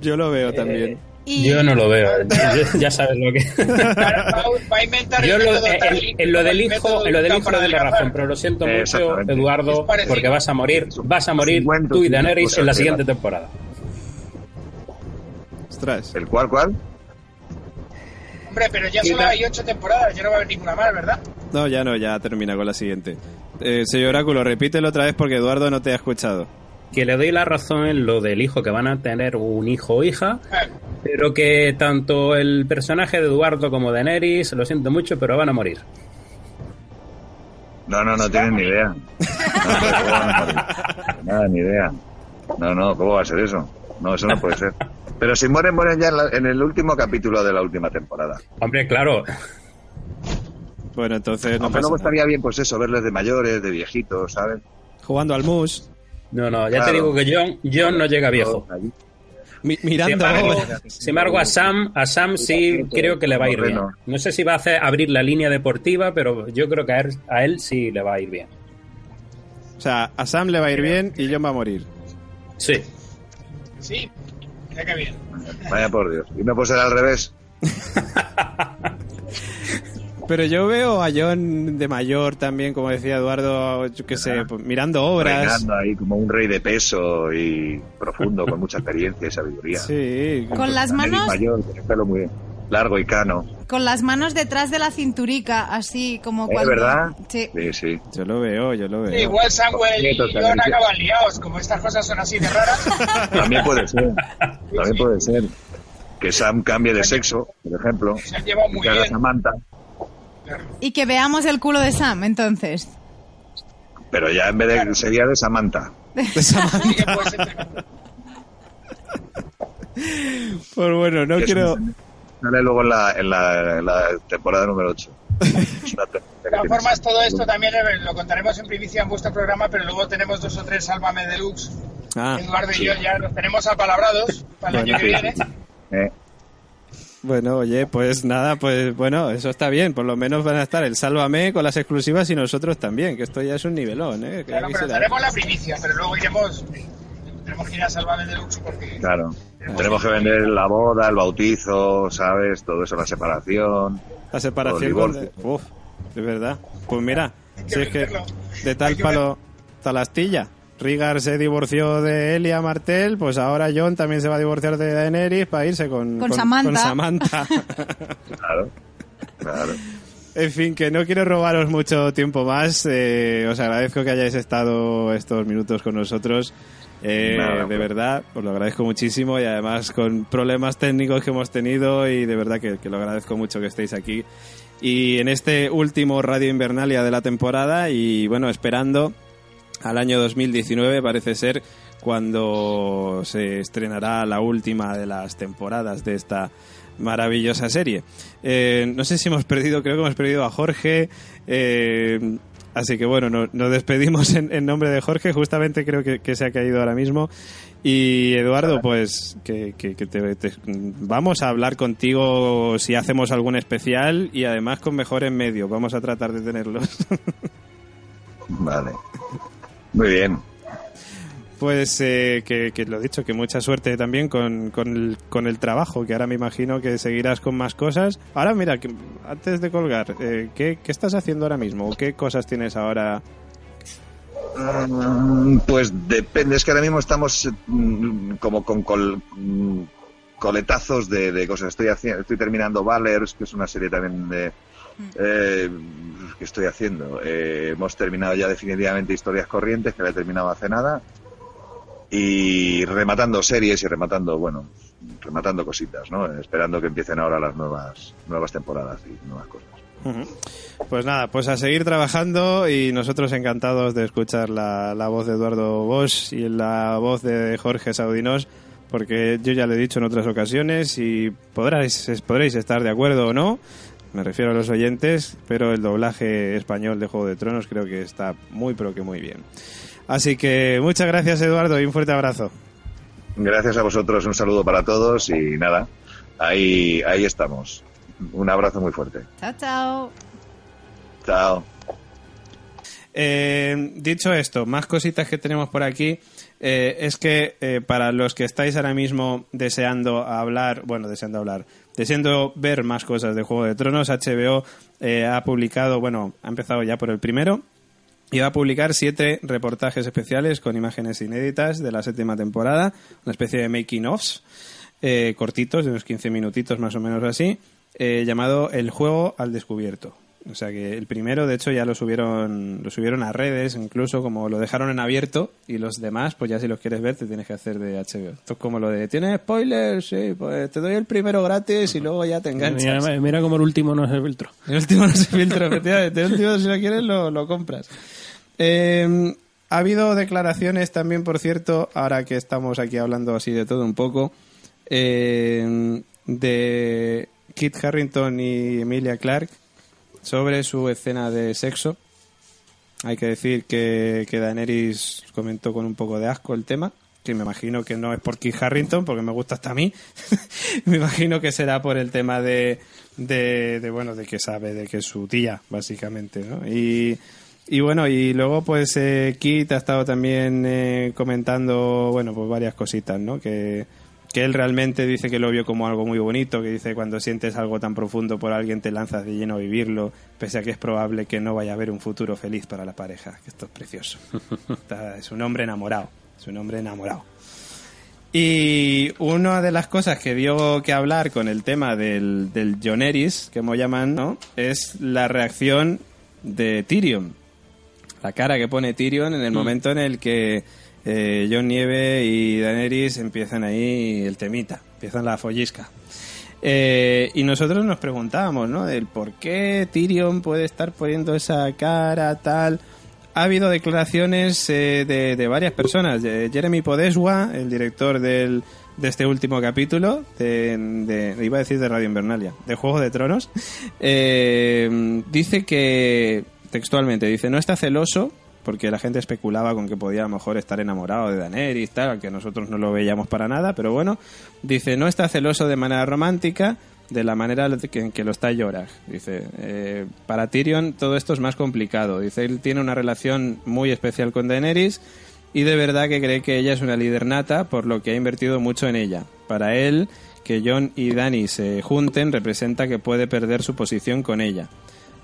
S2: Yo lo veo también.
S3: Y
S5: Yo no lo veo. Yo- ya sabes lo que.
S8: Va, a inventar
S5: Yo
S8: el
S5: lo- en, lo del
S8: el
S5: hijo, en lo del hijo doy la razón, pero lo siento mucho. Eduardo, porque vas a morir, vas a morir
S7: 50,
S5: tú y Daenerys en la siguiente temporada.
S2: Ostras.
S7: ¿El cual, cuál?
S8: Hombre, pero ya solo hay ocho temporadas, ya no va a haber ninguna más, ¿verdad?
S2: No, ya no, ya termina con la siguiente. Eh, señor Oráculo, repítelo otra vez porque Eduardo no te ha escuchado.
S5: Que le doy la razón en lo del hijo, que van a tener un hijo o hija, pero que tanto el personaje de Eduardo como Daenerys, lo siento mucho, pero van a morir.
S7: No, no, no tienen ni idea. No, no, ¿cómo van a morir? Nada, ni idea. No, no, ¿cómo va a ser eso? No, eso no puede ser. Pero si mueren, mueren ya en, la- en el último capítulo de la última temporada.
S5: Hombre, claro,
S2: Bueno, entonces no
S7: Aunque
S2: pasa
S7: luego
S2: nada.
S7: estaría bien, pues eso, verles de mayores, de viejitos, ¿sabes?
S2: Jugando al mus,
S5: no, no, ya
S7: Claro.
S5: te digo que John, John no llega viejo. Sin embargo, sin embargo, a Sam, a Sam sí creo que le va a ir bien. No sé si va a hacer abrir la línea deportiva, pero yo creo que a él, a él sí le va a ir bien.
S2: O sea, a Sam le va a ir bien y John va a morir.
S5: Sí.
S8: sí, mira qué bien.
S7: Vaya por Dios. ¿Y no puede ser al revés?
S2: Pero yo veo a John de mayor también, como decía Eduardo, yo qué sé, pues, mirando obras.
S7: Reinando ahí como un rey de peso y profundo, con mucha experiencia y sabiduría.
S2: Sí.
S3: con las manos,
S7: mayor, con el pelo muy largo y cano.
S3: con las manos detrás de la cinturica, así como
S7: ¿Eh,
S3: cuando.
S7: verdad?
S3: Sí.
S7: Sí, sí.
S2: Yo lo veo, yo lo
S8: Sí,
S2: veo.
S8: igual Samuel y John
S7: también.
S8: acaban liados, como estas cosas son así de raras.
S7: También puede ser. También puede ser. Que Sam cambie de sexo, por ejemplo.
S8: Se han llevado muy
S7: que haga
S8: bien.
S7: Samantha.
S3: Y que veamos el culo de Sam, entonces.
S7: Pero ya en vez de sería de Samantha.
S8: Puede ser.
S2: Pues bueno, no quiero.
S7: Sale luego en la, en la, en la temporada número 8.
S8: De todas formas, todo esto también lo contaremos en primicia en vuestro programa, pero luego tenemos dos o tres Sálvame Deluxe.
S2: Ah,
S8: Eduardo y yo ya los tenemos apalabrados para el
S2: Bueno,
S8: año que
S7: sí.
S8: viene.
S7: Eh,
S2: bueno, oye, pues nada, pues bueno, eso está bien. Por lo menos van a estar el Sálvame con las exclusivas y nosotros también, que esto ya es un nivelón, ¿eh? Que
S8: Claro, pero daremos la primicia, pero luego iremos. Tenemos que ir a Sálvame Deluxe porque.
S7: claro. Tenemos que vender la boda, el bautizo, ¿sabes? Todo eso, la separación.
S2: La separación con...
S7: divorcios.
S2: Uf, es verdad. Pues mira, si es que de tal palo tal astilla. Rigar se divorció de Elia Martel, pues ahora John también se va a divorciar de Daenerys para irse con,
S3: Con Samantha.
S2: con Samantha.
S7: Claro. Claro.
S2: en fin, que no quiero robaros mucho tiempo más. eh, os agradezco que hayáis estado estos minutos con nosotros. Eh,
S7: Nada,
S2: de
S7: pues.
S2: verdad, os lo agradezco muchísimo y además con problemas técnicos que hemos tenido y de verdad que, que lo agradezco mucho que estéis aquí. Y en este último Radio Invernalia de la temporada y bueno, esperando al año 2019 parece ser cuando se estrenará la última de las temporadas de esta maravillosa serie. Eh, no sé si hemos perdido, creo que hemos perdido a Jorge. Eh, Así que bueno, no- nos despedimos en, en nombre de Jorge, justamente creo que, que se ha caído ahora mismo. Y Eduardo, pues que, que- que te- te- vamos a hablar contigo si hacemos algún especial y además con mejores medios, vamos a tratar de tenerlos.
S7: Vale. Muy bien.
S2: Pues eh, que, que lo dicho, que mucha suerte también con, con, el, con el trabajo, que ahora me imagino que seguirás con más cosas. Ahora mira, que, antes de colgar, eh, ¿qué, ¿qué estás haciendo ahora mismo? ¿O qué cosas tienes ahora?
S7: Mm, Pues depende, es que ahora mismo estamos mm, como con col- mm, coletazos de, de cosas. Estoy haciendo, estoy terminando Valers, que es una serie también de eh, que estoy haciendo. Eh, hemos terminado ya definitivamente Historias Corrientes, que la he terminado hace nada. Y rematando series y rematando, bueno, rematando cositas, ¿no? Esperando que empiecen ahora las nuevas, nuevas temporadas y nuevas cosas.
S2: Pues nada, pues a seguir trabajando y nosotros encantados de escuchar la, la voz de Eduardo Bosch y la voz de Jorge Saudinos, porque yo ya lo he dicho en otras ocasiones y podréis, podréis estar de acuerdo o no, me refiero a los oyentes, pero el doblaje español de Juego de Tronos creo que está muy pero que muy bien. Así que muchas gracias Eduardo y un fuerte abrazo.
S7: Gracias a vosotros, un saludo para todos y nada, ahí, ahí estamos. Un abrazo muy fuerte.
S3: Chao, chao.
S7: Chao.
S2: Eh, dicho esto, más cositas que tenemos por aquí. eh, es que eh, para los que estáis ahora mismo deseando hablar, bueno, deseando hablar, deseando ver más cosas de Juego de Tronos, HBO eh, ha publicado, bueno, ha empezado ya por el primero, y va a publicar siete reportajes especiales con imágenes inéditas de la séptima temporada, una especie de making-offs eh, cortitos, de unos 15 minutitos más o menos así, eh, llamado El juego al descubierto. O sea que el primero, de hecho, ya lo subieron, lo subieron a redes, incluso como lo dejaron en abierto, y los demás, pues ya si los quieres ver, te tienes que hacer de HBO. Esto es como lo de, ¿tienes spoilers? Sí, pues te doy el primero gratis y luego ya te enganchas.
S5: Mira, mira como el último no se filtró.
S2: El último no se filtra, efectivamente. El último, si lo quieres, lo, lo compras. Eh, ha habido declaraciones también, por cierto, ahora que estamos aquí hablando así de todo un poco, eh, de Kit Harrington y Emilia Clarke sobre su escena de sexo. Hay que decir que, que Daenerys comentó con un poco de asco el tema, que me imagino que no es por Kit Harrington, porque me gusta hasta a mí. me imagino que será por el tema de, de, de, bueno, de que sabe, de que es su tía, básicamente, ¿no? Y, y bueno, y luego pues eh, Kit ha estado también eh, comentando, bueno, pues varias cositas, ¿no? Que, que él realmente dice que lo vio como algo muy bonito, que dice cuando sientes algo tan profundo por alguien te lanzas de lleno a vivirlo, pese a que es probable que no vaya a haber un futuro feliz para la pareja, que esto es precioso. Está- es un hombre enamorado, es un hombre enamorado. Y una de las cosas que dio que hablar con el tema del, del Joneris, que como llaman, ¿no? Es la reacción de Tyrion. La cara que pone Tyrion en el momento en el que eh, Jon Nieve y Daenerys empiezan ahí el temita, empiezan la follisca. Eh, y nosotros nos preguntábamos, ¿no? Del por qué Tyrion puede estar poniendo esa cara tal. Ha habido declaraciones eh, de, de varias personas. Jeremy Podeswa, el director del, de este último capítulo, de, de- iba a decir de Radio Invernalia, de Juego de Tronos, dice que, textualmente, dice, no está celoso porque la gente especulaba con que podía a lo mejor estar enamorado de Daenerys, tal, aunque nosotros no lo veíamos para nada, pero bueno, dice, no está celoso de manera romántica, de la manera en que lo está Jorah. Dice, eh, para Tyrion todo esto es más complicado. Dice, él tiene una relación muy especial con Daenerys y de verdad que cree que ella es una líder nata, por lo que ha invertido mucho en ella. Para él, que Jon y Dany se junten representa que puede perder su posición con ella.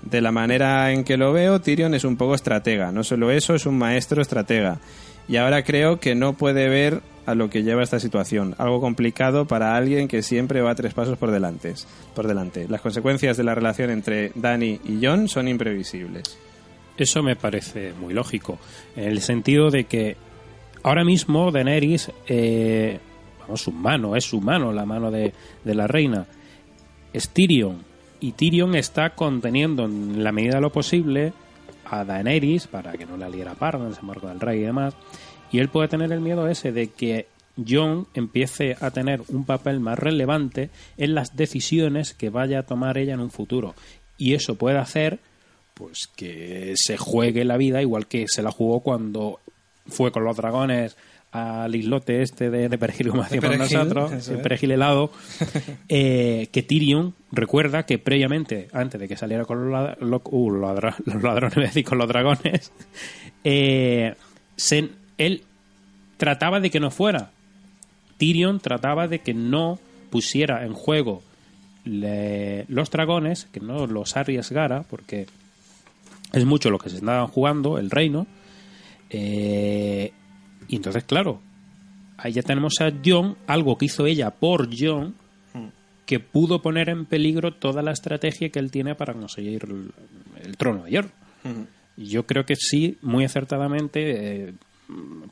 S2: De la manera en que lo veo, Tyrion es un poco estratega. No solo eso, es un maestro estratega. Y ahora creo que no puede ver a lo que lleva esta situación. Algo complicado para alguien que siempre va tres pasos por delante. Por delante. Las consecuencias de la relación entre Dany y Jon son imprevisibles.
S5: Eso me parece muy lógico, en el sentido de que ahora mismo Daenerys, eh, vamos, su mano, es su mano, la mano de, de la reina, es Tyrion, y Tyrion está conteniendo en la medida de lo posible a Daenerys para que no la liera parda en ese marco del rey y demás, y él puede tener el miedo ese de que Jon empiece a tener un papel más relevante en las decisiones que vaya a tomar ella en un futuro, y eso puede hacer pues que se juegue la vida igual que se la jugó cuando fue con los dragones al islote este de, de perejil, como decíamos nosotros, el perejil helado, eh, que Tyrion recuerda que previamente, antes de que saliera con los, lo- uh, los ladra- los ladrones, con los dragones, eh, se- él trataba de que no fuera. Tyrion trataba de que no pusiera en juego le- los dragones, que no los arriesgara, porque es mucho lo que se estaban jugando, el reino. Eh, y entonces, claro, ahí ya tenemos a Jon, algo que hizo ella por Jon, que pudo poner en peligro toda la estrategia que él tiene para conseguir el, el trono de hierro. Y Yo creo que sí, muy acertadamente, eh,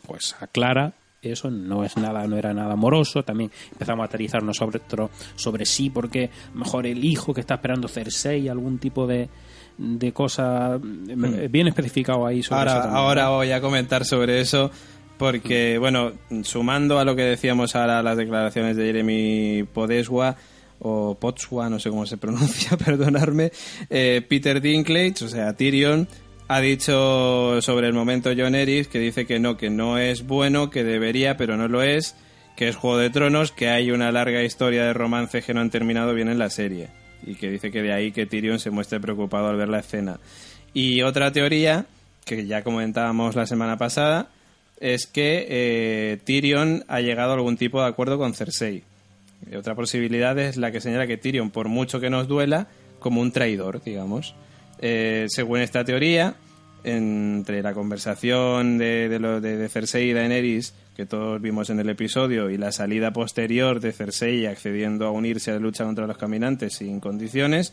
S5: pues aclara eso no es nada no era nada amoroso también empezamos a aterrizarnos sobre otro- sobre sí porque mejor el hijo que está esperando Cersei algún tipo de de cosa eh, bien especificado ahí sobre
S2: Ahora,
S5: eso también,
S2: ahora
S5: ¿no?
S2: voy a comentar sobre eso porque, bueno, sumando a lo que decíamos ahora las declaraciones de Jeremy Podeswa o Potswa, no sé cómo se pronuncia, perdonarme, eh, Peter Dinklage, o sea, Tyrion, ha dicho sobre el momento John Eris que dice que no, que no es bueno, que debería, pero no lo es, que es Juego de Tronos, que hay una larga historia de romance que no han terminado bien en la serie. Y que dice que de ahí que Tyrion se muestre preocupado al ver la escena. Y otra teoría, que ya comentábamos la semana pasada, es que eh, Tyrion ha llegado a algún tipo de acuerdo con Cersei. Otra posibilidad es la que señala que Tyrion, por mucho que nos duela, como un traidor, digamos. Eh, según esta teoría, entre la conversación de, lo, de Cersei y Daenerys, que todos vimos en el episodio, y la salida posterior de Cersei accediendo a unirse a la lucha contra los caminantes sin condiciones,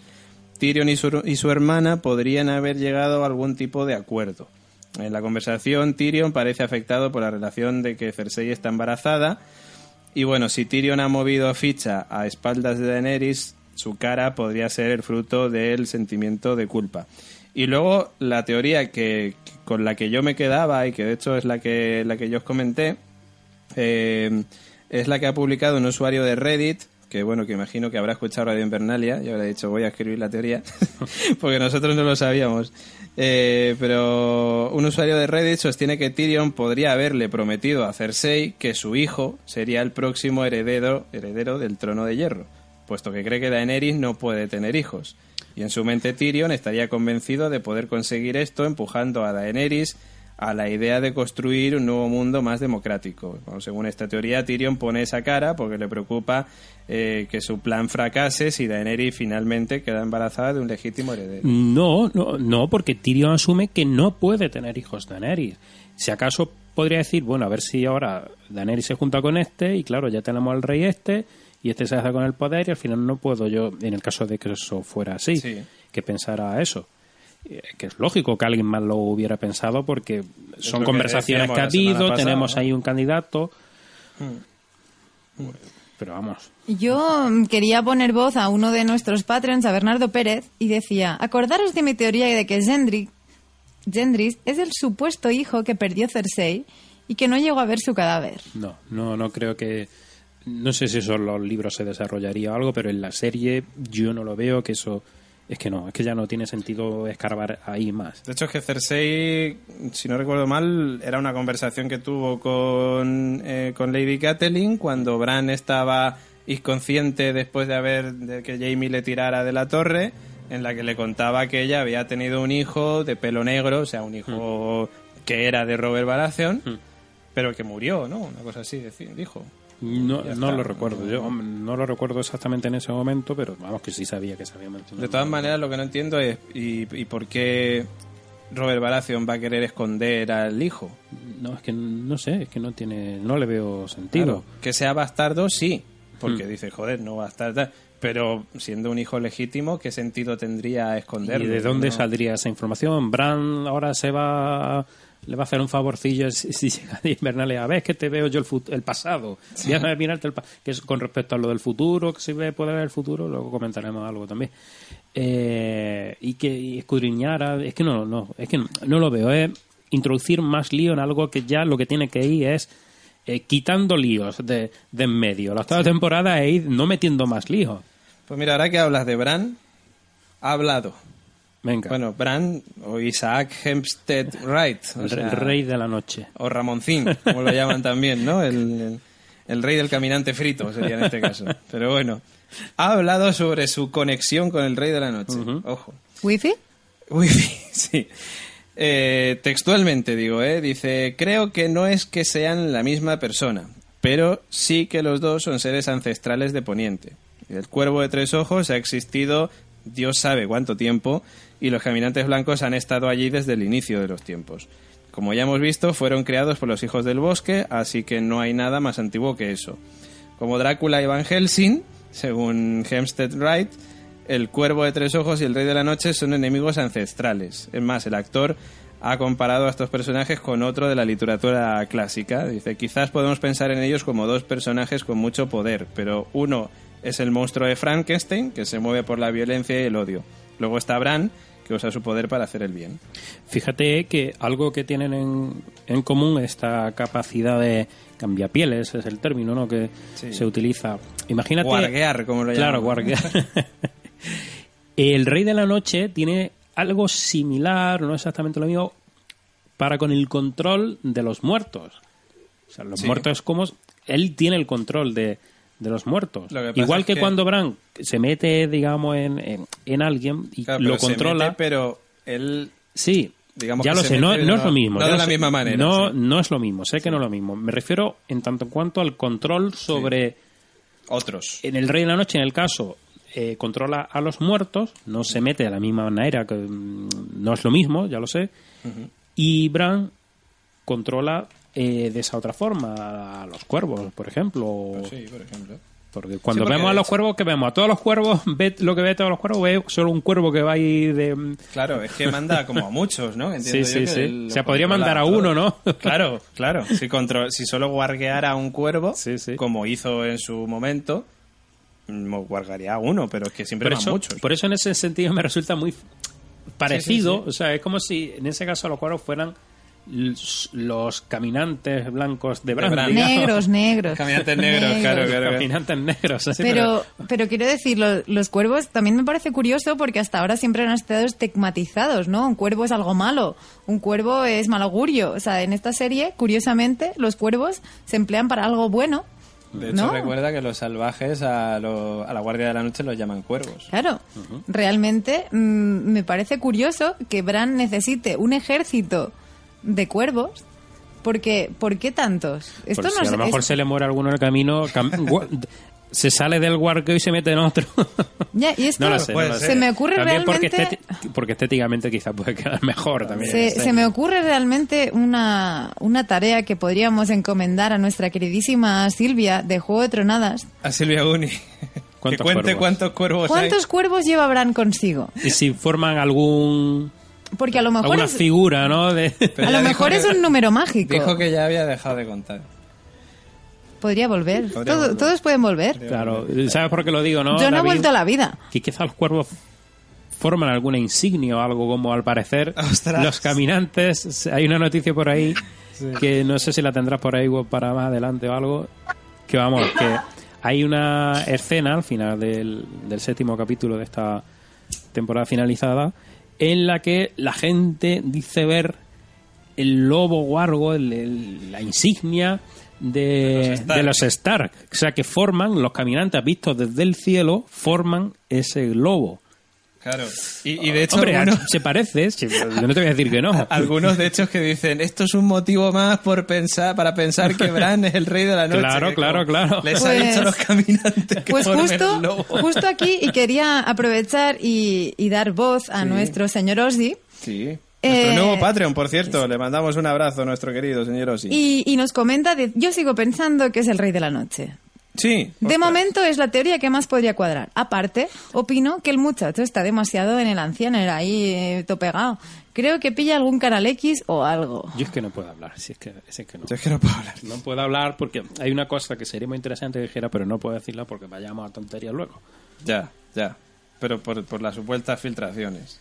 S2: Tyrion y su, y su hermana podrían haber llegado a algún tipo de acuerdo. En la conversación, Tyrion parece afectado por la relación de que Cersei está embarazada. Y bueno, si Tyrion ha movido ficha a espaldas de Daenerys, su cara podría ser el fruto del sentimiento de culpa. Y luego la teoría que con la que yo me quedaba y que de hecho es la que la que yo os comenté eh, es la que ha publicado un usuario de Reddit que bueno que imagino que habrá escuchado Radio Invernalia y habrá dicho voy a escribir la teoría porque nosotros no lo sabíamos. Eh, pero un usuario de Reddit sostiene que Tyrion podría haberle prometido a Cersei que su hijo sería el próximo heredero heredero del trono de hierro puesto que cree que Daenerys no puede tener hijos. Y en su mente Tyrion estaría convencido de poder conseguir esto empujando a Daenerys a la idea de construir un nuevo mundo más democrático. Bueno, según esta teoría, Tyrion pone esa cara porque le preocupa eh, que su plan fracase si Daenerys finalmente queda embarazada de un legítimo heredero.
S5: No, no, no, porque Tyrion asume que no puede tener hijos Daenerys. Si acaso podría decir, bueno, a ver si ahora Daenerys se junta con este y claro, ya tenemos al rey este y este se hace con el poder y al final no puedo yo, en el caso de que eso fuera así,
S2: Sí.
S5: que pensara eso. Eh, Que es lógico que alguien más lo hubiera pensado porque son
S2: que
S5: conversaciones que ha habido,
S2: pasada,
S5: tenemos
S2: ¿no?
S5: ahí un candidato. Pero vamos.
S3: Yo quería poner voz a uno de nuestros patrons, a Bernardo Pérez, y decía, acordaros de mi teoría de que Gendry, Gendrys es el supuesto hijo que perdió Cersei y que no llegó a ver su cadáver.
S5: No, no, no creo que. No sé si eso en los libros se desarrollaría o algo, pero en la serie yo no lo veo que eso. Es que no, es que ya no tiene sentido escarbar ahí más.
S2: De hecho, es que Cersei, si no recuerdo mal, era una conversación que tuvo con, eh, con Lady Catelyn cuando Bran estaba inconsciente después de haber de que Jamie le tirara de la torre, en la que le contaba que ella había tenido un hijo de pelo negro, o sea, un hijo que era de Robert Baratheon,
S5: Mm.
S2: pero que murió, ¿no? Una cosa así, dijo.
S5: No, no lo recuerdo. Yo no lo recuerdo exactamente en ese momento, pero vamos que sí sabía que se había mencionado.
S2: De todas maneras, lo que no entiendo es y, y por qué Robert Baratheon va a querer esconder al hijo.
S5: No, es que no sé, es que no tiene. No le veo sentido.
S2: Claro, que sea bastardo, sí, porque
S5: Hmm.
S2: dice, joder, no bastardo. Pero siendo un hijo legítimo, ¿qué sentido tendría
S5: ¿Y
S2: esconderlo?
S5: de dónde
S2: No.
S5: saldría esa información? Bran ahora se va. Le va a hacer un favorcillo si, llega de Invernalia. A ver, que te veo yo el, fut- el pasado. A mirarte el pa- que es con respecto a lo del futuro, que si ve, puede ver el futuro, luego comentaremos algo también. Eh, y que y escudriñara. Es que no, no, es que no, no lo veo. Es introducir más lío en algo que ya lo que tiene que ir es eh, quitando líos de, de en medio. La octava temporada es ir no metiendo más líos.
S2: Pues mira, ahora que hablas de Bran, ha hablado.
S5: Venga.
S2: Bueno, Bran o Isaac Hempstead Wright. o
S5: el,
S2: sea,
S5: rey de la noche.
S2: O Ramoncín, como lo llaman también, ¿no? El, el- el rey del caminante frito sería en este caso. Pero bueno, ha hablado sobre su conexión con el rey de la noche. Ojo.
S3: ¿Wifi?
S2: Wifi, sí. Eh, textualmente digo, ¿eh? dice, creo que no es que sean la misma persona, pero sí que los dos son seres ancestrales de Poniente. El cuervo de tres ojos ha existido Dios sabe cuánto tiempo y los caminantes blancos han estado allí desde el inicio de los tiempos. Como ya hemos visto, fueron creados por los hijos del bosque, así que no hay nada más antiguo que eso. Como Drácula y Van Helsing, según Hempstead Wright, el cuervo de tres ojos y el rey de la noche son enemigos ancestrales. Es más, el actor ha comparado a estos personajes con otro de la literatura clásica. Dice, quizás podemos pensar en ellos como dos personajes con mucho poder, pero uno es el monstruo de Frankenstein, que se mueve por la violencia y el odio. Luego está Bran, que usa su poder para hacer el bien.
S5: Fíjate que algo que tienen en, en común esta capacidad de cambiapieles es el término ¿no? que
S2: Sí.
S5: se utiliza. Imagínate.
S2: Guarguear, como lo
S5: Claro, guarguear. el Rey de la Noche tiene algo similar, no exactamente lo mismo, para con el control de los muertos. O sea, los
S2: Sí.
S5: muertos como él tiene el control de, de los muertos.
S2: Lo que pasa
S5: Igual
S2: es
S5: que,
S2: que-
S5: cuando Bran se mete, digamos, en, en, en alguien y
S2: Claro,
S5: lo controla.
S2: mete, pero él
S5: Sí,
S2: Digamos
S5: ya
S2: que
S5: lo sé, no, es lo mismo.
S2: no de la
S5: sé.
S2: misma manera,
S5: No,
S2: sí.
S5: no es lo mismo, sé que no es lo mismo. Me refiero en tanto en cuanto al control sobre...
S2: otros.
S5: En el Rey de la Noche, en el caso, eh, controla a los muertos, no se mete de la misma manera, que mm, no es lo mismo, ya lo sé. Y Bran controla eh, de esa otra forma a los cuervos, por ejemplo. o-
S2: Sí, por ejemplo.
S5: Porque cuando
S2: Sí, porque
S5: vemos a los cuervos, que vemos? A todos los cuervos, ve lo que ve a todos los cuervos, ve solo un cuervo que va ahí de...
S2: Claro, es que manda como a muchos, ¿no? Entiendo
S5: Sí,
S2: yo
S5: sí,
S2: que
S5: sí. O sea, podría mandar a uno, ¿no?
S2: Claro, claro. Si, contro- si solo guargueara a un cuervo,
S5: Sí, sí.
S2: como hizo en su momento, mm, guargaría a uno, pero es que siempre
S5: por
S2: van
S5: eso,
S2: muchos.
S5: por eso en ese sentido me resulta muy parecido. O sea, es como si en ese caso los cuervos fueran los, caminantes blancos de Bran.
S2: Bran.
S5: digamos.
S3: Negros, negros.
S2: Caminantes negros, claro,
S5: Los
S2: claro. claro.
S5: caminantes negros. así,
S3: Pero, pero quiero decir, lo- los cuervos también me parece curioso porque hasta ahora siempre han estado estigmatizados, ¿no? Un cuervo es algo malo, un cuervo es mal augurio. O sea, en esta serie, curiosamente, los cuervos se emplean para algo bueno.
S2: De hecho,
S3: ¿no?
S2: recuerda que los salvajes a, lo- a la Guardia de la Noche los llaman cuervos.
S3: Claro, realmente mm, me parece curioso que Bran necesite un ejército de cuervos. Porque, ¿Por qué tantos? Esto
S5: Por si
S3: no
S5: a lo mejor
S3: es-
S5: se le muere alguno en el camino, cam- se sale del guarco y se mete en otro.
S3: Ya, y esto
S5: no lo sé. no lo
S3: se me ocurre
S5: También porque,
S3: realmente...
S5: estéti- porque estéticamente quizá puede quedar mejor también.
S3: Se,
S5: Sí.
S3: se me ocurre realmente una, una tarea que podríamos encomendar a nuestra queridísima Silvia de Juego de Tronadas.
S2: A Silvia Uni. que
S5: ¿Cuántos
S2: cuente
S5: cuervos?
S2: cuántos cuervos
S3: ¿Cuántos
S2: hay.
S3: cuervos lleva Bran consigo?
S5: Y si forman algún
S3: Porque a lo mejor,
S5: alguna
S3: es,
S5: figura, ¿no? De...
S3: A lo mejor
S2: que-
S3: es un número mágico.
S2: Dijo que ya había dejado de contar.
S3: Podría volver.
S2: Podría
S3: Todo-
S2: volver.
S3: Todos pueden volver.
S5: Claro, ¿sabes por qué lo digo, no?
S3: Yo no he
S5: David?
S3: vuelto a la vida.
S5: Que quizá los cuervos forman alguna insignia o algo como al parecer
S2: Ostras.
S5: los caminantes. Hay una noticia por ahí que no sé si la tendrás por ahí o para más adelante o algo. Que vamos, que hay una escena al final del, del séptimo capítulo de esta temporada finalizada en la que la gente dice ver el lobo guargo, el- el- la insignia de,
S2: Stark.
S5: de los Stark. O sea, que forman, los caminantes vistos desde el cielo, forman ese lobo.
S2: Claro. Y, y de hecho,
S5: Hombre,
S2: algunos,
S5: se parece, sí, yo no te voy a decir que no.
S2: algunos de hecho que dicen esto es un motivo más por pensar para pensar que Bran es el rey de la noche.
S5: Claro, claro, claro.
S2: Les ha
S3: Pues-
S2: dicho a los caminantes que
S3: Pues justo,
S2: el lobo.
S3: justo aquí, y quería aprovechar y, y dar voz a nuestro señor Osdi.
S2: Sí. Nuestro
S3: Eh,
S2: nuevo Patreon, por cierto. Le mandamos un abrazo a nuestro querido señor Osi.
S3: Y, y nos comenta, de, yo sigo pensando que es el rey de la noche.
S2: Sí.
S3: De
S2: ostras.
S3: momento es la teoría que más podría cuadrar. Aparte, opino que el muchacho está demasiado en el anciano, ahí eh, topegado. Creo que pilla algún canal X o algo.
S5: Yo es que no puedo hablar, si es que, si es que no.
S2: Yo es que no puedo hablar.
S5: No puedo hablar porque hay una cosa que sería muy interesante que dijera, pero no puedo decirla porque vayamos a tonterías luego.
S2: Ya, ya. Pero por, por las supuestas filtraciones.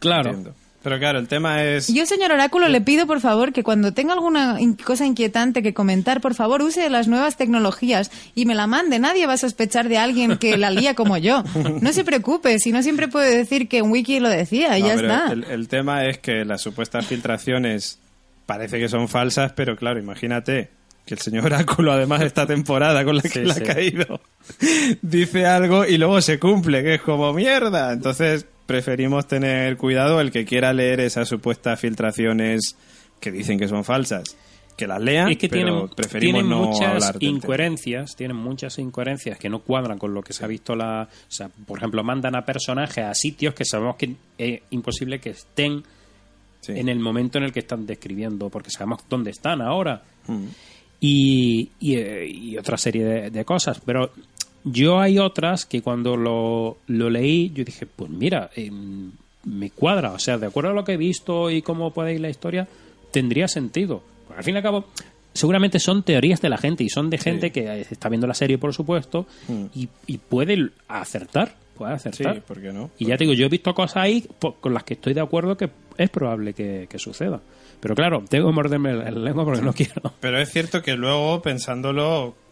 S5: Claro.
S2: Entiendo. Pero claro, el tema es...
S3: Yo, señor Oráculo, le pido, por favor, que cuando tenga alguna in- cosa inquietante que comentar, por favor, use las nuevas tecnologías y me la mande. Nadie va a sospechar de alguien que la lía como yo. No se preocupe, si no siempre puede decir que en Wiki lo decía y
S2: No,
S3: ya está.
S2: El, el tema es que las supuestas filtraciones parece que son falsas, pero claro, imagínate que el señor Oráculo, además de esta temporada con la que
S5: Sí,
S2: le
S5: sí.
S2: ha caído, dice algo y luego se cumple, que es como mierda. Entonces preferimos tener cuidado el que quiera leer esas supuestas filtraciones que dicen que son falsas. Que las lea,
S5: es que
S2: pero
S5: tienen,
S2: preferimos
S5: tienen
S2: no
S5: muchas
S2: hablar
S5: incoherencias, tienen muchas incoherencias que no cuadran con lo que se ha visto la, o sea, por ejemplo, mandan a personajes a sitios que sabemos que es imposible que estén
S2: Sí.
S5: en el momento en el que están describiendo, porque sabemos dónde están ahora.
S2: Mm.
S5: Y, y, eh, y otra serie de, de cosas, pero yo hay otras que cuando lo, lo leí, yo dije, pues mira, em, me cuadra, o sea, de acuerdo a lo que he visto y cómo puede ir la historia, tendría sentido. Porque al fin y al cabo, seguramente son teorías de la gente y son de gente que está viendo la serie, por supuesto, y, y puede acertar, puede
S2: Sí,
S5: acertar.
S2: ¿por qué no?
S5: Y ya te digo, yo he visto cosas ahí con las que estoy de acuerdo que es probable que, que suceda. Pero claro, tengo que morderme la lengua porque no quiero.
S2: Pero es cierto que luego, pensándolo mm,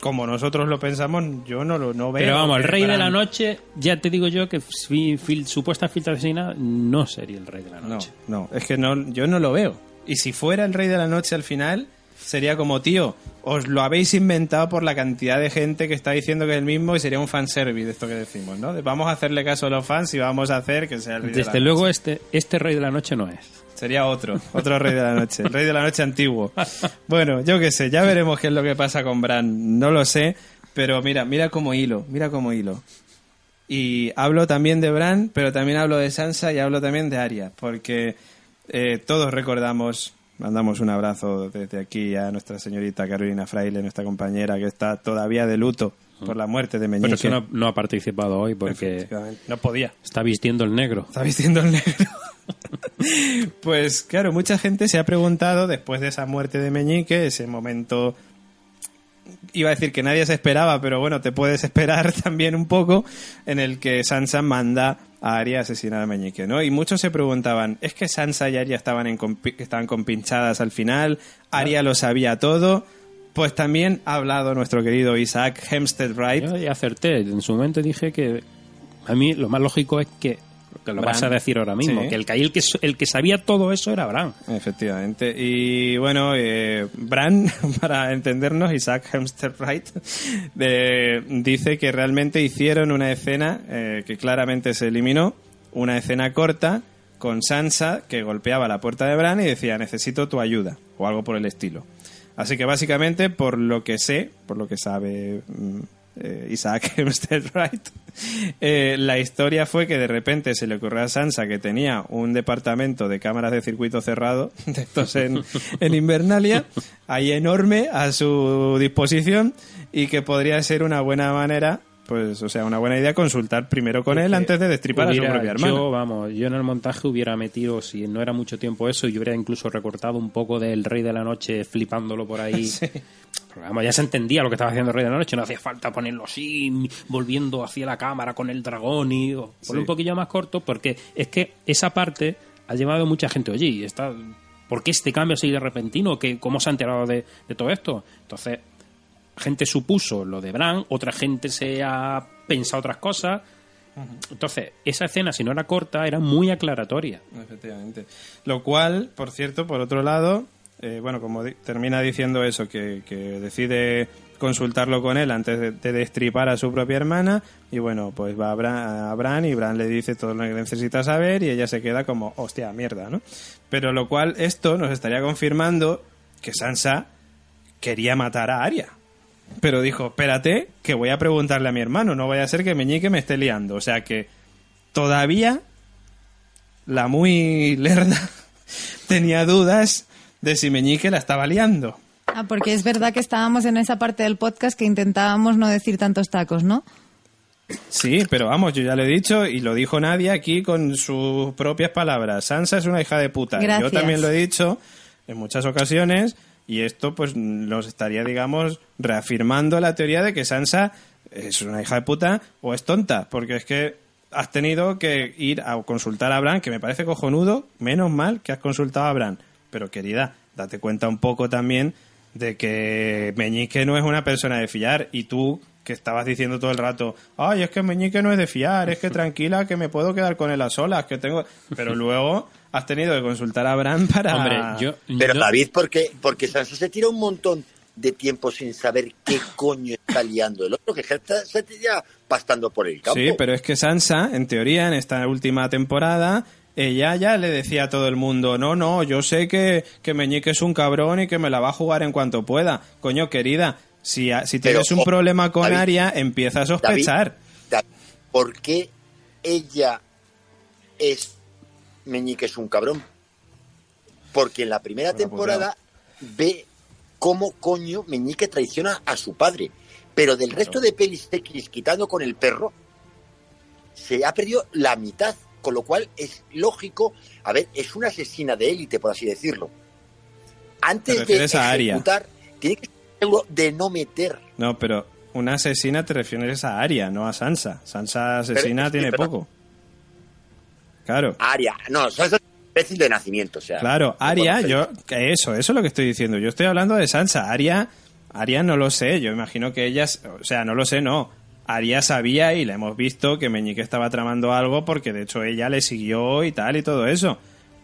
S2: como nosotros lo pensamos, yo no lo no veo.
S5: Pero vamos, el
S2: que
S5: rey de la noche, ya te digo yo que fi- fil- supuesta filtración no sería el rey de la
S2: No,
S5: noche.
S2: no, es que no, yo no lo veo. Y si fuera el rey de la noche al final, sería como, tío, os lo habéis inventado por la cantidad de gente que está diciendo que es el mismo y sería un fanservice de esto que decimos, ¿no? De vamos a hacerle caso a los fans y vamos a hacer que sea el rey de
S5: Desde
S2: la
S5: luego
S2: noche.
S5: este, este rey de la noche no es.
S2: Sería otro, otro rey de la noche, el rey de la noche antiguo. Bueno, yo qué sé, ya veremos qué es lo que pasa con Bran, no lo sé, pero mira, mira como hilo, mira como hilo. Y hablo también de Bran, pero también hablo de Sansa y hablo también de Arya, porque eh, todos recordamos, mandamos un abrazo desde aquí a nuestra señorita Carolina Fraile, nuestra compañera, que está todavía de luto por la muerte de Meñique.
S5: Pero eso no, no ha participado hoy porque
S2: no podía.
S5: está vistiendo el negro.
S2: Está vistiendo el negro. Pues claro, mucha gente se ha preguntado después de esa muerte de Meñique, ese momento iba a decir que nadie se esperaba, pero bueno, te puedes esperar también un poco en el que Sansa manda a Arya a asesinar a Meñique, ¿no? Y muchos se preguntaban, ¿es que Sansa y Arya estaban en compi- estaban compinchadas al final? ¿Arya lo sabía todo? Pues también ha hablado nuestro querido Isaac Hempstead Wright.
S5: Ya acerté. En su momento dije que a mí lo más lógico es que, que lo
S2: Bran.
S5: vas a decir ahora mismo,
S2: Sí.
S5: que el, que el que el que sabía todo eso era Bran.
S2: Efectivamente. Y bueno, eh, Bran, para entendernos, Isaac Hempstead Wright, de- dice que realmente hicieron una escena eh, que claramente se eliminó, una escena corta con Sansa que golpeaba la puerta de Bran y decía necesito tu ayuda o algo por el estilo. Así que básicamente, por lo que sé, por lo que sabe mm, eh, Isaac Hempstead Wright, eh, la historia fue que de repente se le ocurrió a Sansa que tenía un departamento de cámaras de circuito cerrado, de estos en, en Invernalia, ahí enorme a su disposición y que podría ser una buena manera, pues, o sea, una buena idea consultar primero con él antes de destripar a su
S5: hubiera-
S2: propia hermana.
S5: Yo, vamos, yo en el montaje hubiera metido, si no era mucho tiempo eso, y hubiera incluso recortado un poco del Rey de la Noche flipándolo por ahí. Porque, vamos, ya se entendía lo que estaba haciendo el Rey de la Noche, no hacía falta ponerlo así, volviendo hacia la cámara con el dragón y
S2: Sí.
S5: ponerlo un poquillo más corto, porque es que esa parte ha llevado mucha gente, oye, y está, ¿por qué este cambio así de repentino? ¿Qué, ¿Cómo se ha enterado de, de todo esto? Entonces, gente supuso lo de Bran, otra gente se ha pensado otras cosas. Entonces, esa escena, si no era corta, era muy aclaratoria.
S2: Efectivamente. Lo cual, por cierto, por otro lado, eh, bueno, como termina diciendo eso, que, que decide consultarlo con él antes de, de destripar a su propia hermana, y bueno, pues va a Bran, a Bran y Bran le dice todo lo que necesita saber y ella se queda como, hostia, mierda, ¿no? Pero lo cual, esto nos estaría confirmando que Sansa quería matar a Arya. Pero dijo, espérate, que voy a preguntarle a mi hermano, no vaya a ser que Meñique me esté liando. O sea que todavía la muy lerda tenía dudas de si Meñique la estaba liando.
S3: Ah, porque es verdad que estábamos en esa parte del podcast que intentábamos no decir tantos tacos, ¿no?
S2: Sí, pero vamos, yo ya lo he dicho y lo dijo Nadia aquí con sus propias palabras. Sansa es una hija de puta.
S3: Gracias.
S2: Yo también lo he dicho en muchas ocasiones y esto pues nos estaría, digamos, reafirmando la teoría de que Sansa es una hija de puta o es tonta, porque es que has tenido que ir a consultar a Bran, que me parece cojonudo, menos mal que has consultado a Bran. Pero querida, date cuenta un poco también de que Meñique no es una persona de fiar y tú que estabas diciendo todo el rato, ay, es que Meñique no es de fiar, es que tranquila, que me puedo quedar con él a solas, que tengo... Pero luego has tenido que consultar a Bran para...
S5: Hombre, yo...
S4: Pero
S5: yo-
S4: David, porque, porque Sansa se tira un montón de tiempo sin saber qué coño está liando el otro, que está, se tira pastando por el campo.
S2: Sí, pero es que Sansa, en teoría, en esta última temporada, ella ya le decía a todo el mundo, no, no, yo sé que, que Meñique es un cabrón y que me la va a jugar en cuanto pueda. Coño, querida, si,
S4: Pero,
S2: tienes un
S4: oh,
S2: problema con
S4: David,
S2: Aria, empieza a sospechar.
S4: David, ¿Por qué ella es Meñique es un cabrón? Porque en la primera
S2: Bueno, pues
S4: temporada ve cómo coño Meñique traiciona a su padre. Pero del resto de pelis X, quitando con el perro, se ha perdido la mitad. Con lo cual es lógico, a ver, es una asesina de élite, por así decirlo.
S2: Te
S4: Antes de ejecutar, tiene que ser algo de no meter.
S2: No, pero una asesina te refieres a Aria, no a Sansa. Sansa asesina
S4: Pero-
S2: tiene
S4: pero-
S2: poco. Claro.
S4: Aria, no, Sansa es imbécil de nacimiento, o sea.
S2: Claro, Aria, yo, eso, eso es lo que estoy diciendo. Yo estoy hablando de Sansa. Aria, Aria no lo sé. Yo imagino que ellas, o sea, no lo sé, no. Aria sabía y le hemos visto que Meñique estaba tramando algo porque de hecho ella le siguió y tal y todo eso.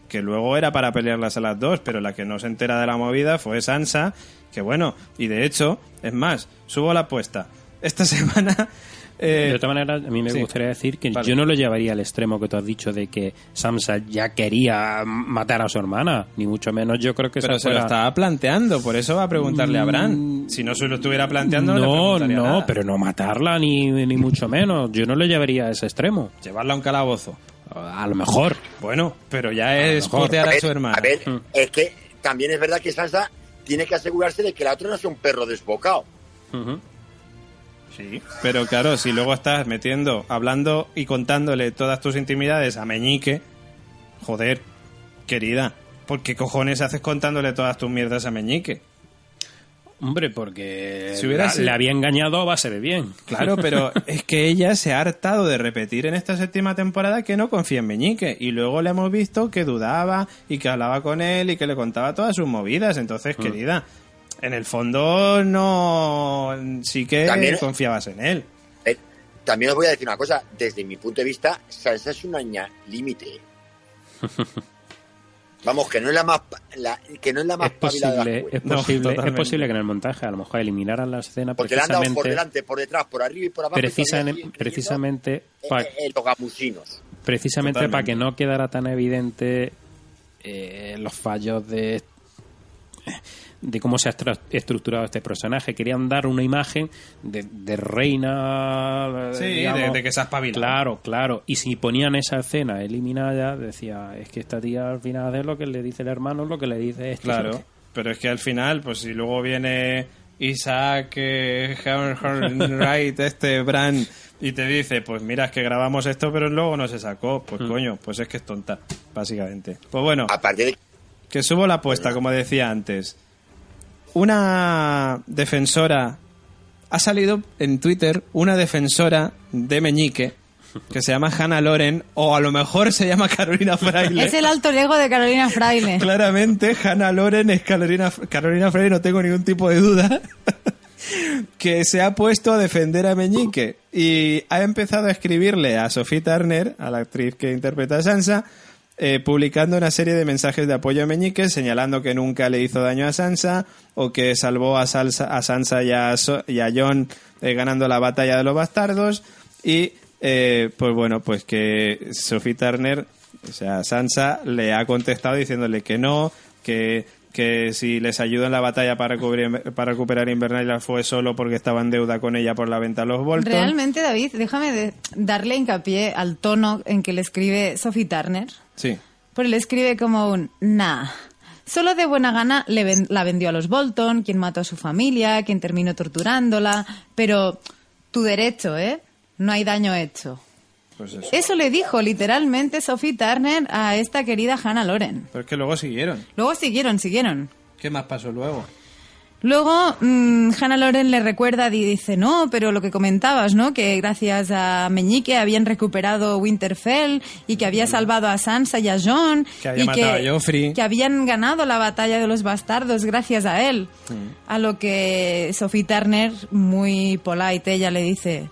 S2: Que luego era para pelearlas a las dos, pero la que no se entera de la movida fue Sansa. Que bueno, y de hecho, es más, subo la apuesta. Esta semana. Eh,
S5: de otra manera, a mí me
S2: sí.
S5: gustaría decir que
S2: Vale.
S5: yo no lo llevaría al extremo que tú has dicho de que Samsa ya quería matar a su hermana, ni mucho menos yo creo que
S2: pero se lo estaba planteando, por eso va a preguntarle a Bran. Si no se lo estuviera planteando, no, le
S5: No,
S2: preguntaría
S5: no,
S2: nada.
S5: pero no matarla ni, ni mucho menos. Yo no lo llevaría a ese extremo.
S2: Llevarla a un calabozo.
S5: A lo mejor.
S2: Bueno, pero ya es
S5: mejor.
S2: putear
S4: a
S2: su hermana.
S4: a ver,
S5: Mm.
S4: es que también es verdad que Sansa tiene que asegurarse de que la otra no sea un perro desbocado.
S5: Ujú.
S2: Sí, pero claro, si luego estás metiendo, hablando y contándole todas tus intimidades a Meñique, joder, querida, ¿por qué cojones haces contándole todas tus mierdas a Meñique?
S5: Hombre, porque
S2: Si hubiera
S5: la-
S2: sido-
S5: le había engañado a base de bien.
S2: Claro, pero es que ella se ha hartado de repetir en esta séptima temporada que no confía en Meñique. Y luego le hemos visto que dudaba y que hablaba con él y que le contaba todas sus movidas. Entonces,
S5: Mm.
S2: querida, en el fondo no. Sí que
S4: También-
S2: confiabas en él.
S4: Eh, también os voy a decir una cosa, desde mi punto de vista, Sansa es una ña límite. Vamos, que no es la más la- que no es la más
S5: Es posible, es,
S2: No,
S5: posible, es
S2: totalmente.
S5: posible que en el montaje a lo mejor eliminaran la escena
S4: Porque le han dado por
S5: precisamente,
S4: delante, por detrás, por arriba y por abajo. y
S5: precisa-
S4: todavía siguen
S5: precisamente, pa-
S4: eh, eh, los gamusinos.
S5: precisamente
S2: Totalmente.
S5: para que no quedara tan evidente eh, los fallos de de cómo se ha estra- estructurado este personaje. Querían dar una imagen de, de reina.
S2: Sí,
S5: digamos.
S2: de, de que se ha espabilado.
S5: Claro, claro. Y si ponían esa escena eliminada, decía, es que esta tía al final es lo que le dice el hermano, lo que le dice este.
S2: Claro, pero es que al final, pues si luego viene Isaac eh, Wright, este Bran, y te dice, pues mira, es que grabamos esto, pero luego no se sacó, pues coño, pues es que es tonta, básicamente. Pues bueno,
S4: Aparte de
S2: que subo la apuesta, como decía antes. Una defensora, ha salido en Twitter una defensora de Meñique, que se llama Hannah Loren, o a lo mejor se llama Carolina Fraile.
S3: Es el alto ego de Carolina Fraile.
S2: Claramente, Hannah Loren es Carolina, Carolina Freire, no tengo ningún tipo de duda. que se ha puesto a defender a Meñique y ha empezado a escribirle a Sophie Turner, a la actriz que interpreta a Sansa, eh, publicando una serie de mensajes de apoyo a Meñique, señalando que nunca le hizo daño a Sansa o que salvó a, a Sansa y a, So- y a Jon eh, ganando la batalla de los bastardos. Y eh, pues bueno, pues que Sophie Turner, o sea, Sansa le ha contestado diciéndole que no, que, que si les ayudó en la batalla para, cubrir- para recuperar Invernalia fue solo porque estaba en deuda con ella por la venta de los Bolton.
S3: Realmente, David, déjame de- darle hincapié al tono en que le escribe Sophie Turner.
S2: Sí.
S3: Pues le escribe como un nah. Solo de buena gana le ven- la vendió a los Bolton, quien mató a su familia, quien terminó torturándola, pero tu derecho, ¿eh? No hay daño hecho.
S2: Pues eso.
S3: Eso le dijo literalmente Sophie Turner a esta querida Hannah Loren.
S2: Pero es que luego siguieron.
S3: Luego siguieron, siguieron.
S2: ¿Qué más pasó luego?
S3: Luego, mm, Hannah Loren le recuerda y dice, no, pero lo que comentabas, ¿no? Que gracias a Meñique habían recuperado Winterfell y que había salvado a Sansa y a Jon.
S2: Que había
S3: y
S2: matado a Joffrey.
S3: que habían ganado la batalla de los bastardos gracias a él. A lo que Sophie Turner, muy polite, ella le dice,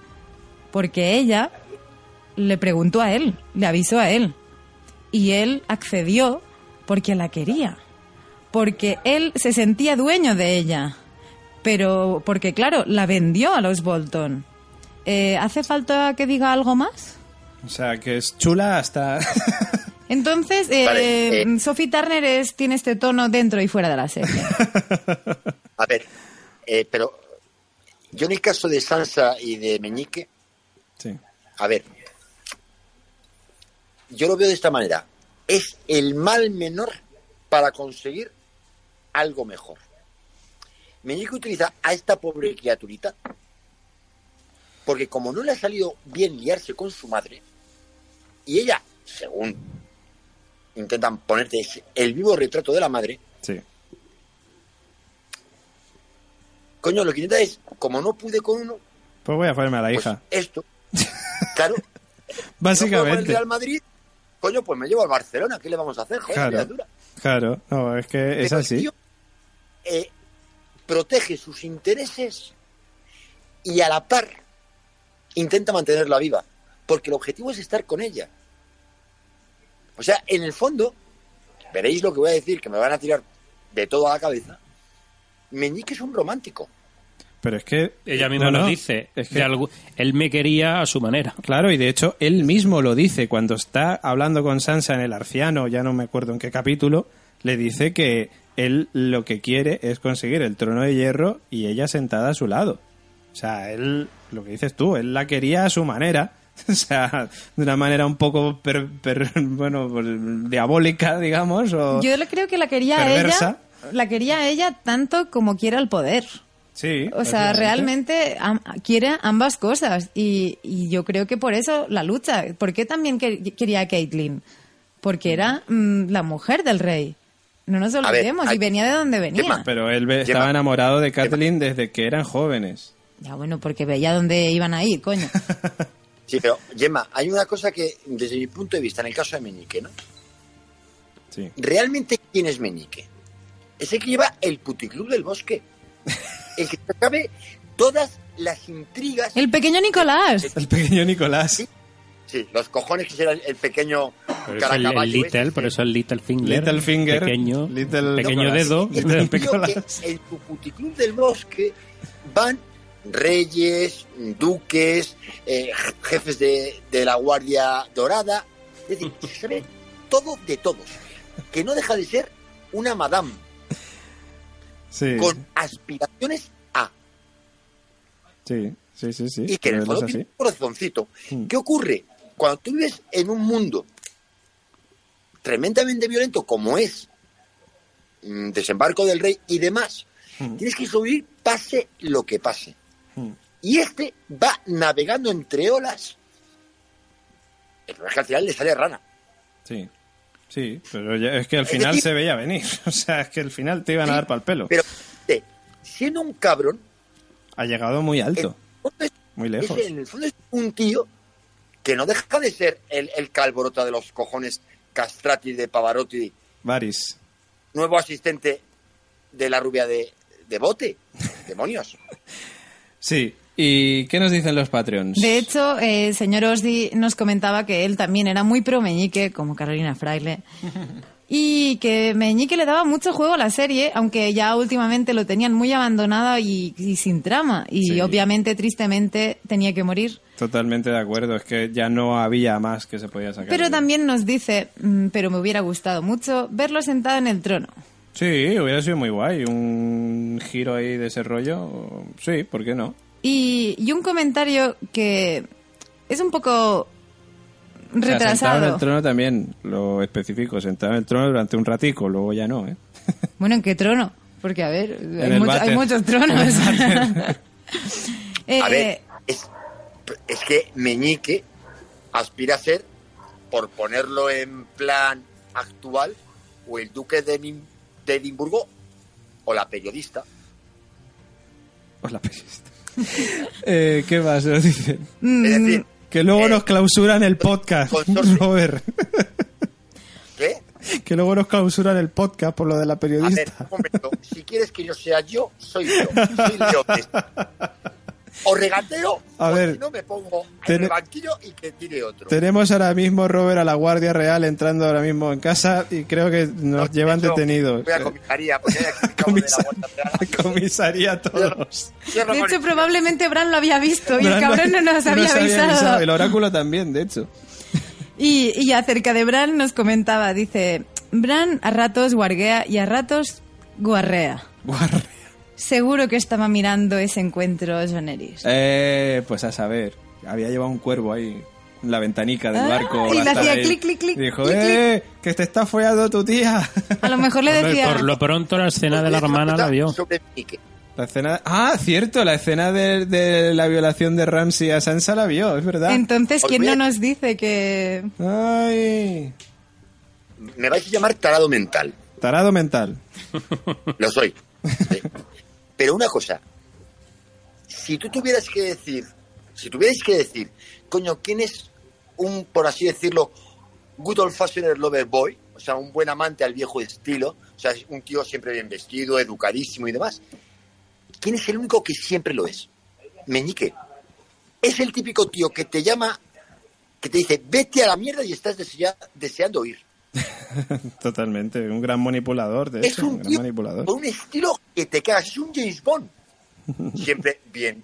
S3: porque ella le preguntó a él, le avisó a él. Y él accedió porque la quería. Porque él se sentía dueño de ella. Pero porque, claro, la vendió a los Bolton. Eh, ¿Hace falta que diga algo más?
S2: O sea, que es chula hasta...
S3: Entonces, eh,
S4: Vale, eh.
S3: Sophie Turner es, tiene este tono dentro y fuera de la serie.
S4: A ver, eh, pero yo en el caso de Sansa y de Meñique,
S2: sí.
S4: a ver, yo lo veo de esta manera. Es el mal menor para conseguir algo mejor. Meñique utiliza a esta pobre criaturita porque como no le ha salido bien liarse con su madre, y ella, según intentan ponerte el vivo retrato de la madre,
S2: Sí.
S4: coño, lo que intenta es, como no pude con uno,
S2: Pues voy a ponerme a la
S4: pues
S2: hija.
S4: esto, claro, no puedo con el
S2: Básicamente.
S4: Real Madrid, coño, pues me llevo al Barcelona, ¿qué le vamos a hacer? Joder,
S2: Claro.
S4: criatura.
S2: Claro, no, es que es
S4: Pero
S2: así.
S4: tío, eh, protege sus intereses y a la par intenta mantenerla viva, porque el objetivo es estar con ella. O sea, en el fondo, veréis lo que voy a decir, que me van a tirar de todo a la cabeza. Meñique es un romántico.
S5: Pero es que ella misma
S2: No,
S5: nos
S2: no,
S5: dice,
S2: es que-
S5: él me quería a su manera.
S2: Claro, y de hecho él mismo lo dice cuando está hablando con Sansa en el Arciano, ya no me acuerdo en qué capítulo, le dice que él lo que quiere es conseguir el trono de hierro y ella sentada a su lado. O sea, él, lo que dices tú, él la quería a su manera, o sea, de una manera un poco, per- per- bueno, pues, diabólica, digamos, o...
S3: Yo le creo que la quería a
S2: Perversa.
S3: ella, la quería a ella tanto como quiera el poder.
S2: Sí.
S3: O sea, realmente am- quiere ambas cosas y, y yo creo que por eso la lucha. ¿Por qué también que- quería a Caitlyn? Porque era mm, la mujer del rey. No nos
S4: ver,
S3: olvidemos,
S4: hay-
S3: y venía de donde venía.
S4: Gemma,
S2: Pero él
S4: Gemma.
S2: estaba enamorado de Kathleen desde que eran jóvenes.
S3: Ya bueno, porque veía dónde iban a ir, coño.
S4: Sí, pero Gemma, hay una cosa que, desde mi punto de vista, en el caso de Meñique, ¿no?
S2: Sí.
S4: ¿Realmente quién es Meñique? Es el que lleva el puticlub del bosque. El que sabe todas las intrigas.
S3: El pequeño Nicolás.
S2: El pequeño Nicolás.
S4: Sí, los cojones que será el, pequeño
S5: Por eso el, el little,
S4: ese,
S5: por
S4: sí.
S5: eso el little finger.
S2: Little finger,
S5: Pequeño,
S2: little
S5: pequeño
S2: Nicholas.
S5: dedo.
S2: Little
S4: que
S2: Nicolás.
S4: en su puticlub del bosque van reyes, duques, eh, jefes de, de la Guardia Dorada. Es decir, se sabe todo de todos. Que no deja de ser una madame
S2: Sí.
S4: con aspiraciones a.
S2: Sí, sí, sí, sí.
S4: y que en el fondo tiene un corazoncito.
S2: Mm.
S4: ¿Qué ocurre? Cuando tú vives en un mundo tremendamente violento como es mm, Desembarco del Rey y demás,
S2: Mm.
S4: tienes que sobrevivir pase lo que pase. Y este va navegando entre olas. El problema es que al final le sale rana.
S2: Sí. Sí, pero ya- es que al final
S4: decir-
S2: se veía venir. O sea, es que al final te iban a dar para el pelo.
S4: Pero eh, siendo un cabrón,
S2: Ha llegado muy alto,
S4: es-
S2: muy
S4: es-
S2: lejos.
S4: en el fondo es un tío que no deja de ser el, el calborota de los cojones castrati de Pavarotti
S2: Varys.
S4: nuevo asistente de la rubia de, de bote. Demonios.
S2: Sí. ¿Y qué nos dicen los Patreons?
S3: De hecho, eh, el señor Osdi nos comentaba que él también era muy pro Meñique, como Carolina Fraile. Y que Meñique le daba mucho juego a la serie, aunque ya últimamente lo tenían muy abandonada y, y sin trama. Y
S2: Sí.
S3: obviamente, tristemente, tenía que morir.
S2: Totalmente de acuerdo. Es que ya no había más que se podía sacar.
S3: Pero
S2: de-
S3: también nos dice, "Mm, pero me hubiera gustado mucho verlo sentado en el trono.
S2: Sí, hubiera sido muy guay. Un giro ahí de ese rollo. Sí, ¿por qué no?
S3: Y, y un comentario que es un poco
S2: O sea, sentado en
S3: retrasado.
S2: el trono también, lo especifico. Sentado en el trono durante un ratico, luego ya no, ¿eh?
S3: Bueno, ¿en qué trono? Porque, a ver, hay, mucho- hay muchos tronos. Eh,
S4: A ver, es, es que Meñique aspira a ser, por ponerlo en plan actual, o el duque de Edimburgo o la periodista.
S2: O la periodista. Eh, ¿Qué más nos dicen?
S3: Mm,
S4: Es decir,
S2: Que luego
S4: Eh,
S2: nos clausuran el podcast. Robert.
S4: ¿qué?
S2: Que luego nos clausuran el podcast por lo de la
S4: A ver,
S2: periodista.
S4: un momento. Si quieres que yo sea yo, soy yo. Soy yo. O regateo,
S2: A
S4: o
S2: ver,
S4: si no me pongo en el banquillo y que tire otro.
S2: Tenemos ahora mismo, Robert, a la Guardia Real entrando ahora mismo en casa y creo que nos
S4: No,
S2: llevan detenidos.
S4: Voy a comisaría, porque hay
S2: Comisa- comisaría todos.
S3: De hecho, probablemente Bran lo había visto y el cabrón no nos había avisado.
S2: El oráculo también, de hecho.
S3: Y, y acerca de Bran nos comentaba, dice, Bran a ratos guarguea y a ratos guarrea.
S2: Guardia.
S3: Seguro que estaba mirando ese encuentro Joneris.
S2: Eh, pues a saber. Había llevado un cuervo ahí en la ventanica del
S3: Ah,
S2: barco.
S3: y le hacía clic, clic, clic,
S2: dijo,
S3: clic,
S2: ¡eh! ¡Que te está follando tu tía!
S3: A lo mejor le decía...
S5: por lo pronto la escena de la hermana la vio.
S2: La escena... Ah, cierto, la escena de, de la violación de Ramsey a Sansa la vio, es verdad.
S3: Entonces, ¿quién no nos dice que...
S2: Ay,
S4: Me vais a llamar tarado mental.
S2: tarado mental.
S4: Lo soy. Sí. Pero una cosa. Si tú tuvieras que decir, si tuvierais que decir, coño, ¿quién es un, por así decirlo, good old fashioned lover boy? O sea, un buen amante al viejo estilo. O sea, un tío siempre bien vestido, educadísimo y demás. ¿Quién es el único que siempre lo es? Meñique. Es el típico tío que te llama, que te dice, vete a la mierda y estás desea- deseando ir.
S2: Totalmente, un gran manipulador, de
S4: es
S2: hecho, un
S4: un
S2: gran
S4: tío
S2: manipulador.
S4: con un estilo que te cagas, es un James Bond. Siempre bien,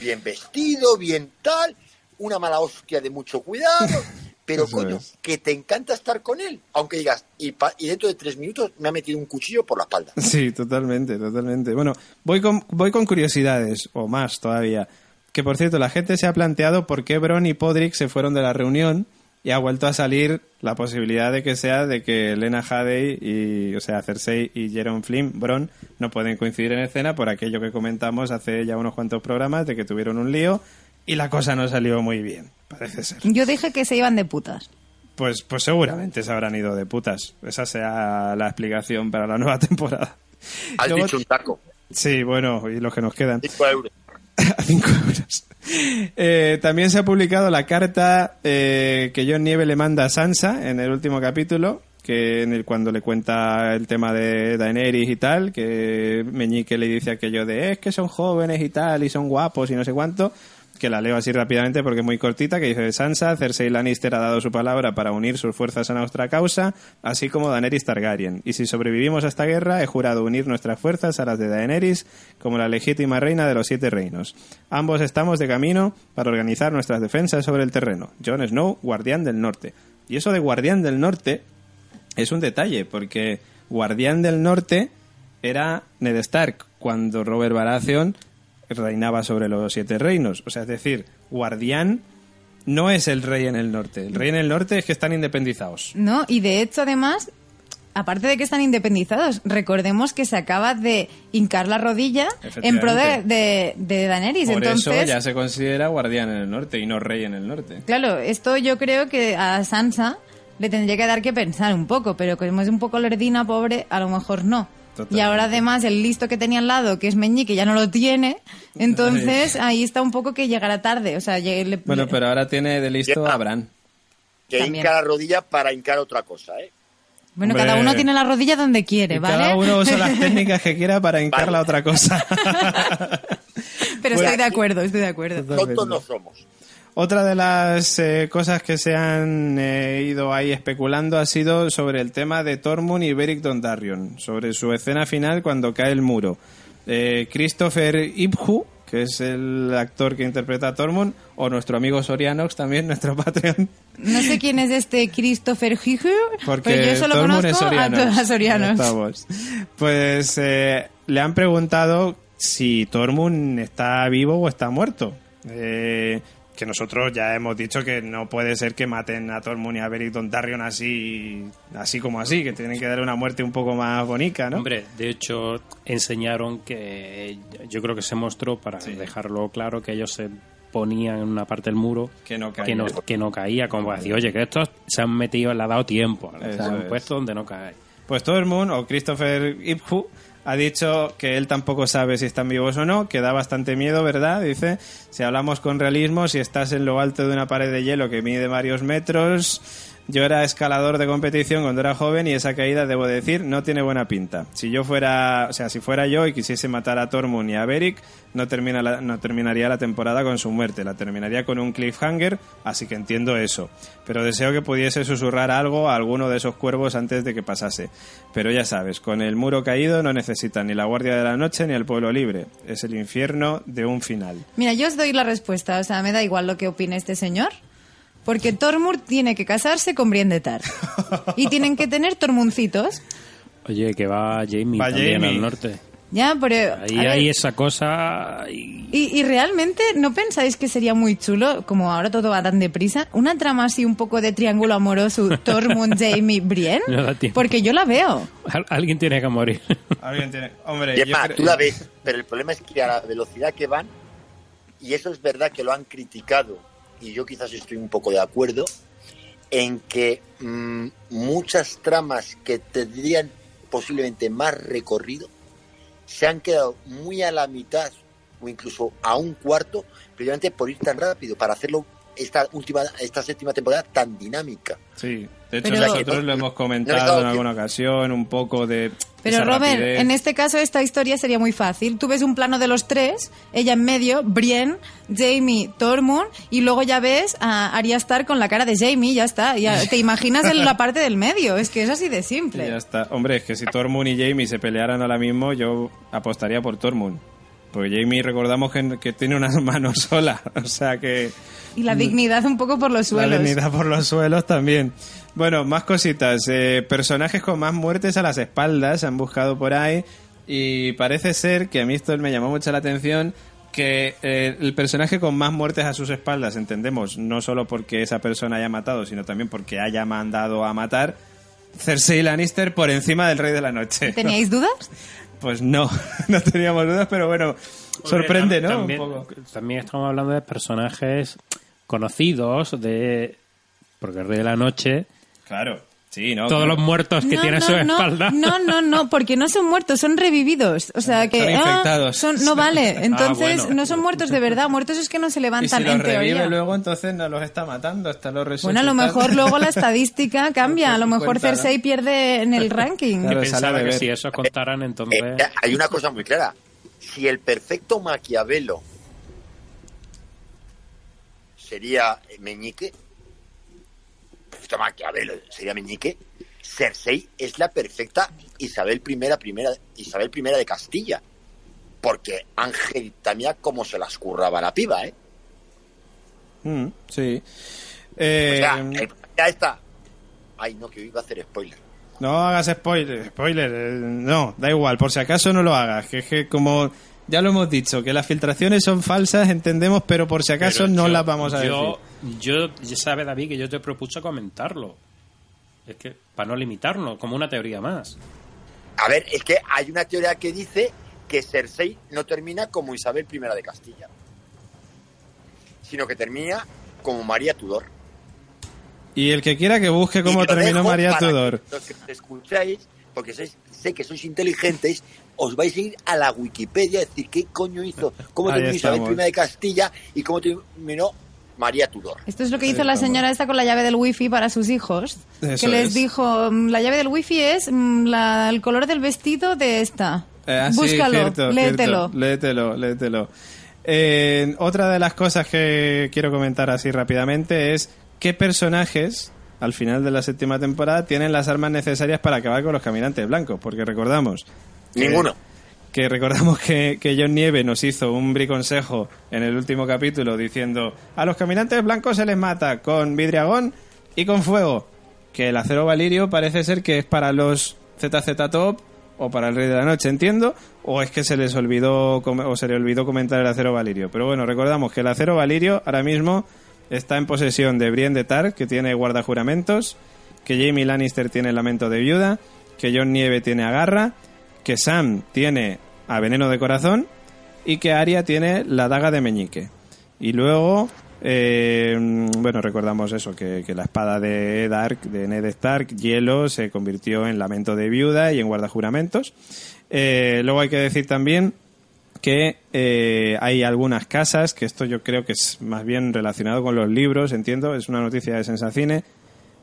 S4: bien vestido, bien tal, una mala hostia de mucho cuidado, pero
S2: Eso
S4: coño,
S2: es.
S4: que te encanta estar con él, aunque digas, y, pa- y dentro de tres minutos me ha metido un cuchillo por la espalda.
S2: Sí, totalmente, totalmente. Bueno, voy con, voy con curiosidades, o más todavía. Que por cierto, la gente se ha planteado por qué Bron y Podrick se fueron de la reunión y ha vuelto a salir la posibilidad de que sea de que Lena Headey y, o sea, Cersei y Jerome Flynn, Bron, no pueden coincidir en escena por aquello que comentamos hace ya unos cuantos programas de que tuvieron un lío y la cosa no salió muy bien, parece ser.
S3: Yo dije que se iban de putas.
S2: Pues, pues seguramente se habrán ido de putas. Esa sea la explicación para la nueva temporada.
S4: Has
S2: Luego-
S4: dicho un taco,
S2: Sí, bueno, y los que nos quedan.
S4: 5 euros.
S2: a 5 euros. Eh, también se ha publicado la carta eh, que John Nieve le manda a Sansa en el último capítulo, que en el cuando le cuenta el tema de Daenerys y tal, que Meñique le dice aquello de es que son jóvenes y tal, y son guapos y no sé cuánto, que la leo así rápidamente porque es muy cortita, que dice Sansa, Cersei Lannister ha dado su palabra para unir sus fuerzas a nuestra causa, así como Daenerys Targaryen. Y si sobrevivimos a esta guerra, he jurado unir nuestras fuerzas a las de Daenerys como la legítima reina de los siete reinos. Ambos estamos de camino para organizar nuestras defensas sobre el terreno. Jon Snow, guardián del norte. Y eso de guardián del norte es un detalle, porque guardián del norte era Ned Stark, cuando Robert Baratheon reinaba sobre los siete reinos. O sea, es decir, guardián no es el rey en el norte. El rey en el norte es que están independizados.
S3: ¿No? Y de hecho, además, aparte de que están independizados, recordemos que se acaba de hincar la rodilla en pro de, de Daenerys.
S2: Por
S3: Entonces,
S2: eso ya se considera guardián en el norte y no rey en el norte.
S3: claro, esto yo creo que a Sansa le tendría que dar que pensar un poco, pero como es un poco lerdina, pobre, a lo mejor no.
S2: Totalmente.
S3: Y ahora además el listo que tenía al lado, que es Meñique, ya no lo tiene, entonces ahí está un poco que llegará tarde. O sea, llegue- le-
S2: Bueno, pero ahora tiene de listo a Bran.
S4: Que
S3: También.
S4: hinca la rodilla para hincar otra cosa, ¿eh?
S3: bueno,
S2: Hombre.
S3: cada uno tiene la rodilla donde quiere, ¿vale?
S2: Cada uno usa las técnicas que quiera para hincar
S4: Vale.
S2: la otra cosa.
S3: pero
S4: Bueno,
S3: estoy de acuerdo, estoy de acuerdo.
S4: Tontos no somos.
S2: Otra de las eh, cosas que se han eh, ido ahí especulando ha sido sobre el tema de Tormund y Beric Dondarrion, sobre su escena final cuando cae el muro. Eh, Christopher Ibhu, que es el actor que interpreta a Tormund, o nuestro amigo Sorianox también, nuestro Patreon,
S3: No sé quién es este Christopher Hiju,
S2: porque
S3: pero yo solo
S2: Tormund
S3: conozco a,
S2: Sorianox.
S3: a.
S2: Estamos. Pues le han preguntado si Tormund está vivo o está muerto. Eh, que nosotros ya hemos dicho que no puede ser que maten a Tormund y a Beric Dondarrion así, así como así, que tienen que darle una muerte un poco más bonita, ¿no?
S5: Hombre, de hecho, enseñaron que yo creo que se mostró para dejarlo claro que ellos se ponían en una parte del muro
S2: Que no caía.
S5: que no, que no caía, como para decir, oye, que estos se han metido, le ha dado tiempo, se han
S2: es.
S5: puesto donde no cae.
S2: Pues Tormund o Christopher Ibhu ha dicho que él tampoco sabe si están vivos o no, que da bastante miedo, ¿verdad? Dice, si hablamos con realismo, si estás en lo alto de una pared de hielo que mide varios metros, yo era escalador de competición cuando era joven y esa caída, debo decir, no tiene buena pinta. Si yo fuera, o sea, si fuera yo y quisiese matar a Tormund y a Beric, no, termina la- no terminaría la temporada con su muerte, la terminaría con un cliffhanger, así que entiendo eso. Pero deseo que pudiese susurrar algo a alguno de esos cuervos antes de que pasase. Pero ya sabes, con el muro caído no necesitan ni la Guardia de la Noche ni el pueblo libre. Es el infierno de un final.
S3: Mira, yo os doy la respuesta. O sea, me da igual lo que opine este señor. Porque Tormund tiene que casarse con Brienne de Tar. Y tienen que tener tormuncitos.
S5: Oye, que va Jamie
S2: Va
S5: también al norte.
S3: Ya, pero...
S5: Ahí
S3: ver,
S5: hay esa cosa. y-
S3: y, y realmente no pensáis que sería muy chulo, como ahora todo va tan deprisa, una trama así un poco de triángulo amoroso Tormund, Jamie, Brienne?
S5: No.
S3: Porque yo la veo.
S5: Al- alguien tiene que morir.
S2: Alguien tiene... Hombre,
S4: Y es
S2: yo
S4: más,
S2: creo-
S4: tú la ves, pero el problema es que a la velocidad que van, y eso es verdad que lo han criticado, y yo quizás estoy un poco de acuerdo, en que mm, muchas tramas que tendrían posiblemente más recorrido se han quedado muy a la mitad o incluso a un cuarto, precisamente por ir tan rápido, para hacerlo esta última, esta séptima temporada tan dinámica.
S2: Sí, de hecho
S3: Pero-
S2: nosotros lo hemos comentado en alguna ocasión, un poco de...
S3: Pero Robert,
S2: rapidez.
S3: en este caso esta historia sería muy fácil. Tú ves un plano de los tres, ella en medio, Brienne, Jamie, Tormund, y luego ya ves a Arya Stark con la cara de Jamie, ya está. Ya te imaginas en la parte del medio, es que es así de simple.
S2: ya está. Hombre, es que si Tormund y Jamie se pelearan ahora mismo, yo apostaría por Tormund. Porque Jamie recordamos que, que tiene unas manos sola, o sea que
S3: Y la dignidad un poco por los
S2: la
S3: suelos.
S2: dignidad por los suelos también. Bueno, más cositas. Eh, personajes con más muertes a las espaldas se han buscado por ahí y parece ser que a mí esto me llamó mucho la atención que eh, el personaje con más muertes a sus espaldas, entendemos, no solo porque esa persona haya matado, sino también porque haya mandado a matar, Cersei Lannister por encima del Rey de la Noche.
S3: ¿Teníais dudas?
S2: Pues no, no teníamos dudas, pero bueno, sorprende, ¿no?
S5: También,
S2: Un poco.
S5: también estamos hablando de personajes conocidos de. Porque el Rey de la Noche.
S2: Claro, sí, ¿no?
S5: Todos
S2: Claro.
S5: los muertos que
S3: no,
S5: tiene a
S3: no,
S5: su
S3: no,
S5: espalda.
S3: No, no, no, porque no son muertos, son revividos. O sea que
S2: Son
S3: ah,
S2: infectados.
S3: son- no vale. Entonces
S5: bueno.
S3: no son muertos de verdad, muertos es que no se
S2: Y
S3: levantan
S2: si los
S3: en
S2: revive
S3: teoría.
S2: luego, entonces no los está matando, está los
S3: Bueno, a lo mejor luego la estadística cambia. A lo mejor. Cersei pierde en el ranking.
S2: Claro,
S5: pensaba que si eso contaran, entonces.
S4: Eh, hay una cosa muy clara. Si el perfecto Maquiavelo sería Meñique, Maquiavelo sería Meñique, Cersei es la perfecta Isabel I, primera, Isabel I de Castilla. Porque Ángel también como se las curraba la piba, ¿eh?
S2: Mm, sí.
S4: O
S2: Eh,
S4: sea, el- ya está. Ay, no, que hoy iba a hacer spoiler.
S2: No hagas spoiler, spoiler, eh, no, da igual, por si acaso no lo hagas, que es que como ya lo hemos dicho, que las filtraciones son falsas, entendemos, pero por si acaso
S5: Pero
S2: no
S5: yo-
S2: las vamos a
S5: yo,
S2: decir.
S5: Yo, ya sabe David que yo te propuse comentarlo. Es que, para no limitarnos, como una teoría más.
S4: A ver, es que hay una teoría que dice que Cersei no termina como Isabel I de Castilla, sino que termina como María Tudor.
S2: Y el que quiera que busque cómo terminó María
S4: para
S2: Tudor.
S4: que Los que escucháis, porque sois- sé que sois inteligentes, os vais a ir a la Wikipedia a decir qué coño hizo, cómo
S2: Ahí
S4: terminó Isabel. I de Castilla y cómo terminó María Tudor.
S3: Esto es lo que hizo la señora esta con la llave del wifi para sus hijos.
S2: Eso
S3: que les
S2: es.
S3: dijo, mm, la llave del wifi es mm, la- el color del vestido de esta.
S2: Eh, ah, sí,
S3: Búscalo,
S2: cierto,
S3: léetelo.
S2: cierto. léetelo, léetelo. Eh, otra de las cosas que quiero comentar así rápidamente es qué personajes al final de la séptima temporada tienen las armas necesarias para acabar con los caminantes blancos, porque recordamos
S4: Ninguno.
S2: que recordamos que, que John Nieve nos hizo un briconsejo en el último capítulo diciendo a los caminantes blancos se les mata con vidriagón y con fuego. Que el acero valirio parece ser que es para los ZZ Top o para el Rey de la Noche, entiendo, o es que se les olvidó o se le olvidó comentar el acero valirio. Pero bueno, recordamos que el acero valirio ahora mismo está en posesión de Brienne de Tar, que tiene guardajuramentos, que Jamie Lannister tiene lamento de viuda, que John Nieve tiene agarra, que Sam tiene a veneno de corazón y que Arya tiene la daga de meñique. Y luego Eh, bueno, recordamos eso, que, que la espada de Dark, de Ned Stark, hielo, se convirtió en lamento de viuda y en guardajuramentos. Eh, luego hay que decir también que eh, hay algunas casas, que esto yo creo que es más bien relacionado con los libros, entiendo, es una noticia de Sensacine,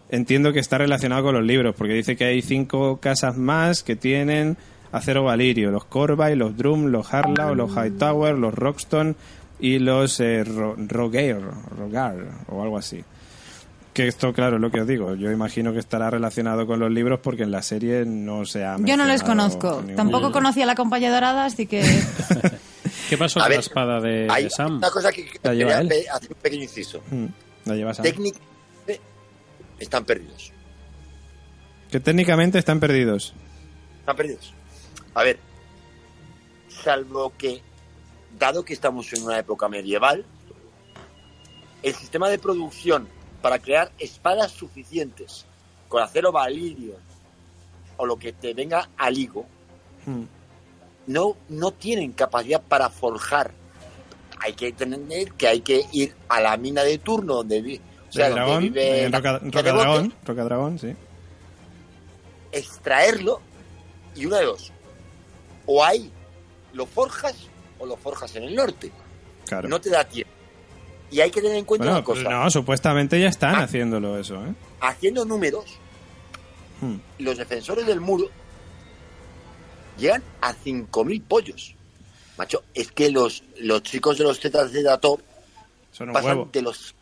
S2: entiendo que está relacionado con los libros, porque dice que hay cinco casas más que tienen acero valirio, los Corby, los Drum, los Harlow, los Hightower, los Roxton y los eh, Ro- Rogair, Rogar o algo así. Que esto, claro, es lo que os digo. Yo imagino que estará relacionado con los libros porque en la serie no se ha
S3: Yo no les conozco.
S2: ningún
S3: Tampoco
S2: libro.
S3: conocía a la compañía dorada, así que...
S5: ¿Qué pasó
S4: A
S5: con
S4: ver,
S5: la espada de,
S4: Hay
S5: de Sam?
S4: una cosa que
S2: La lleva
S4: quería
S2: él.
S4: hacer un pequeño inciso.
S2: Mm, La llevas a...
S4: Técnicamente están perdidos.
S2: Que técnicamente están perdidos.
S4: Están perdidos. A ver, salvo que, dado que estamos en una época medieval, el sistema de producción para crear espadas suficientes con acero valirio o lo que te venga al higo,
S2: Mm.
S4: no, no tienen capacidad para forjar. Hay que entender que hay que ir a la mina de turno donde, o sea, donde
S2: dragón,
S4: vive
S2: en
S4: la-
S2: Roca, Rocadragón,
S4: bote,
S2: Rocadragón, sí.
S4: extraerlo y una de dos. O ahí lo forjas o lo forjas en el norte.
S2: Claro.
S4: No te da tiempo. Y hay que tener en cuenta
S2: Bueno,
S4: una cosa.
S2: pues no, supuestamente ya están
S4: Ah.
S2: haciéndolo eso, ¿eh?
S4: Haciendo números,
S2: Hmm.
S4: los defensores del muro llegan a 5.000 pollos. Macho, es que los, los chicos de los ZZ Top pasan
S2: huevo.
S4: de los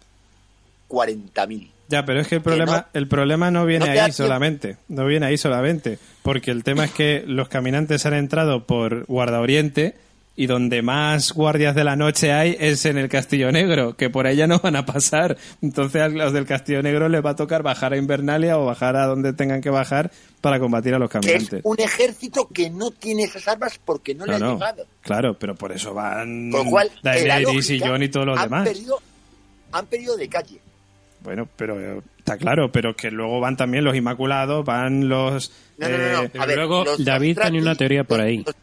S4: 40.000.
S2: Ya, pero es que el problema,
S4: no-
S2: el problema no viene
S4: no
S2: ahí solamente. No viene ahí solamente. Porque el tema es que los caminantes han entrado por Guarda Oriente y donde más guardias de la noche hay es en el Castillo Negro, que por allá no van a pasar. Entonces a los del Castillo Negro les va a tocar bajar a Invernalia o bajar a donde tengan que bajar para combatir a los
S4: Que es
S2: caminantes.
S4: un ejército que no tiene esas armas porque no le han
S2: Claro,
S4: llegado.
S2: claro, pero por eso van
S4: Con lo cual, en la
S2: Daenerys y Jon y todos los
S4: han
S2: demás.
S4: Perdido, han perdido de calle.
S2: Bueno, pero está claro, pero que luego van también los Inmaculados, van los...
S4: No, no, no, no.
S2: eh,
S5: Pero
S4: A ver,
S5: luego
S4: los
S5: David tenía una teoría por ahí.
S4: los-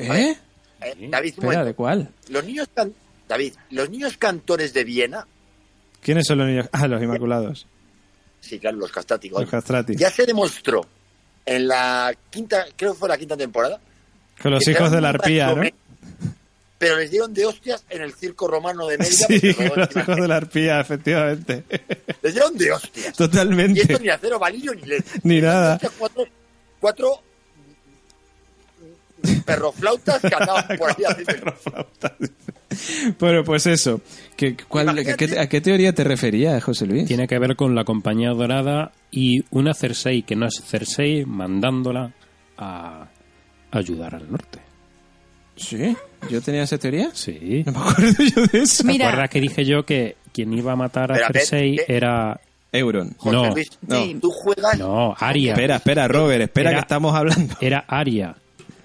S2: ¿Eh?
S4: eh. David,
S2: Espera. ¿de cuál?
S4: los niños can- David, los niños cantores de Viena,
S2: ¿Quiénes son los niños? Ah, los Inmaculados.
S4: sí, claro, los castáticos.
S2: Los castrati.
S4: Ya se demostró en la quinta, creo que fue la quinta temporada.
S2: Con los hijos de la arpía, ¿no?
S4: Pero les dieron de hostias en el circo romano de Mérida.
S2: Sí, hijos de la arpía, efectivamente.
S4: Les dieron de hostias. Y esto
S2: Totalmente.
S4: ni acero valirio ni LED.
S2: Ni nada.
S4: Cuatro, cuatro perroflautas que andaban por ahí haciendo-
S2: Bueno, pues eso. ¿Qué, cuál- a, qué, a qué teoría te referías, José Luis?
S5: Tiene que ver con la compañía dorada y una Cersei que no es Cersei mandándola a ayudar al norte.
S2: ¿Sí? ¿Yo tenía esa teoría?
S5: Sí.
S2: No me acuerdo yo de eso.
S5: ¿Te acuerdas que dije yo que quien iba a matar a
S4: Pero
S5: Cersei
S4: ¿qué?
S5: era...
S2: Euron.
S4: José
S5: No,
S4: Luis,
S2: no.
S4: tú juegas
S5: No, Aria.
S2: Espera, espera, Robert, espera
S5: Era-
S2: que estamos hablando.
S5: Era Aria.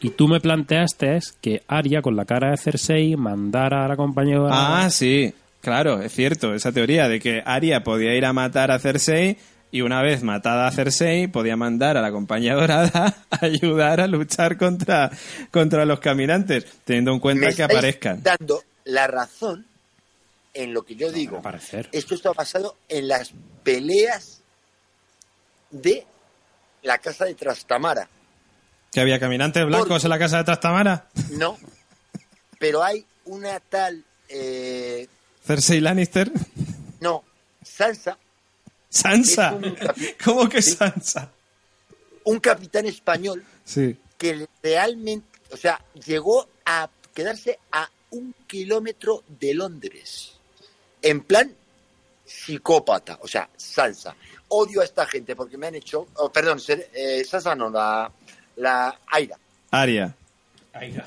S5: Y tú me planteaste que Aria, con la cara de Cersei, mandara a la compañía dorada
S2: Ah, sí, claro, es cierto, esa teoría de que Arya podía ir a matar a Cersei y una vez matada a Cersei podía mandar a la compañía dorada a ayudar a luchar contra, contra los caminantes, teniendo en cuenta
S4: me
S2: que aparezcan.
S4: dando la razón en lo que yo digo.
S5: aparecer.
S4: Esto está basado en las peleas de la casa de Trastamara.
S2: ¿Que había caminantes blancos
S4: Porque-
S2: en la casa de Trastamara?
S4: No, pero hay una tal, eh,
S2: ¿Cersei Lannister?
S4: no, Sansa,
S2: ¿Sansa?
S4: Un
S2: ¿Cómo que
S4: Sí.
S2: Sansa?
S4: un capitán español
S2: Sí.
S4: que realmente, o sea, llegó a quedarse a un kilómetro de Londres. En plan psicópata, o sea, Sansa. Odio a esta gente porque me han hecho, oh, perdón, ser- eh, Sansa no, la, la Aira.
S2: Aria. Aira.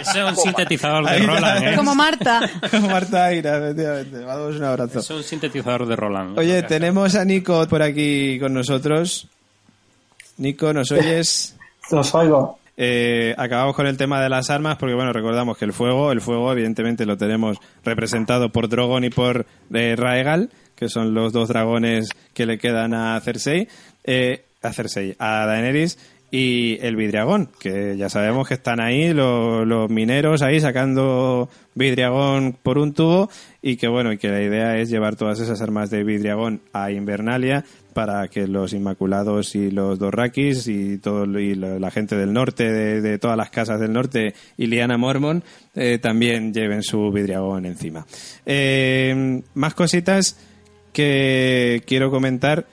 S5: Ese es un sintetizador de Roland, ¿eh?
S3: Como Marta.
S2: Marta Aira, efectivamente. Vamos un abrazo.
S5: Es un sintetizador de Roland.
S2: Oye, tenemos a Nico por aquí con nosotros. Nico, ¿nos oyes?
S9: Los oigo.
S2: Eh, acabamos con el tema de las armas porque, bueno, recordamos que el fuego, el fuego evidentemente lo tenemos representado por Drogon y por eh, Raegal, que son los dos dragones que le quedan a Cersei, eh, a Cersei, a Daenerys, y el vidriagón, que ya sabemos que están ahí los, los mineros ahí sacando vidriagón por un tubo y que bueno, y que la idea es llevar todas esas armas de vidriagón a Invernalia para que los Inmaculados y los Dorrakis y todo y la gente del norte de, de todas las casas del norte y Liana Mormon eh, también lleven su vidriagón encima. Eh, más cositas que quiero comentar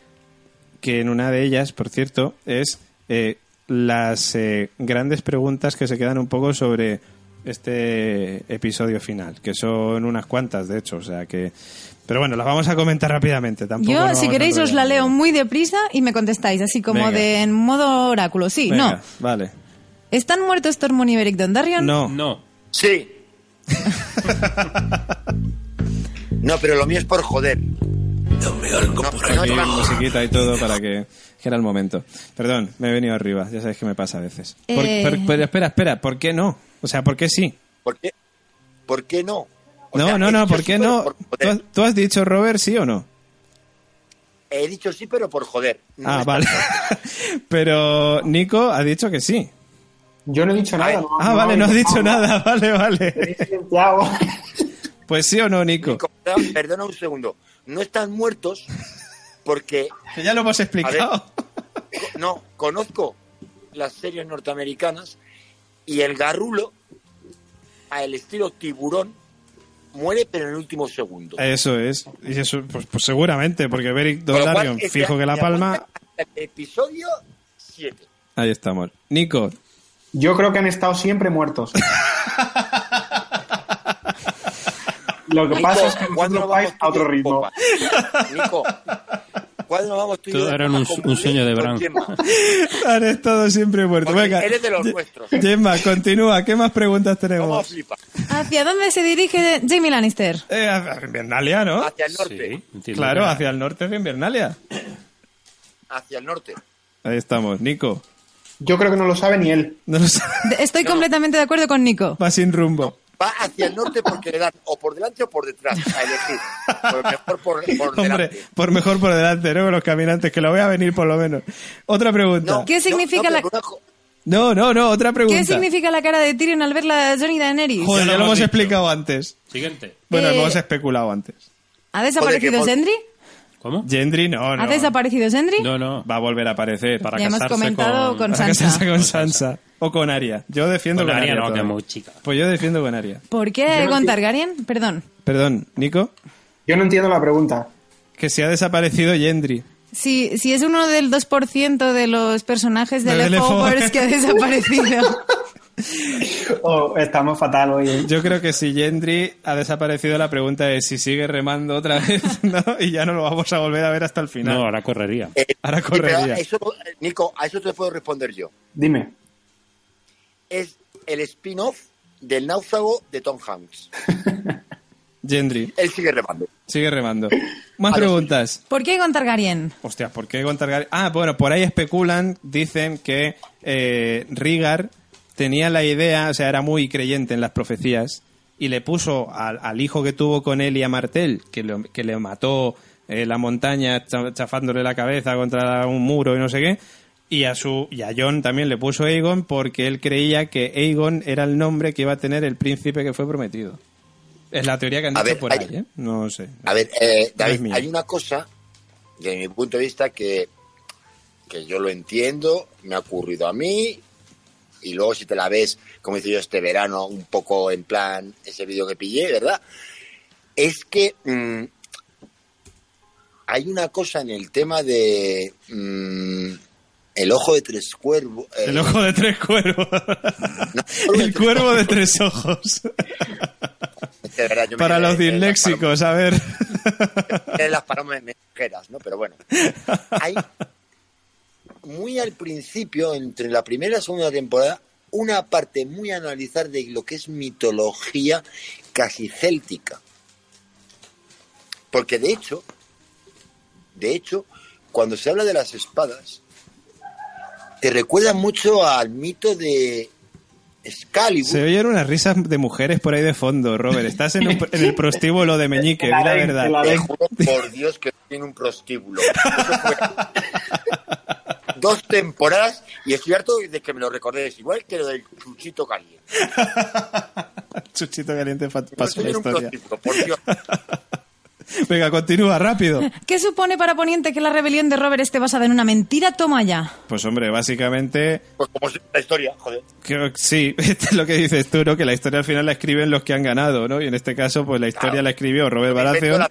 S2: que en una de ellas, por cierto, es eh, las eh, grandes preguntas que se quedan un poco sobre este episodio final, que son unas cuantas, de hecho, o sea que... Pero bueno, las vamos a comentar rápidamente. Tampoco
S3: Yo, si queréis, os la leo muy deprisa y me contestáis, así como
S2: Venga.
S3: de en modo oráculo. Sí,
S2: Venga,
S3: no.
S2: Vale.
S3: ¿Están muertos Tormund y Beric Dondarrion?
S2: No.
S5: No.
S4: Sí. no, pero lo mío es por joder. No, no,
S2: Aquí
S4: no,
S2: musiquita y todo para que, que era el momento. Perdón, me he venido arriba. Ya sabes que me pasa a veces. Por-
S3: Eh.
S2: pero, pero espera, espera. ¿Por qué no? O sea, ¿por qué sí?
S4: ¿Por qué? ¿Por qué no? O
S2: No,
S4: sea,
S2: no,
S4: he
S2: no.
S4: dicho
S2: ¿Por
S4: sí,
S2: qué
S4: pero
S2: no?
S4: por
S2: ¿Tú,
S4: joder.
S2: has- tú has dicho, Robert, sí o no?
S4: He dicho sí, pero por joder. No
S2: ah, vale.
S4: por-
S2: pero Nico ha dicho que sí.
S9: Yo no he dicho nada.
S4: Ay.
S9: no-
S2: Ah, vale, no has dicho nada. Vale, vale. Pues sí o no, Nico.
S4: Nico, perdona- Perdona un segundo. No están muertos porque,
S2: Que ya lo hemos explicado.
S4: no, conozco las series norteamericanas y el garrulo, al estilo tiburón, muere pero en el último segundo.
S2: Eso es. Y eso, pues, pues seguramente, porque Beric
S4: este-
S2: fijo que la
S4: te
S2: palma.
S4: Episodio 7.
S2: Ahí estamos. Nico,
S9: Yo creo que han estado siempre muertos. Lo que pasa es que
S4: ¿cuándo
S9: vosotros
S4: nos
S9: vais
S4: vamos
S9: a otro ritmo.
S4: Popa? Nico, ¿cuándo nos vamos tú y yo
S5: Todo era un- sueño de Bran.
S2: Han estado siempre muertos. Venga.
S4: eres de los nuestros.
S2: Gemma, continúa. ¿Qué más preguntas
S4: Vamos a
S2: tenemos?
S4: flipar.
S3: ¿Hacia dónde se dirige Jamie Lannister?
S2: Eh, hacia Invernalia, ¿no?
S4: Hacia el norte.
S5: Sí,
S2: Claro, hacia el norte de Invernalia.
S4: Hacia el norte.
S2: Ahí estamos. Nico.
S9: Yo creo que no lo sabe ni él.
S2: No lo sé.
S3: De- Estoy completamente de acuerdo con Nico.
S2: Va sin rumbo.
S4: Va hacia el norte porque le dan o por delante o por detrás a elegir. Pero mejor por, por
S2: Hombre,
S4: delante.
S2: por mejor por delante, ¿no? Con los caminantes, que lo voy a venir por lo menos. Otra pregunta.
S4: No,
S3: ¿Qué
S4: no,
S3: significa
S4: no,
S3: la-
S4: una jo-
S2: No, no, no, otra pregunta.
S3: ¿Qué significa la cara de Tyrion al ver la Johnny Daenerys?
S2: Joder,
S5: Ya
S2: ya
S5: lo
S2: lo hemos
S5: hemos dicho.
S2: explicado antes.
S5: Siguiente.
S2: Bueno,
S3: Eh,
S2: hemos especulado antes.
S3: ¿Ha desaparecido
S4: Joder, por-
S3: Sendry?
S5: ¿Cómo?
S2: Gendry no, no.
S3: ¿Ha desaparecido Sendry?
S5: No, no.
S2: Va a volver a aparecer.
S5: Para
S3: Ya hemos
S5: casarse
S3: comentado
S5: con...
S3: con
S2: Para casarse con Sansa. O con Arya. Yo defiendo
S5: Con
S2: con,
S5: Arya
S2: Arya.
S5: no, que
S2: todavía.
S5: es muy chica.
S2: Pues yo defiendo con Arya.
S3: ¿Por qué con Targaryen? Perdón.
S2: Perdón, Nico.
S9: Yo no entiendo la pregunta.
S2: Que se ha desaparecido Gendry.
S3: Si, si es uno del 2% de los personajes de Leftovers que ha desaparecido.
S9: Oh, estamos fatal hoy. ¿eh?
S2: Yo creo que si Gendry ha desaparecido, la pregunta es si sigue remando otra vez, ¿no? Y ya no lo vamos a volver a ver hasta el final.
S5: No, ahora correría.
S4: eh,
S2: Ahora correría.
S4: eso, Nico, a eso te puedo responder yo.
S9: Dime.
S4: Es el spin-off del náufrago de Tom Hanks.
S2: Gendry,
S4: Él sigue remando.
S2: sigue remando. Más preguntas.
S3: ¿Por qué con Targaryen?
S2: Hostia, ¿por qué con Targaryen? Ah, bueno, por ahí especulan, dicen que eh, Rigar tenía la idea, o sea, era muy creyente en las profecías y le puso al, al hijo que tuvo con él y a Martel, que, lo- que le mató en la montaña cha- chafándole la cabeza contra un muro y no sé qué, y a su y a Jon también le puso Aegon porque él creía que Aegon era el nombre que iba a tener el príncipe que fue prometido. Es la teoría que han
S4: A
S2: dicho
S4: ver,
S2: por
S4: hay-
S2: ahí, ¿eh? No sé.
S4: A ver, eh,
S2: No
S4: David,
S2: mía.
S4: hay una cosa, desde mi punto de vista, que, que yo lo entiendo, me ha ocurrido a mí, y luego si te la ves, como hice yo este verano, un poco en plan ese vídeo que pillé, ¿verdad? Es que mm, hay una cosa en el tema de mm, el ojo de tres cuervos. eh,
S2: El ojo de tres cuervos.
S4: no,
S2: El cuervo de tres ojos.
S4: de verdad, yo me
S2: Para los disléxicos, a ver.
S4: las palomas mensajeras, ¿no? Pero bueno, hay muy al principio, entre la primera y la segunda temporada, una parte muy a analizar de lo que es mitología casi céltica. Porque de hecho, de hecho, cuando se habla de las espadas, te recuerda mucho al mito de Excalibur.
S2: Se oyen unas risas de mujeres por ahí de fondo, Robert. Estás en, un- en el prostíbulo de Meñique, la verdad.
S9: la
S4: juro por Dios que tiene un prostíbulo. Eso fue dos temporadas y estoy harto de que me lo recordéis, igual que lo del chuchito caliente.
S2: Chuchito caliente pasó la historia.
S4: por Dios.
S2: Venga, continúa, rápido.
S3: ¿Qué supone para Poniente que la rebelión de Robert esté basada en una mentira? Toma ya.
S2: Pues hombre, básicamente,
S4: Pues como es la historia, joder.
S2: que sí, esto es lo que dices tú, ¿no? Que la historia al final la escriben los que han ganado, ¿no? Y en este caso, pues la historia
S4: Claro.
S2: la escribió Robert Baratheon.
S4: la.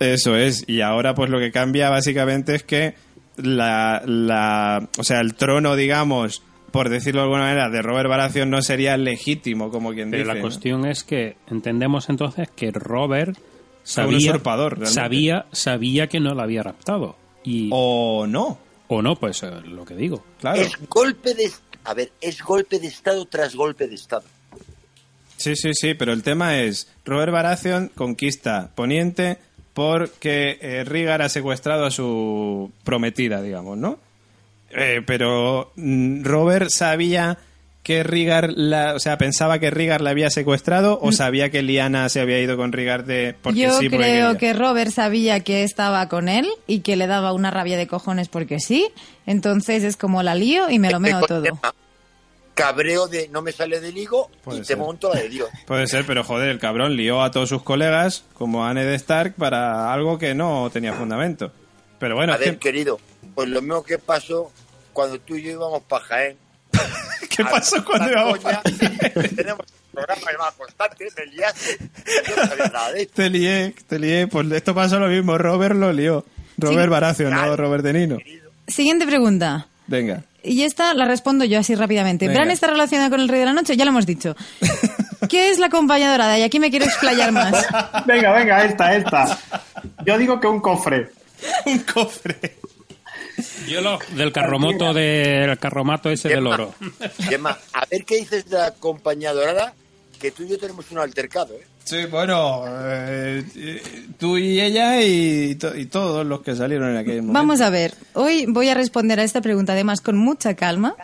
S2: Eso es, y ahora pues lo que cambia básicamente es que la, la, o sea, el trono, digamos, por decirlo de alguna manera, de Robert Baratheon no sería legítimo, como quien
S5: Pero
S2: dice.
S5: la
S2: ¿no?
S5: cuestión es que entendemos entonces que Robert sabía,
S2: usurpador, realmente.
S5: sabía, sabía que no la había raptado. Y,
S2: O no,
S5: o no, pues eh, lo que digo.
S2: claro.
S4: Es golpe de... A ver, es golpe de Estado tras golpe de Estado.
S2: Sí, sí, sí, pero el tema es, Robert Baratheon conquista Poniente porque eh, Rhaegar ha secuestrado a su prometida, digamos, ¿no? Eh, pero mm, Robert sabía que Rhaegar, la, o sea, pensaba que Rhaegar la había secuestrado o sabía que Liana se había ido con Rhaegar de porque
S3: Yo
S2: sí, porque
S3: creo
S2: quería?
S3: que Robert sabía que estaba con él y que le daba una rabia de cojones porque sí. Entonces es como la lío y me lo meo todo.
S4: Cabreo de no me sale del higo
S2: Puede
S4: y te
S2: ser.
S4: monto la de Dios.
S2: Puede ser, pero joder, el cabrón lió a todos sus colegas, como a Ned Stark, para algo que no tenía fundamento. Pero bueno,
S4: a ver,
S2: que-
S4: querido, pues lo mismo que pasó cuando tú y yo íbamos para Jaén.
S2: ¿qué
S4: A
S2: pasó cuando íbamos
S4: coña, Tenemos un programa llamado Constante, me liaste. Yo no sabía nada de esto.
S2: Te lié, te lié. Pues esto pasó lo mismo. Robert lo lió. Robert
S3: Sí.
S2: No
S4: Claro.
S2: Robert De Nino.
S3: Siguiente pregunta.
S2: Venga.
S3: Y esta la respondo yo así rápidamente.
S2: Venga.
S3: ¿Bran está relacionada con el Rey de la Noche? Ya lo hemos dicho. ¿Qué es la compañía dorada? Y aquí me quiero explayar más.
S9: Venga, venga, esta, esta. Yo digo que un cofre.
S2: Un cofre.
S5: Yo lo del carromoto del carromato ese del
S4: Gemma,
S5: oro.
S4: Gemma, a ver qué dices de la compañía dorada, que tú y yo tenemos un altercado, ¿eh?
S2: Sí, bueno, eh, tú y ella y, to- y todos los que salieron en aquel momento.
S3: Vamos a ver. Hoy voy a responder a esta pregunta además con mucha calma,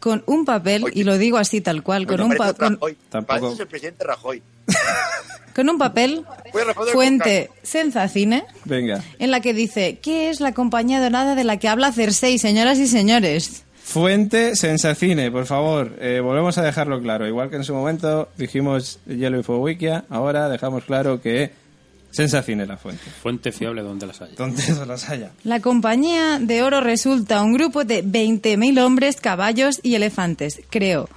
S3: con un papel, y lo digo así tal cual, con un,
S4: parece
S3: pa- con.
S2: Tampoco-
S4: el presidente Rajoy.
S3: con un papel, fuente Sensacine,
S2: Venga.
S3: en la que dice, ¿qué es la compañía dorada de la que habla Cersei, señoras y señores?
S2: Fuente Sensacine, por favor. Eh, volvemos a dejarlo claro. Igual que en su momento dijimos Hielo y Fuego Wikia, ahora dejamos claro que Sensacine es la fuente.
S5: Fuente fiable donde las haya.
S2: Donde las haya.
S3: La compañía de oro resulta un grupo de 20.000 hombres, caballos y elefantes, creo.